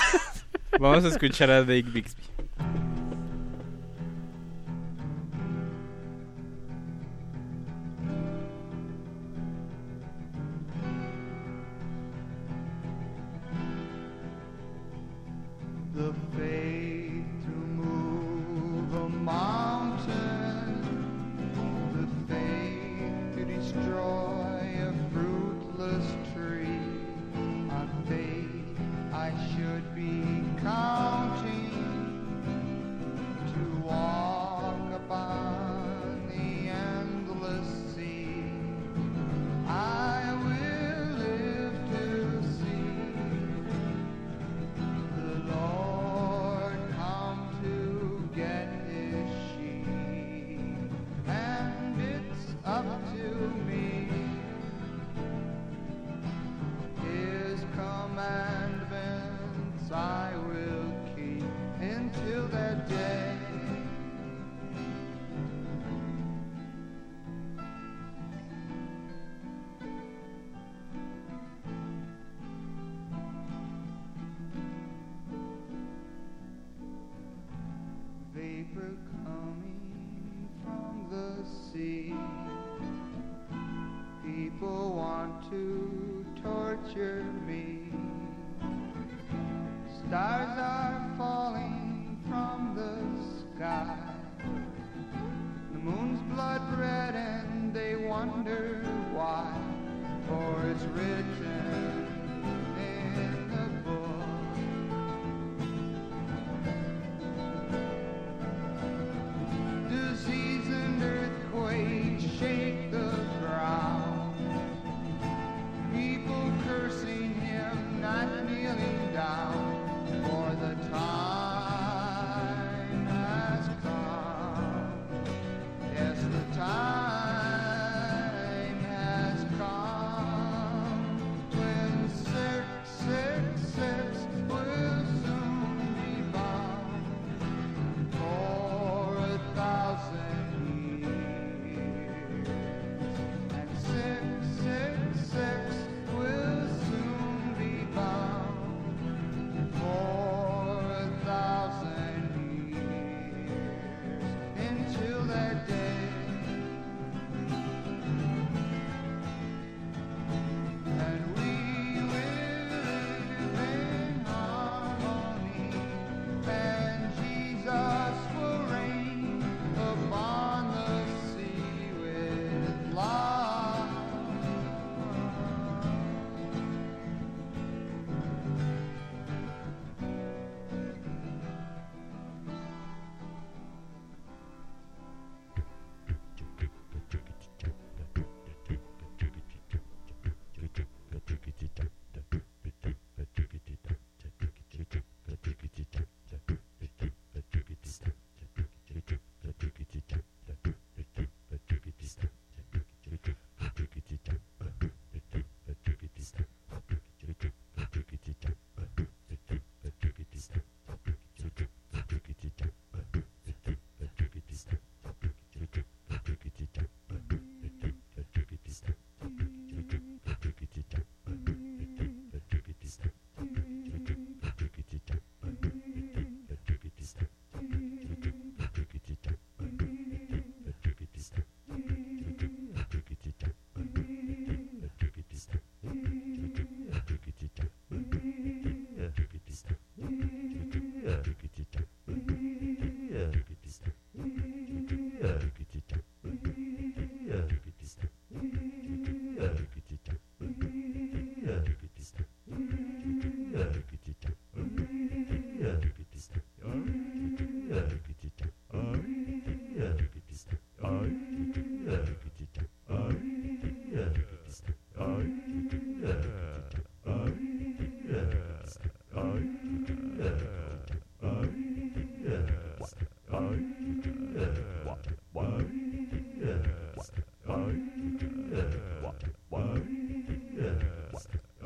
Vamos a escuchar a Dave Bixby. the faith to move a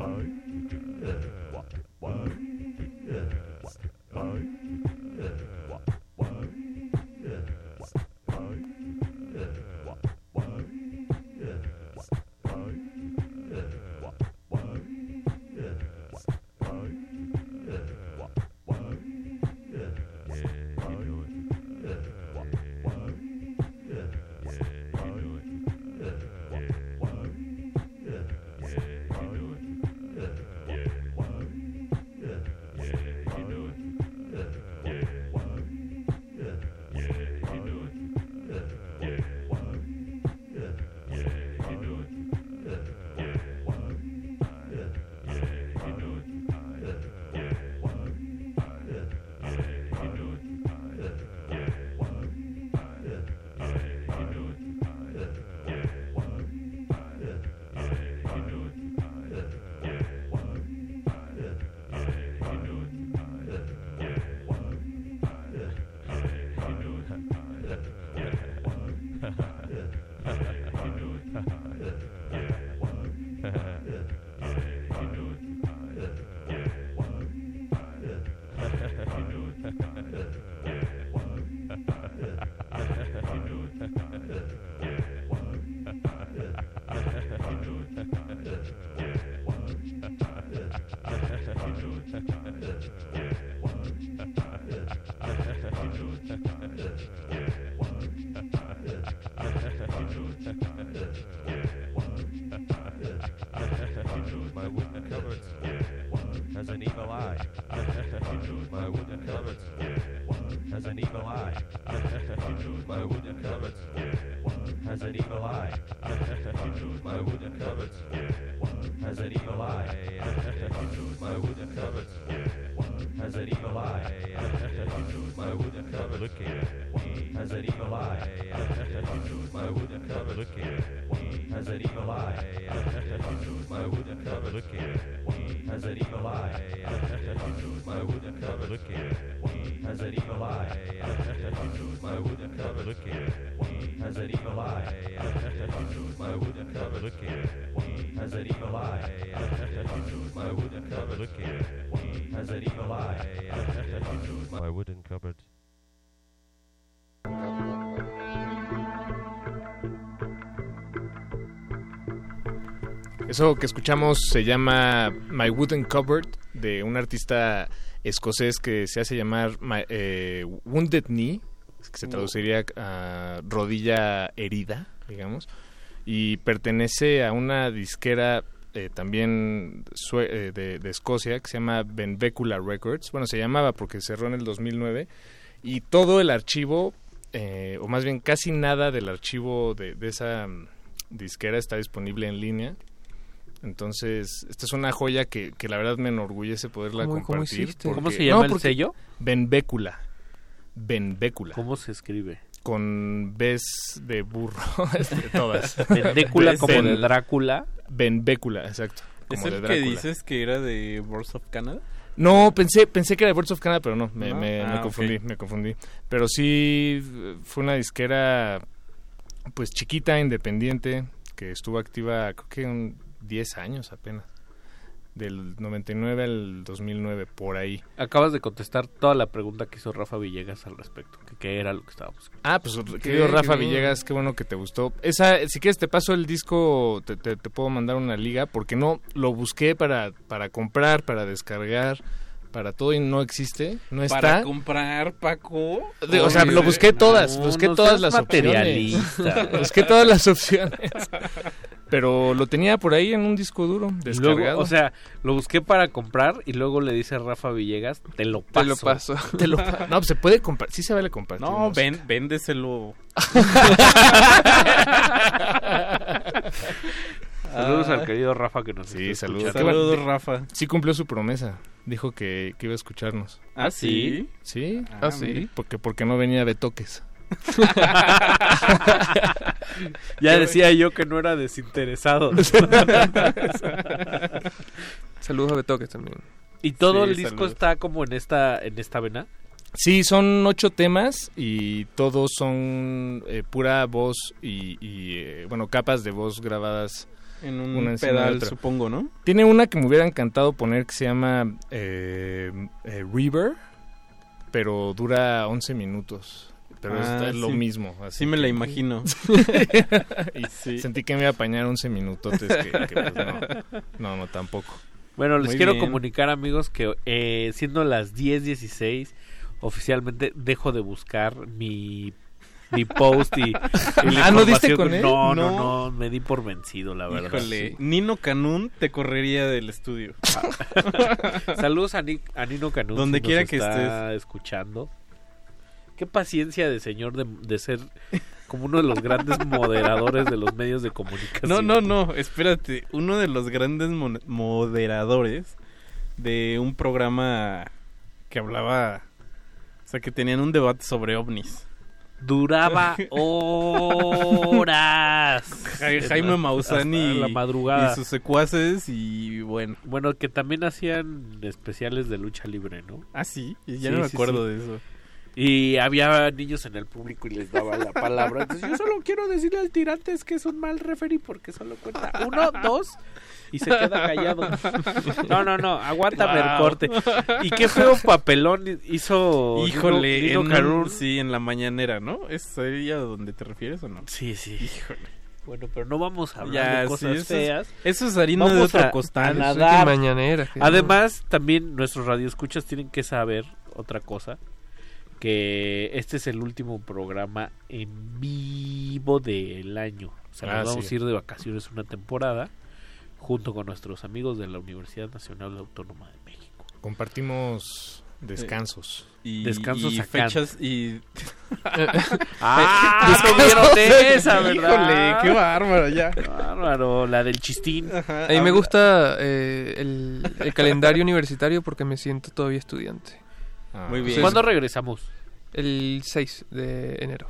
Hello My wooden. Eso que escuchamos se llama My Wooden Cupboard de un artista escocés que se hace llamar eh, Wounded Knee, que se traduciría a rodilla herida, digamos, y pertenece a una disquera eh, también eh, de, de Escocia que se llama Benbecula Records. Bueno, se llamaba porque cerró en el 2009 y todo el archivo, eh, o más bien casi nada del archivo de, de esa mm, disquera está disponible en línea. Entonces, esta es una joya que, que la verdad me enorgullece poderla ¿Cómo- cómo compartir. porque- ¿Cómo se llama el porque- sello? Benbecula. Benbecula. ¿Cómo se escribe? Con Bs de burro, este, todas. Benbécula como de Ben- Drácula. Benbécula, exacto. ¿Es de el que dices que era de Birds of Canada? No, pensé, pensé que era de Birds of Canada, pero no, me, ¿No? me- Ah, me confundí, me confundí. Pero sí, fue una disquera, pues chiquita, independiente, que estuvo activa, creo que un 10 años apenas. Del 99 al 2009, por ahí. Acabas de contestar toda la pregunta que hizo Rafa Villegas al respecto. Que qué era lo que estábamos Ah, pues querido Rafa Villegas, qué bueno que te gustó. Esa, si quieres te paso el disco, te, te- te puedo mandar una liga, porque no lo busqué para, para comprar, para descargar, para todo y no existe, no está. Para comprar, Paco. De- o sea, lo busqué todas, No, busqué no todas las materialista. opciones. busqué todas las opciones. Pero lo tenía por ahí en un disco duro, descargado. Luego, o sea, lo busqué para comprar y luego le dice a Rafa Villegas, te lo paso. Te lo paso. Te lo pa- no, pues se puede comprar, sí se vale compartir. No, ven, véndeselo. Saludos al querido Rafa que nos Sí, saludos. escuchando. Saludos, Rafa. Sí cumplió su promesa. Dijo que, que iba a escucharnos. ¿Ah, sí? Sí. Ah, sí. Porque, porque no venía de toques. ya decía yo que no era desinteresado. Saludos a Betoques también. y todo Sí, el disco saludos. está como en esta en esta vena. Sí, son ocho temas y todos son eh, pura voz y, y, eh, bueno, capas de voz grabadas. En un una pedal, otra. supongo, ¿no? Tiene una que me hubiera encantado poner que se llama eh, eh, River, pero dura 11 minutos. Pero Ah, es lo sí. mismo. así Sí me la imagino. y Sí. Sentí que me iba a apañar 11 minutotes que, que, pues, no. no, no, tampoco. Bueno, les Muy quiero bien. comunicar, amigos, que eh, siendo las 10.16, oficialmente dejo de buscar mi, mi post y, Ah, ¿no diste con él? No, no, No. no, me di por vencido, la verdad. Híjole, sí. Nino Canún te correría del estudio. Saludos a, Ni- a Nino Canut. Donde si nos quiera que está escuchando. Qué paciencia de señor de, de ser como uno de los grandes moderadores de los medios de comunicación. No, no, no, espérate. Uno de los grandes moderadores de un programa que hablaba. O sea, que tenían un debate sobre ovnis. Duraba horas. Ja- Jaime y, la madrugada. y sus secuaces y bueno. Bueno, que también hacían especiales de lucha libre, ¿no? Ah, sí, ya no me acuerdo de eso. Y había niños en el público y les daba la palabra. Entonces yo solo quiero decirle al Tirantes que es un mal referee porque solo cuenta uno, dos y se queda callado. No, no, no, aguántame el Wow. corte. Y qué feo papelón hizo Híjole, Nino- Nino en un- sí, en la mañanera, ¿no? ¿Es sería donde te refieres o no? Sí, sí. Híjole. Bueno, pero no vamos a hablar Ya, de sí, cosas es- feas. eso es harina de Vamos otro a- costal. a nadar. mañanera, Además, también nuestros radioescuchas tienen que saber otra cosa. Que este es el último programa en vivo del año. O sea, Ah, nos vamos sí. a ir de vacaciones una temporada junto con nuestros amigos de la Universidad Nacional Autónoma de México. Compartimos descansos. Y, Descansos y a fechas y... Ah, no vieron de esa, ¿verdad? Híjole, qué bárbaro, ya. Qué bárbaro, la del chistín. A mí me gusta eh, el, el calendario universitario porque me siento todavía estudiante. Muy bien. Entonces, ¿Cuándo regresamos? El 6 de enero.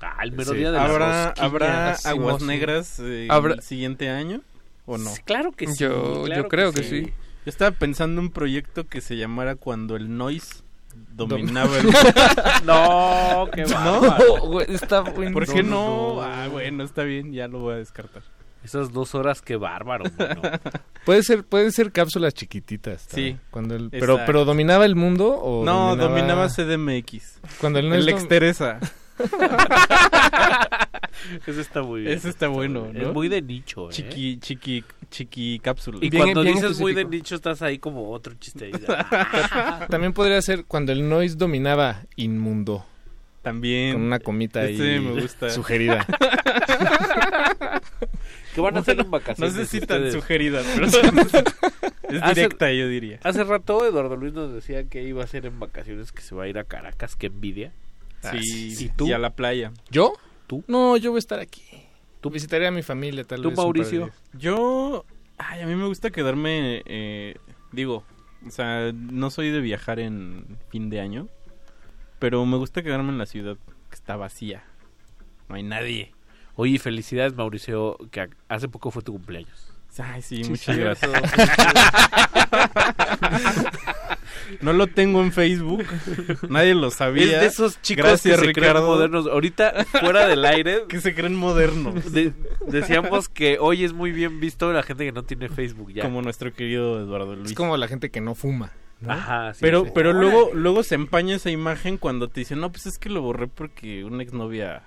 Ah, el mero Sí. día de las ¿Habrá, rosquillas. ¿habrá aguas negras eh, Habrá- el siguiente año o no? Claro que sí. Yo- claro yo creo que sí. Yo estaba pensando un proyecto que se llamara Cuando el Noise dominaba el... No, qué bárbaro. güey, está bueno. ¿Por qué no? no. Ah, bueno, está bien, ya lo voy a descartar. Esas dos horas, qué bárbaro. Puede ser, puede ser cápsulas chiquititas. Sí. Cuando el, pero, Exacto. pero dominaba el mundo o No, dominaba, dominaba CDMX. Cuando el no el ex Teresa. Eso está muy bien. Ese está bueno, ¿no? Es muy de nicho, ¿eh? Chiqui, chiqui, chiqui cápsula. Y Bien- cuando bien dices muy de nicho, estás ahí como otro chiste. ahí de- También podría ser cuando el noise dominaba inmundo. También. Con una comita ahí Ese me gusta. sugerida. ¿Qué van a hacer en No vacaciones? sé si tan sugerida, pero es Hace- directa, yo diría. Hace rato Eduardo Luis nos decía que iba a hacer en vacaciones que se va a ir a Caracas, que envidia. Sí, ¿Y tú? y a la playa. ¿Yo? ¿Tú? No, yo voy a estar aquí. Tú visitaría a mi familia, tal ¿Tú, vez. de Mauricio? Yo, ay, a mí me gusta quedarme, eh, digo, o sea, no soy de viajar en fin de año, pero me gusta quedarme en la ciudad que está vacía. No hay nadie. Oye, felicidades, Mauricio, que hace poco fue tu cumpleaños. Ay, sí, muchas gracias. no lo tengo en Facebook. Nadie lo sabía. Es de esos chicos Gracias, que se creen Ricardo. modernos. Ahorita, fuera del aire, Que se creen modernos. de- decíamos que hoy es muy bien visto la gente que no tiene Facebook ya. Como nuestro querido Eduardo Luis. Es como la gente que no fuma. ¿no? Ajá, sí, pero sí. pero luego luego se empaña esa imagen cuando te dicen, no, pues es que lo borré porque una exnovia...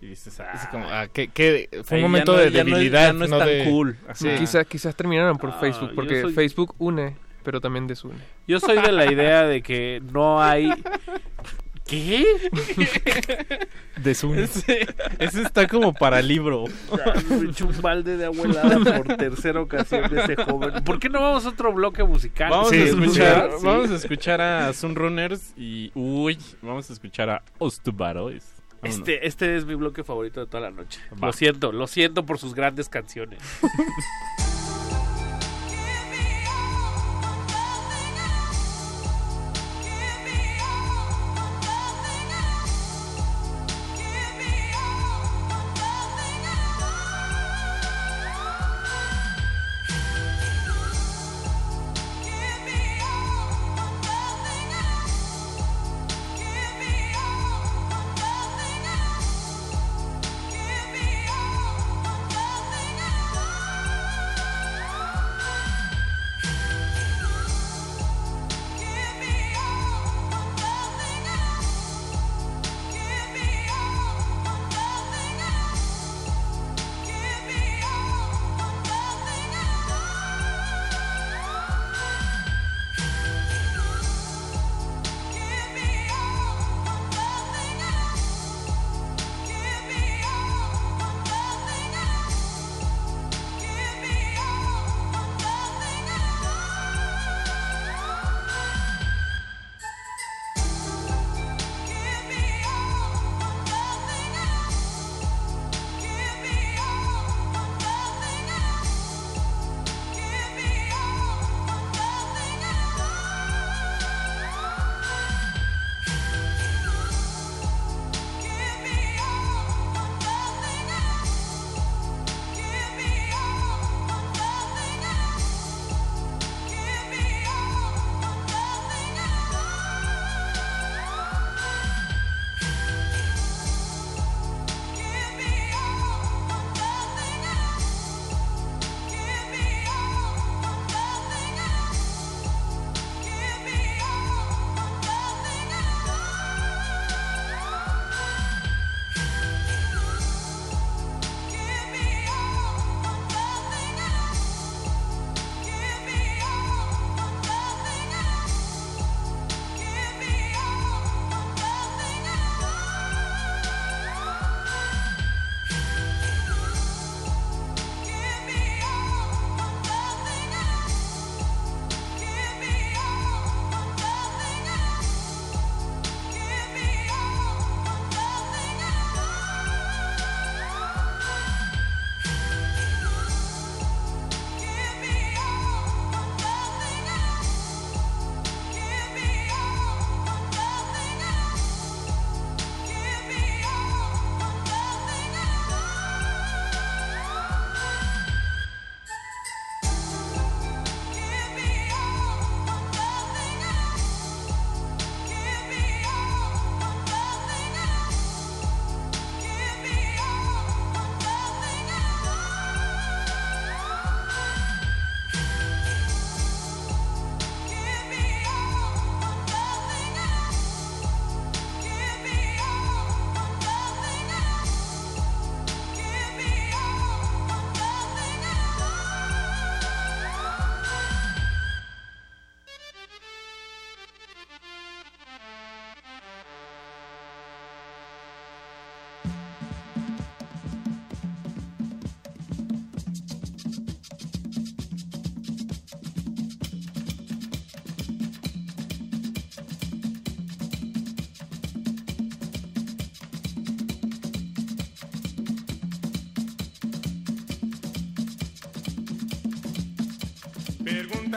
Y dices, ah, Es como, ah, que, que fue un momento no- de ya no es- debilidad. ya no es tan de- cool. Sí, quizás quizás terminaron por Ah, Facebook porque soy- Facebook une, pero también desune. Yo soy de la idea de que no hay... ¿Qué? Desune. Ese, ese está como para libro. Un balde de agua helada por tercera ocasión de ese joven. ¿Por qué no vamos a otro bloque musical? Vamos, Sí, a es escuchar, Sí. vamos a escuchar a Sunrunners y uy, vamos a escuchar a Ostubarois. Este, este es mi bloque favorito de toda la noche. Va. Lo siento, lo siento por sus grandes canciones.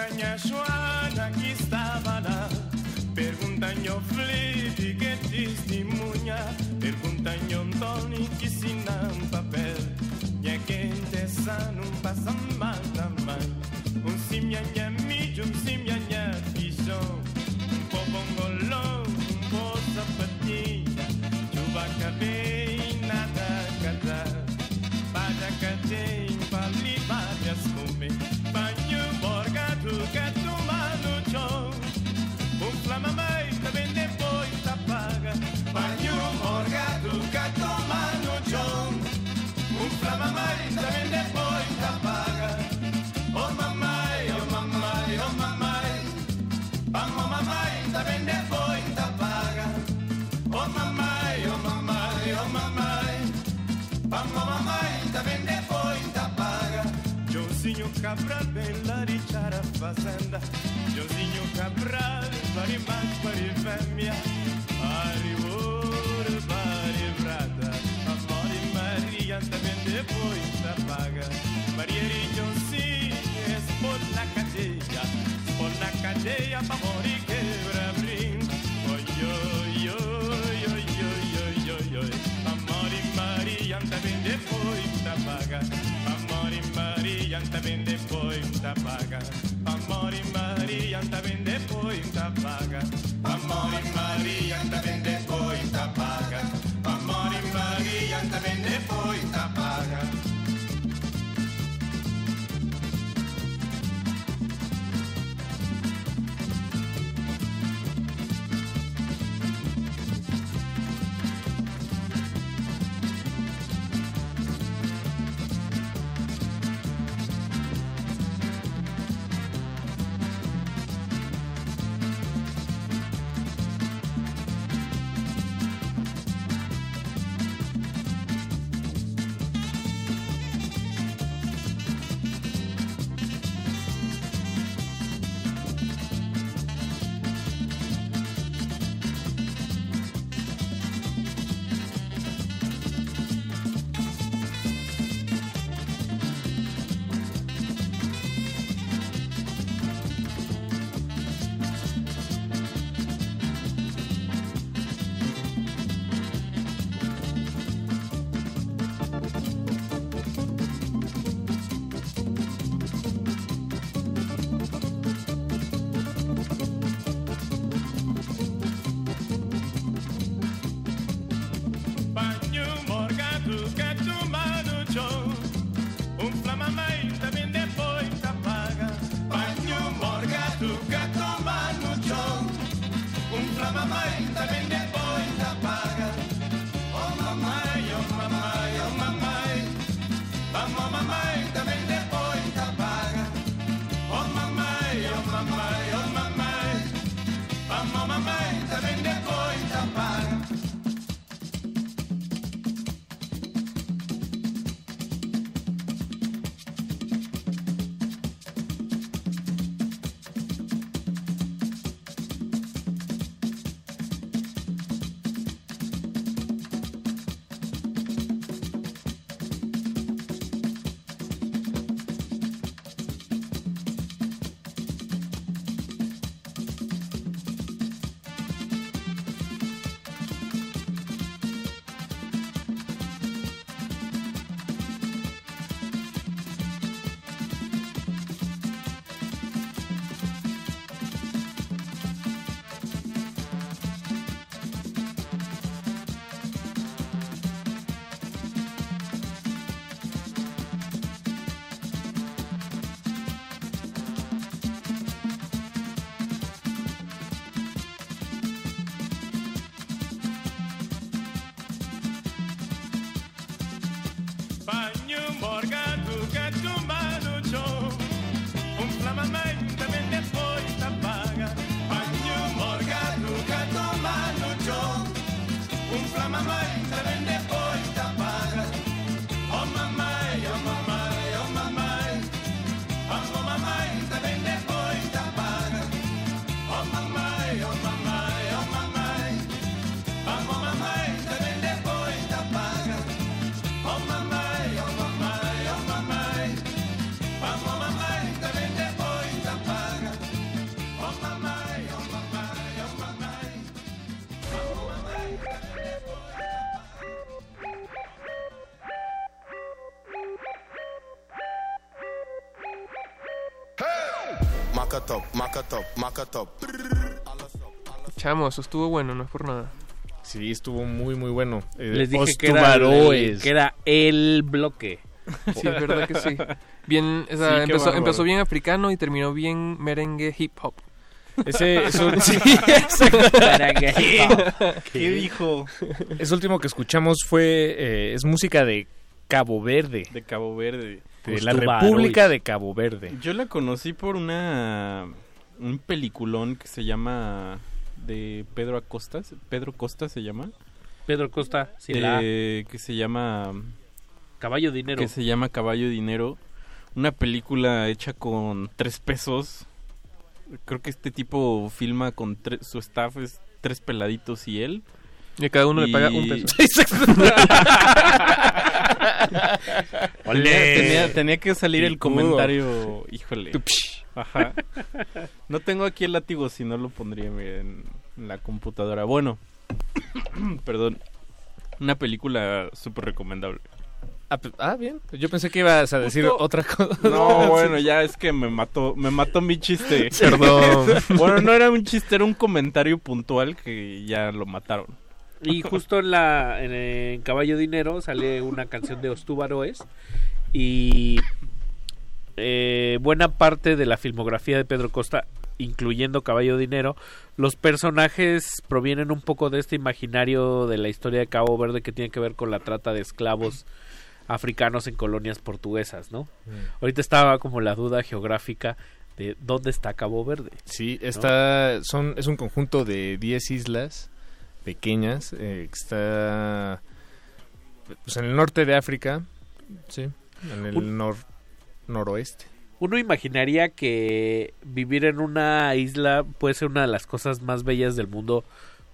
sueño es. Maca top, maca top, maca top. Chamo, eso estuvo bueno, no es por nada. Sí, estuvo muy, muy bueno. Eh, Les dije que era, el- Ostubaroes. que era el bloque. Sí, es verdad que sí. Bien, o sea, Sí, empezó, bien africano y terminó bien merengue hip hop. Ese, eso, sí, Merengue hip hop. ¿Qué dijo? Ese último que escuchamos fue, eh, es música de Cabo Verde, De Cabo Verde. De la Ostubaroes. República de Cabo Verde. Yo la conocí por una un peliculón que se llama de Pedro Acosta, Pedro Costa se llama, Pedro Costa, sin la que se llama Caballo Dinero. que se llama Caballo Dinero, una película hecha con tres pesos. Creo que este tipo filma con tre- su staff es tres peladitos y él. Y a cada uno le paga un peso. Tenía, tenía- tenía que salir el comentario, híjole. Ajá. No tengo aquí el látigo, si no lo pondría en, en la computadora. Bueno, perdón. Una película súper recomendable. Ah, pe- ah, bien. Yo pensé que ibas a decir Justo- otra cosa. No, bueno, ya es que me mató, me mató mi chiste. Perdón. bueno, no era un chiste, era un comentario puntual que ya lo mataron. Y justo en la en, en Caballo Dinero sale una canción de Ostubaroes y eh, buena parte de la filmografía de Pedro Costa, incluyendo Caballo Dinero, los personajes provienen un poco de este imaginario de la historia de Cabo Verde que tiene que ver con la trata de esclavos africanos en colonias portuguesas, ¿no? Ahorita estaba como la duda geográfica de dónde está Cabo Verde. Sí, está, son, es un conjunto de 10 islas pequeñas eh, que está pues, en el norte de África, sí, en el Un- nor- noroeste. Uno imaginaría que vivir en una isla puede ser una de las cosas más bellas del mundo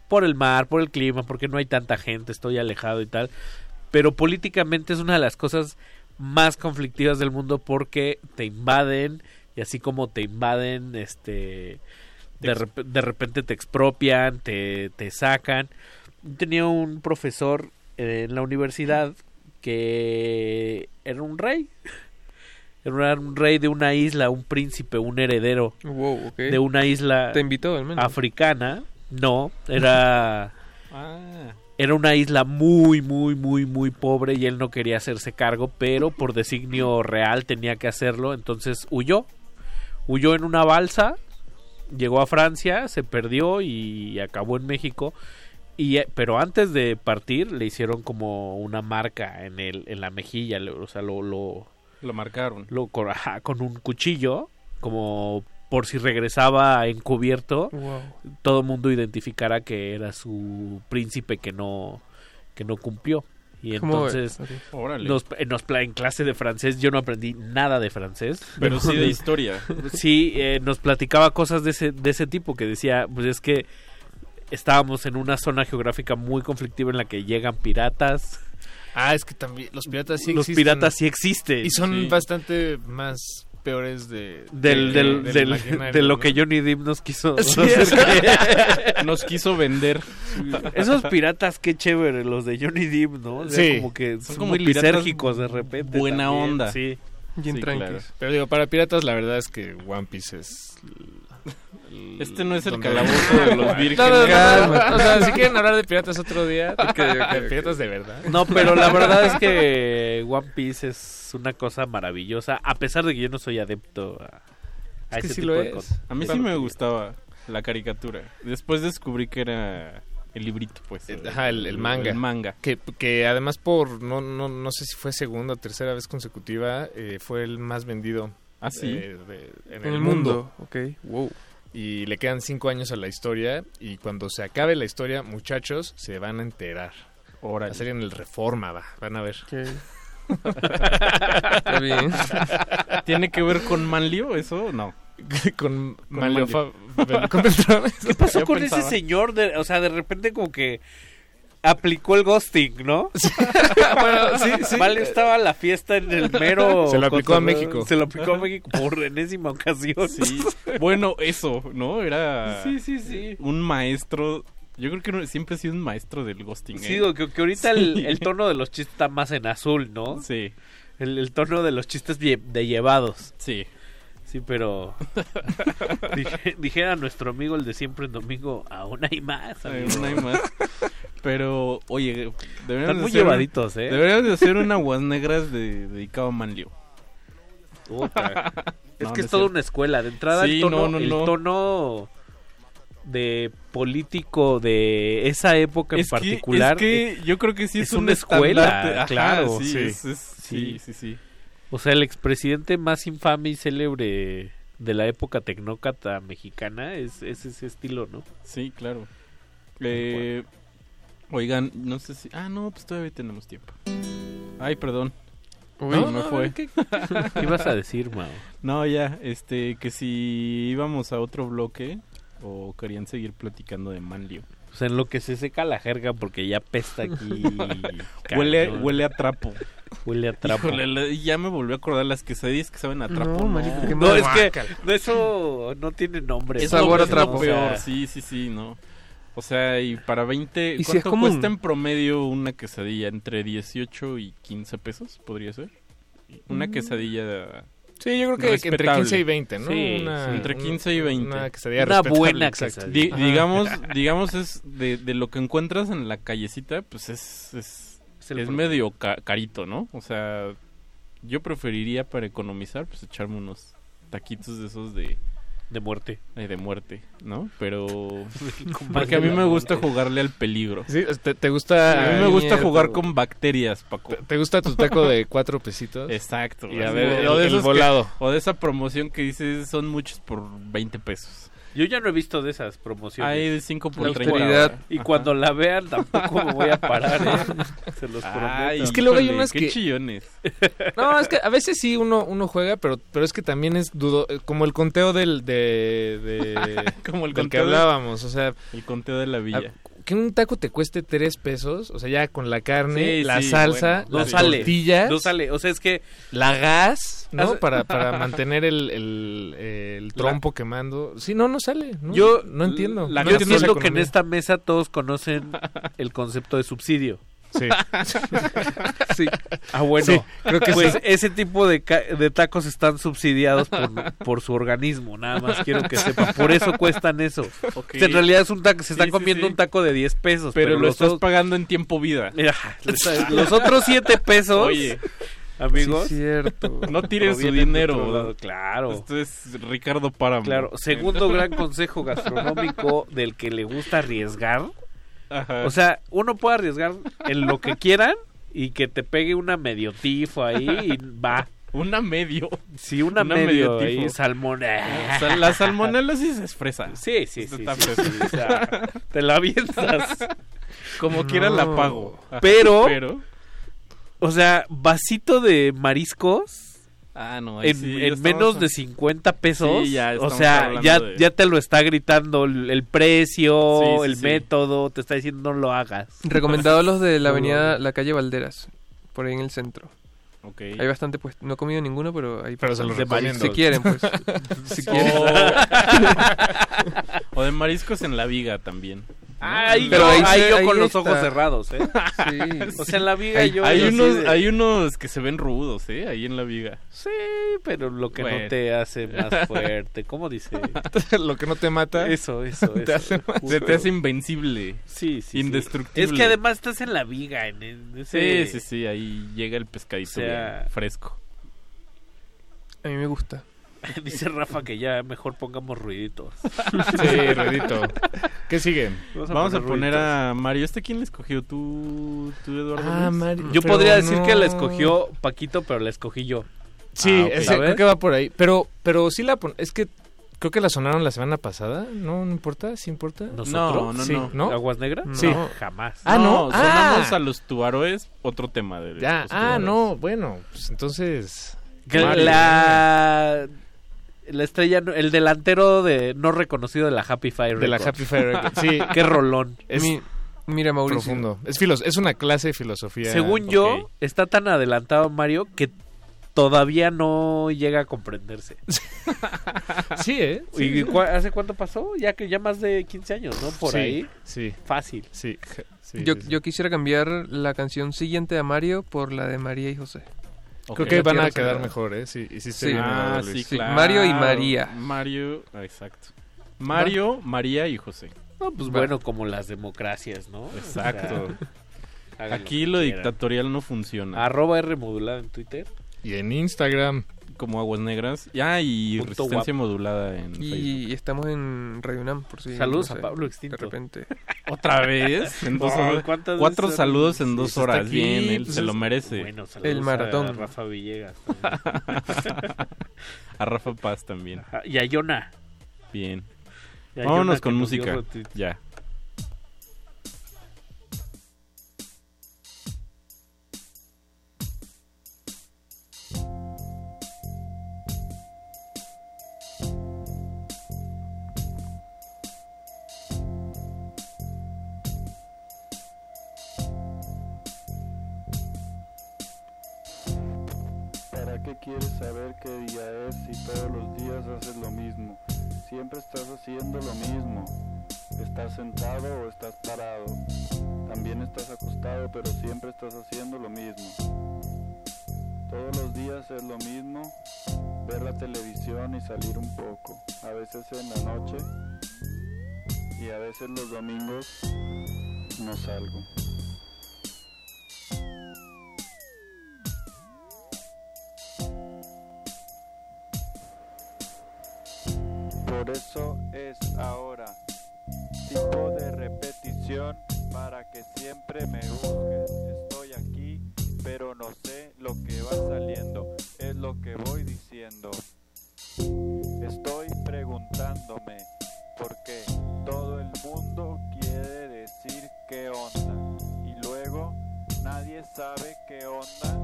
por el mar, por el clima, porque no hay tanta gente, estoy alejado y tal. Pero políticamente es una de las cosas más conflictivas del mundo porque te invaden y así como te invaden, este, de, rep- de repente te expropian, te, te sacan. Tenía un profesor eh, en la universidad que era un rey. Era un rey de una isla, un príncipe, un heredero Wow, de una isla Te invitó, al menos. africana. No, era Ah, era una isla muy, muy, muy, muy pobre y él no quería hacerse cargo, pero por designio real tenía que hacerlo, entonces huyó. Huyó en una balsa, llegó a Francia, se perdió y acabó en México. Y, eh, pero antes de partir le hicieron como una marca en el en la mejilla, le- o sea, lo, lo, lo marcaron. lo con, ajá, con un cuchillo, como por si regresaba encubierto, Wow. todo el mundo identificara que era su príncipe que no que no cumplió. Y entonces nos, nos pla- en clase de francés yo no aprendí nada de francés. Pero sí de historia. Sí, eh, nos platicaba cosas de ese, de ese tipo que decía, pues es que estábamos en una zona geográfica muy conflictiva en la que llegan piratas. Ah, es que también los piratas sí Los existen. piratas sí existen. Y son Sí. bastante más peores de... Del, de- del, del del- imaginario, de lo ¿no? que Johnny Depp nos quiso Sí. Nos quiso vender. Esos piratas, qué chévere, los de Johnny Depp, ¿no? O sea, Sí. como que Son son, como muy lisérgicos de repente. buena también, onda. Sí. Bien claro. Pero digo, para piratas la verdad es que One Piece es... Este no es el calabozo de los vírgenes. No, no, no, no, Cálmate. O sea, si quieren hablar de piratas otro día, Ok, ok, de piratas de verdad. No, pero la verdad es que One Piece es una cosa maravillosa, a pesar de que yo no soy adepto a, a Es que ese sí tipo lo de es. cosas. A mí sí me gustaba la caricatura. Después descubrí que era el librito, pues. Ajá, el, el manga. El manga. Que, que además por, no, no, no sé si fue segunda o tercera vez consecutiva, eh, fue el más vendido Ah, sí. eh, de- en, En el mundo. Ok, wow. Y le quedan cinco años a la historia y cuando se acabe la historia, muchachos, se van a enterar. Va Órale. a salir en el Reforma, va, van a ver. Ok. Está bien. ¿Tiene que ver con Manlio eso? No. con Con Manlio. ¿Qué pasó Yo con pensaba. ese señor? De, o sea, de repente como que aplicó el ghosting, ¿no? bueno, sí, sí. Vale, estaba la fiesta en el mero... Se lo aplicó a. México. Se lo aplicó a México por enésima ocasión. Sí. Bueno, eso, ¿no? Era sí, sí. sí. un maestro. Yo creo que siempre ha sido un maestro del ghosting. Sí, ¿eh? digo, que, que ahorita el, Sí. el tono de los chistes está más en azul, ¿no? Sí, El, el tono de los chistes de llevados. sí. Sí, pero dije- dijera nuestro amigo el de siempre en domingo, aún hay más. Ay, amigo". no hay más. Pero, oye, deberían Están de muy hacer- llevaditos, ¿eh? Deberían de hacer un aguas negras de, dedicado a Manlio. Puta. es No, que no es toda una escuela. De entrada, Sí, el, tono, no, no, el no. tono de político de esa época en Es que- particular. es que yo creo que sí es un una escuela. Ajá, claro, sí, sí. es- es- sí, sí, sí. O sea, el expresidente más infame y célebre de la época tecnócrata mexicana es, es ese estilo, ¿no? Sí, claro. Eh, oigan, no sé si... Ah, no, pues todavía tenemos tiempo. Ay, perdón. Uy. no, No, me no, fue. ¿qué- qué ibas a decir, Mao? No, ya, este, que si íbamos a otro bloque o querían seguir platicando de Manlio. O sea, en lo que se seca la jerga porque ya pesta aquí. Huele, huele a trapo. Huele a trapo. Híjole, ya me volvió a acordar las quesadillas que saben a trapo. No, marico, qué No, es que no, eso no tiene nombre. Es Sabor a lo trapo. peor, O sea, sí, sí, sí, no. O sea, y para 20, ¿Y si ¿cuánto es común? cuesta en promedio una quesadilla? ¿Entre 18 y 15 pesos podría ser? Una Mm. quesadilla Sí, yo creo que entre respetable. 15 y 20, ¿no? Sí, Una- sí. entre una- 15 y 20. una quesadilla Una buena exacto. Di- quesadilla. digamos, digamos es de, de lo que encuentras en la callecita, pues es es, Es es medio ca- carito, ¿no? O sea, yo preferiría para economizar, pues echarme unos taquitos de esos de de muerte. de muerte, ¿no? Pero porque a mí me gusta jugarle al peligro. Sí, ¿te, te gusta? A mí me gusta Mierda. jugar con bacterias, Paco. ¿Te gusta tu taco de cuatro pesitos? Exacto. Y a así ver, de- el, o de el esos que- volado. o de esa promoción que dices son muchos por 20 pesos. Yo ya no he visto de esas promociones. Hay de 5 por La 30 austeridad. ahora. Y cuando la vean tampoco me voy a parar, ¿eh? Se los prometo. Ay, Es que luego hay unas qué que- chillones. No, es que a veces sí uno, uno juega, pero, pero es que también es dudo, eh, como el conteo del, de, de- Como el del que conteo de- hablábamos, o sea, El conteo de la villa. Que un taco te cueste tres pesos, o sea, ya con la carne, Sí, la sí, salsa, bueno, las sale. tortillas, No sale. O sea, es que la gas, ¿no? Hace- Para, para mantener el, el, el trompo quemando. Sí, no, no sale. ¿no? yo no entiendo. La No yo entiendo que en esta mesa todos conocen el concepto de subsidio. Sí. sí. Ah, bueno. Sí, creo que pues sí. ese tipo de, tacos están subsidiados por, por su organismo. Nada más quiero que sepan. Por eso cuestan eso. Ok. O sea, en realidad es un taco. Se están sí, comiendo sí. un taco de 10 pesos. Pero, lo los estás otros- pagando en tiempo vida. Los otros 7 pesos. Oye, amigos. Sí, cierto. no tiren su dinero. Claro. Esto es Ricardo Páramo. Claro, segundo gran consejo gastronómico del que le gusta arriesgar. Ajá. O sea, uno puede arriesgar en lo que quieran y que te pegue una medio tifo ahí y va. una medio. Sí, una, Una medio, medio tifo. salmonela. Sal- la salmonela sí es fresa. Sí, sí, sí. Está sí, fresa. sí, o sea, te la avientas. Como quiera la pago. Pero O sea, vasito de mariscos Ah, no, en, sí, menos a- de 50 pesos. Sí, ya o sea, ya, de- ya te lo está gritando el, el precio, Sí, sí, el sí. método, te está diciendo no lo hagas. Recomendado los de la avenida. La Calle Valderas, por ahí en el centro. Ok. Hay bastante, pues, no he comido ninguno, pero hay Pero se los de recomiendo. Si quieren, pues. si quieren. O de mariscos en la viga también. Ahí Pero yo, ahí ahí yo ahí con los está. ojos cerrados, ¿eh? Sí. O sea, en la viga Hay, yo... hay yo sí unos, de- hay unos que se ven rudos, ¿eh? Ahí en la viga. Sí, pero lo que no Bueno. te hace más fuerte. ¿Cómo dice? lo que no te mata. Eso, eso, Te eso. hace más- Se Justo. te hace invencible. Sí, sí, sí. indestructible. Es que además estás en la viga, en ese... Sí, sí, sí, ahí llega el pescadito O sea- bien fresco. A mí me gusta. Dice Rafa que ya mejor pongamos ruiditos. Sí, ruidito. ¿Qué sigue? Vamos a poner ruiditos. a Mario. ¿Este quién le escogió? ¿Tú, tú Eduardo? Ah, Luis? Mario. Yo Pero podría decir que la escogió Paquito, pero la escogí yo. Sí, Ah, creo que va por ahí. Pero, pero sí la pon- es que creo que la sonaron la semana pasada. No, no importa, sí importa. ¿Nosotros? No, no, Sí, no. ¿no? ¿Aguas negras? Sí. No, jamás. Ah, no. sonamos Ah. a los tubaroes, otro tema de Ya, ah, no, bueno, pues entonces. La... La estrella, no- el delantero de no reconocido de la Happy Fire De la. Happy Fire Records. Sí, Qué rolón. es Mi- mira, Mauricio. profundo. Es, filos es una clase de filosofía. Según yo, está tan adelantado Mario que todavía no llega a comprenderse. Sí, ¿eh? Sí, ¿Y sí. cu- hace cuánto pasó? Ya que ya más de 15 años, ¿no? Por Sí, ahí. Sí, Fácil. sí. sí, yo, yo quisiera cambiar la canción siguiente a Mario por la de María y José. Creo que van a quedar mejor, ¿eh? Sí, hiciste Sí. Ah, sí, claro. Mario y María. Mario, ah, exacto. Mario, María y José. No, pues Va. bueno, como las democracias, ¿no? Exacto. O sea, hagan Aquí lo dictatorial no funciona. Arroba R modulada en Twitter. Y en Instagram. Como aguas negras. Ya, y Punto resistencia guap. modulada en Facebook. Y estamos en Radio UNAM, por si. Saludos no a sé, Pablo Extinto. De repente. ¿Otra vez? En dos horas. ¿cuántas Cuatro veces? saludos en dos horas. aquí, Bien, él pues se lo merece. Bueno, saludos El maratón. A Rafa Villegas. a Rafa Paz también. Ajá, y a Yona. Bien. Y a Vámonos Yona con música. Ya. Quieres saber qué día es si todos los días haces lo mismo? Siempre estás haciendo lo mismo. Estás sentado o estás parado. También estás acostado, pero siempre estás haciendo lo mismo. Todos los días es lo mismo. Ver la televisión y salir un poco. A veces en la noche y a veces los domingos no salgo. Por eso es ahora tipo de repetición para que siempre me busques. Estoy aquí, pero no sé lo que va saliendo, es lo que voy diciendo. Estoy preguntándome por qué todo el mundo quiere decir qué onda y luego nadie sabe qué onda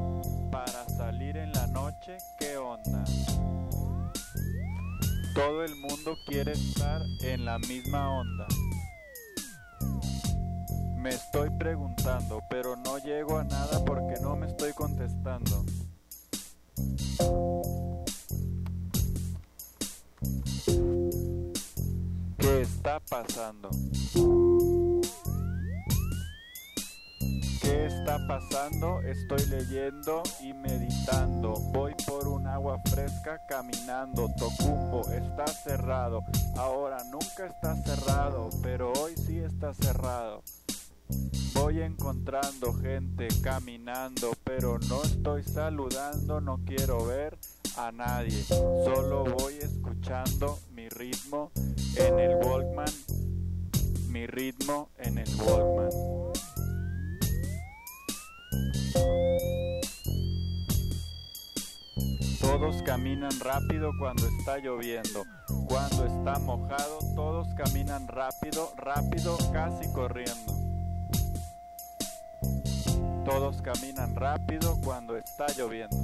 para salir en la noche, qué onda. Todo el mundo quiere estar en la misma onda. Me estoy preguntando, pero no llego a nada porque no me estoy contestando. ¿Qué está pasando? Está pasando? Estoy leyendo y meditando. Voy por un agua fresca caminando. Tocumbo está cerrado. Ahora nunca está cerrado, pero hoy sí está cerrado. Voy encontrando gente caminando, pero no estoy saludando, no quiero ver a nadie. Solo voy escuchando mi ritmo en el Walkman. Mi ritmo en el Walkman. Todos caminan rápido cuando está lloviendo. Cuando está mojado, todos caminan rápido, rápido, casi corriendo. Todos caminan rápido cuando está lloviendo.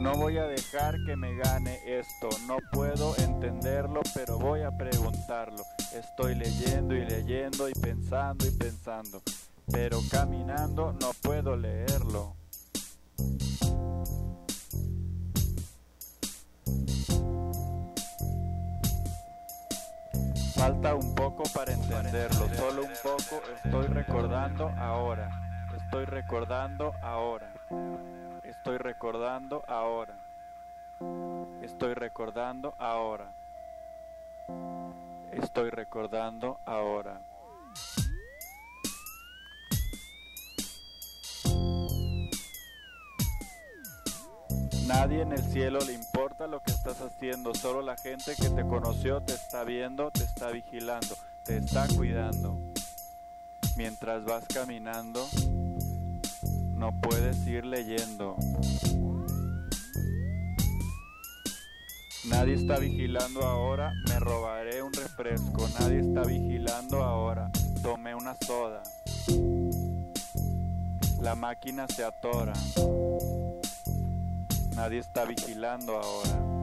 No voy a dejar que me gane esto, no puedo entenderlo, pero voy a preguntarlo. Estoy leyendo y leyendo y pensando y pensando, pero caminando no puedo leerlo. Falta un poco para entenderlo, solo un poco estoy recordando ahora, estoy recordando ahora, estoy recordando ahora, estoy recordando ahora, estoy recordando ahora. Nadie en el cielo le importa lo que estás haciendo, solo la gente que te conoció te está viendo, te está vigilando, te está cuidando. Mientras vas caminando, no puedes ir leyendo. Nadie está vigilando ahora, me robaré un refresco. Nadie está vigilando ahora, tomé una soda. La máquina se atora. Nadie está vigilando ahora.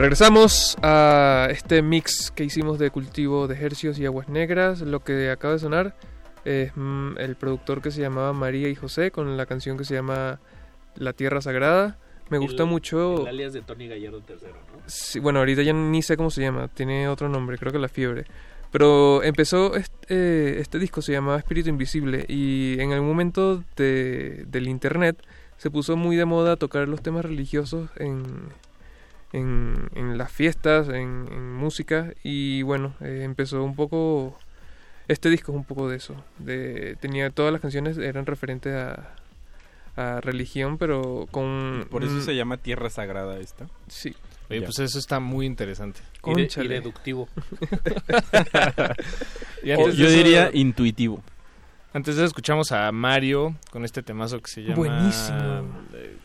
Regresamos a este mix que hicimos de cultivo de hercios y aguas negras. Lo que acaba de sonar es mm, el productor que se llamaba María y José con la canción que se llama La Tierra Sagrada. Me gusta El- mucho. El alias de Tony Gallardo III, ¿no? Sí, bueno, ahorita ya ni sé cómo se llama, tiene otro nombre, creo que La Fiebre. Pero empezó, este, este disco se llamaba Espíritu Invisible y en algún momento de, del internet se puso muy de moda tocar los temas religiosos en, en, en las fiestas, en, en música y bueno, eh, empezó un poco... Este disco es un poco de eso, de, tenía todas las canciones eran referentes a, a religión, pero con... Por eso se llama Tierra Sagrada esta. Sí. Oye, Ya. pues eso está muy interesante. Y, de- y Cónchale. deductivo. Y de yo eso- diría intuitivo. Antes de eso escuchamos a Mario con este temazo que se llama... Buenísimo.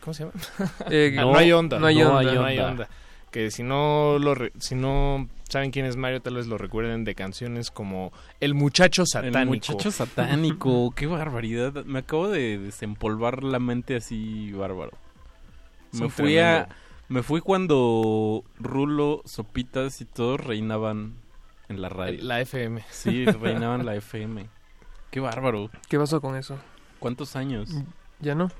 ¿Cómo se llama? Eh, Ah, no, hay onda. no hay no onda. hay onda. Que si no lo re- si no saben quién es Mario, tal vez lo recuerden de canciones como El muchacho satánico. El muchacho satánico, qué barbaridad. Me acabo de desempolvar la mente así bárbaro. Me Son fui a me fui cuando Rulo, Sopitas y todos reinaban en la radio. La FM. Sí, reinaban la FM. Qué bárbaro. ¿Qué pasó con eso? ¿Cuántos años? ¿Ya no?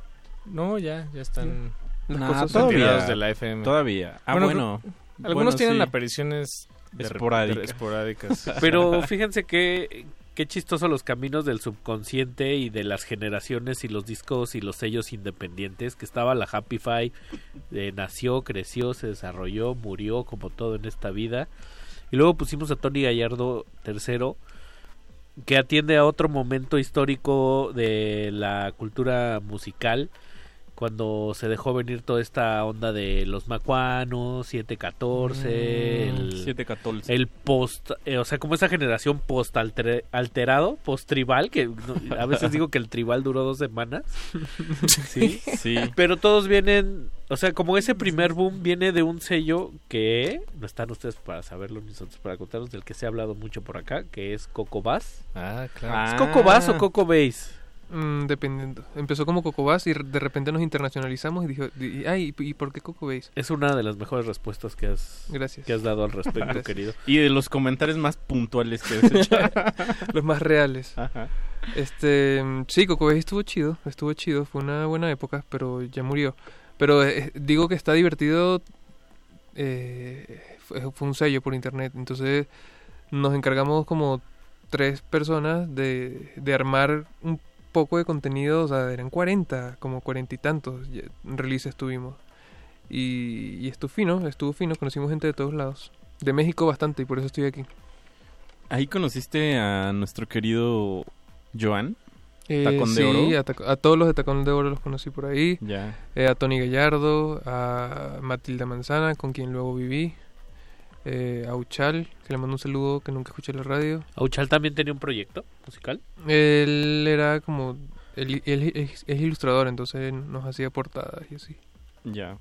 No, ya, ya están Nah, cosas todavía. de la FM. Todavía. Ah, Bueno, bueno. Algunos Bueno, tienen sí. apariciones Esporádicas. de- esporádicas. Pero fíjense que qué chistoso los caminos del subconsciente y de las generaciones y los discos y los sellos independientes que estaba la Happy Five eh, nació, creció, se desarrolló, murió como todo en esta vida y luego pusimos a Tony Gallardo III que atiende a otro momento histórico de la cultura musical cuando se dejó venir toda esta onda de los macuanos, 714, Mm, el, 714. el post, eh, o sea, como esa generación post alter- alterado, post tribal, que no- a veces digo que el tribal duró dos semanas. Sí. Sí. Pero todos vienen, o sea, como ese primer boom viene de un sello que no están ustedes para saberlo ni nosotros para contarnos del que se ha hablado mucho por acá, que es Coco Bass. Ah, claro. ¿Es Coco Bass o Coco Bass? Mm, dependiendo. Empezó como Coco Bass y de repente nos internacionalizamos y dijo, y- ay, ¿y por qué Coco Bass? Es una de las mejores respuestas que has, Gracias. que has dado al respecto, Gracias. querido. Y de los comentarios más puntuales que has hecho. Los más reales. Ajá. Este, sí, Coco Base estuvo chido, estuvo chido, fue una buena época, pero ya murió. Pero eh, digo que está divertido, eh, fue, fue un sello por internet, entonces nos encargamos como tres personas de, de armar un poco de contenido, o sea, eran 40, como cuarenta y tantos releases tuvimos. Y, y estuvo fino, estuvo fino, conocimos gente de todos lados. De México bastante, y por eso estoy aquí. Ahí conociste a nuestro querido Joan. Eh, Tacón de sí, Oro. A, a todos los de Tacón de Oro los conocí por ahí. Ya. Eh, a Tony Gallardo, a Matilda Manzana, con quien luego viví. Eh, a Uchal, que le mando un saludo, que nunca escuché la radio. ¿Auchal también tenía un proyecto musical? Él era como... Él, él es, es ilustrador, entonces nos hacía portadas y así. Ya.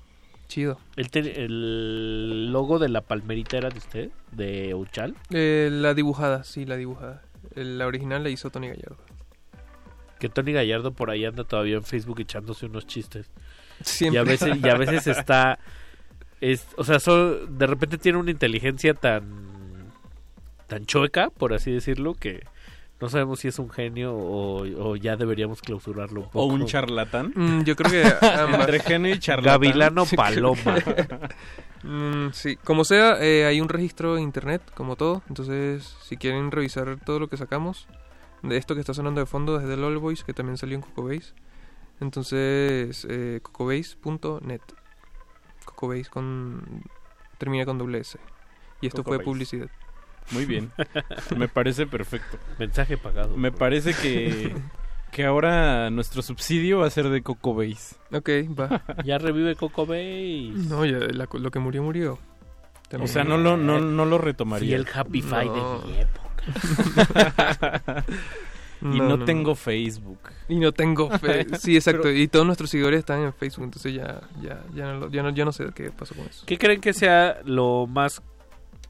Chido. ¿El, te- el logo de la palmerita era de usted? ¿De Auchal? Eh, la dibujada, sí, la dibujada. La original la hizo Tony Gallardo. Que Tony Gallardo por ahí anda todavía en Facebook echándose unos chistes. Siempre. Y a veces, y a veces está... Es, o sea, so- de repente tiene una inteligencia tan... Tan chueca, por así decirlo, que no sabemos si es un genio o, o ya deberíamos clausurarlo un poco. O un charlatán. Mm, yo creo que. Entre genio y charlatán. Gavilano Paloma. Mm, sí, como sea, eh, hay un registro en internet, como todo. Entonces, si quieren revisar todo lo que sacamos, de esto que está sonando de fondo desde el All Boys, que también salió en Cocobase. Entonces, eh, cocobase.net. Cocobase con. termina con doble S. Y esto fue publicidad. Muy bien. Me parece perfecto. Mensaje pagado. Me parece que, que ahora nuestro subsidio va a ser de Coco Base. Ok, va. ya revive Coco Base. No, ya la- lo que murió, murió. O También. sea, no lo, no, no lo retomaría. Y el Happy Five No. de mi época. y no, tengo Facebook. Y no tengo fe. Sí, exacto. y todos nuestros seguidores están en Facebook, entonces ya, ya, ya, no, ya, no, ya no sé qué pasó con eso. ¿Qué creen que sea lo más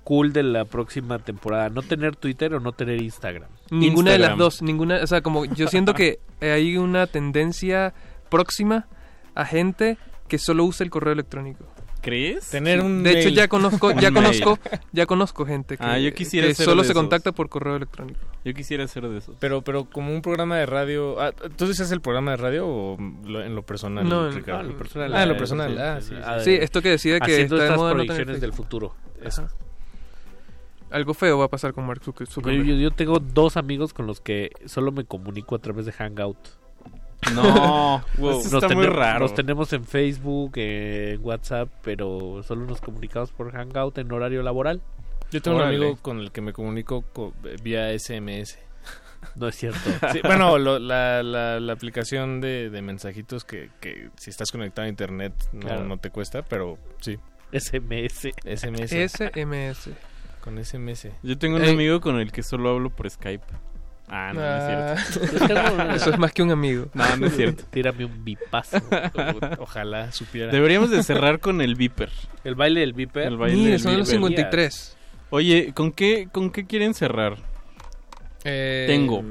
cool de la próxima temporada? ¿No tener Twitter o no tener Instagram? Ninguna de las dos, ninguna, o sea, como yo siento que hay una tendencia próxima a gente que solo usa el correo electrónico. ¿Crees? Tener un De hecho ya conozco, ya conozco, ya conozco gente que, Ah, yo quisiera que ser solo de se esos. contacta por correo electrónico. Yo quisiera ser de esos. Pero, pero como un programa de radio. Ah, ¿Tú dices el programa de radio o lo- en lo personal? No, en- ah, en lo personal. Ah, en lo personal. sí, Ah, sí, esto que decía que está de estas moda no proyecciones del futuro. Ajá. Algo feo va a pasar con Mark Yo, Zuckerberg. yo- yo tengo dos amigos con los que solo me comunico a través de Hangout. No, Wow. eso está muy raro. Nos tenemos en Facebook, en WhatsApp, pero solo nos comunicamos por Hangout en horario laboral. Yo tengo Órale. un amigo con el que me comunico co- vía SMS. No es cierto. Sí, bueno, lo- la, la, la aplicación de, de mensajitos que, que si estás conectado a internet no, Claro. no te cuesta, pero sí. SMS. SMS. SMS. Con SMS. Yo tengo un Ey. amigo con el que solo hablo por Skype. Ah, no, no es cierto. Tengo- Eso es más que un amigo. No, no es cierto. Tírame un bipazo. Ojalá supiera. Deberíamos de cerrar con el Viper. El baile del Viper. El baile Mira, del son los Viper. 53. Oye, ¿con qué, ¿con qué quieren cerrar? Eh, Tengo.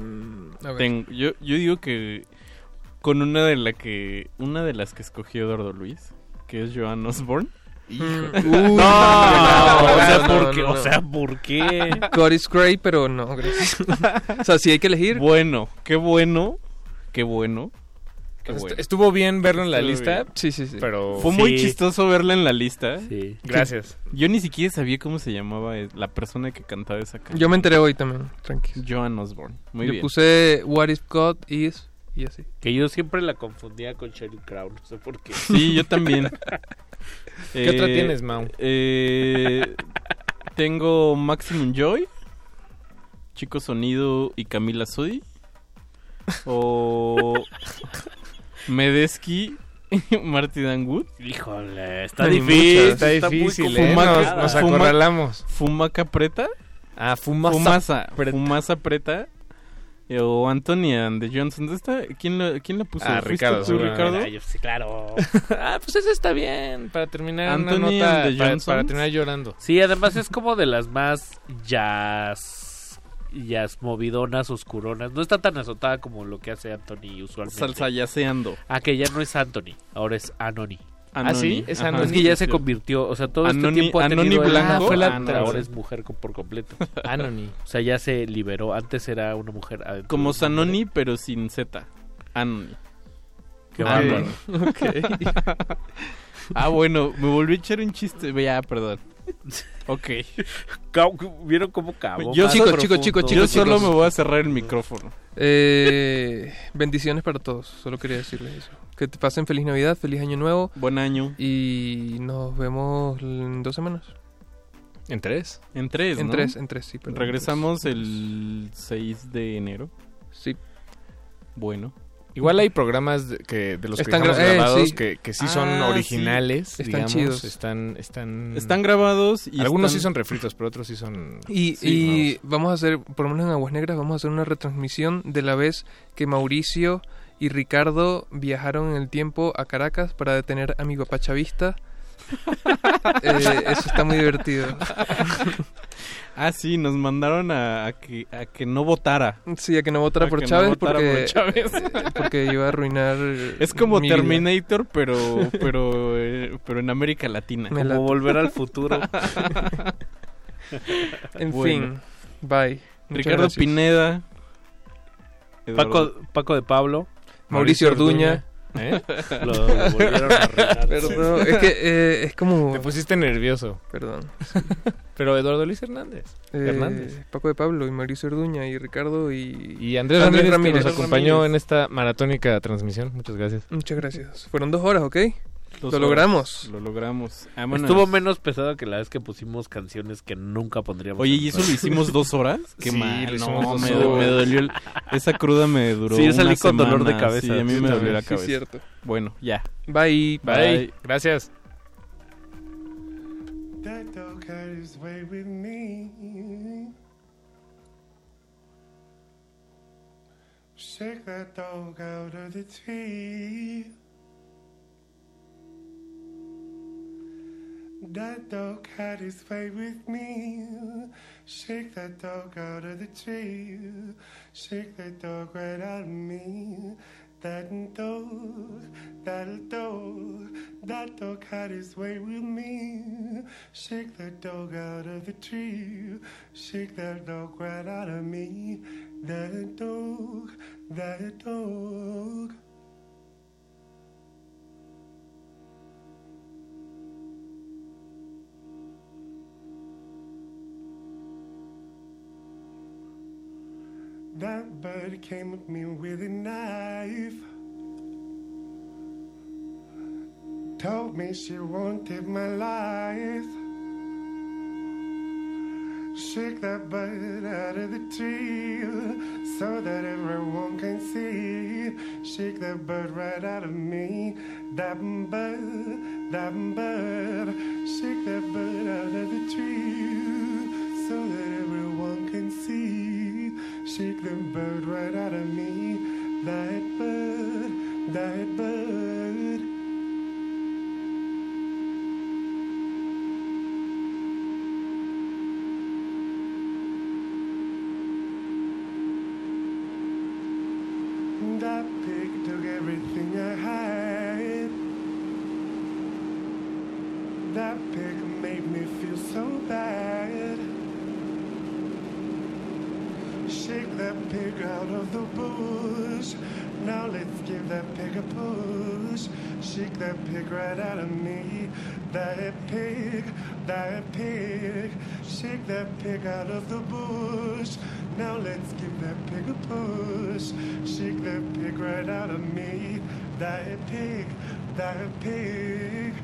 yo digo que con una de la que una de las que escogió Eduardo Luis, que es Joan Osborne. Mm, no, no, o sea, ¿por no, qué? no, O sea, ¿por qué? God is great, pero no, gracias. o sea, si hay que elegir. Bueno, qué bueno, qué bueno. Qué Est- bueno. Estuvo bien verlo en la Estuvo lista, bien. Sí, sí, sí. pero... Fue muy Sí. chistoso verla en la lista. Sí. Gracias. Yo ni siquiera sabía cómo se llamaba eh, la persona que cantaba esa canción. Yo me enteré hoy también, tranqui. Joan Osborne. Muy Yo bien. puse What if God is y así. Que yo siempre la confundía con Sheryl Crow, no sé por qué. Sí, yo también. ¿Qué otra tienes, Mau? eh, tengo Maximum Joy, Chico Sonido y Camila Sodi. O Medeski y Marty Danwood. Híjole, está Hay difícil. muchas. Está muy difícil. ¿eh? Nos, Fumaca- nos fuma- acorralamos. Fumaca Preta. Ah, Fumasa. Fumasa. Preta. Fumasa Preta. Eh, O Anthony and the Johnson. ¿Dónde está? ¿Quién la, quién la puso? Ah, ¿Fuiste Ricardo, tú. Ricardo? Ah, yo sí, claro. Ah, pues eso está bien. Para terminar Anthony una nota, and the para, para terminar llorando. Sí, además es como de las más jazz jazz movidonas, oscuronas. No está tan azotada como lo que hace Anthony usualmente. Salsa yaceando. Ah, que ya no es Anthony, ahora es Anony. Ah, sí, es Anoni. Es que ya se convirtió, o sea, todo este Anoni- tiempo ha Anoni tenido el- Blanco, fue la- Anoni. ahora es mujer por completo. Anoni. O sea, ya se liberó. Antes era una mujer. Como. Sanoni, pero sin Z. Anoni. Qué Ok. bárbaro. Ok. ah, bueno, me volví a echar un chiste. Ya, perdón. Ok. ¿Vieron cómo cabo? Yo, Más Chicos, profundo. chicos, chicos, yo chicos, solo me voy a cerrar el micrófono. Eh, bendiciones para todos. Solo quería decirles eso. Que te pasen feliz Navidad, feliz Año Nuevo. Buen año. Y nos vemos en dos semanas. ¿En tres? En tres, En ¿no? tres, en tres, sí. perdón, Regresamos el 6 de enero. Sí. Bueno. Igual hay programas de, que, de los Están que gra- eh, grabados sí. que, que sí son Ah, sí. originales, Están digamos, chidos. están están Están grabados y algunos están- sí son refritos, pero otros sí son Y, sí, y vamos a hacer, por lo menos en Aguas Negras, vamos a hacer una retransmisión de la vez que Mauricio y Ricardo viajaron en el tiempo a Caracas para detener a mi papá chavista. Eh, eso está muy divertido. Ah, sí, nos mandaron a, a que, a que no votara. Sí, a que no votara A por que no Chávez votara porque, por Chávez. porque iba a arruinar. Es como mi vida. Terminator, pero pero eh, pero en América Latina. Me Como late. volver al futuro. En Bueno. fin, bye. Muchas Ricardo gracias. Pineda. Eduardo- Paco, Paco de Pablo. Mauricio Orduña. ¿Eh? Lo, lo volvieron a arruinar. Perdón, es que eh, es como. Te pusiste nervioso. Perdón. Pero Eduardo Luis Hernández. Eh, Hernández. Paco de Pablo y Mauricio Orduña y Ricardo y, Y Andrés, Ramírez, que nos acompañó en esta maratónica transmisión. Muchas gracias. Muchas gracias. Fueron dos horas, ¿ok? Dos Lo horas. logramos. Lo logramos. Vámonos. Estuvo menos pesado que la vez que pusimos canciones que nunca pondríamos. Oye, ¿y eso lo hicimos dos horas? Qué Sí, mal. no, me, horas. me dolió el- Esa cruda me duró Sí, yo salí una con dolor de semana. cabeza. Sí, a mí Yo me dolió la Sí, cabeza. cierto. Bueno, ya. Bye. Bye. Gracias. That dog had his way with me. Shake that dog out of the tree. That dog had his way with me. Shake that dog out of the tree. Shake that dog right out of me. That dog, that dog, that dog had his way with me. Shake that dog out of the tree. Shake that dog right out of me. That dog, that dog. That bird came at me with a knife. Told me she wanted my life. Shake that bird out of the tree so that everyone can see. Shake that bird right out of me. That bird, that bird. Shake that bird out of the tree Shake the bird right out of me. That bird, that bird. Out of the bush. Now let's give that pig a push. Shake that pig right out of me. That pig, that pig. Shake that pig out of the bush. Now let's give that pig a push. Shake that pig right out of me. That pig, that pig.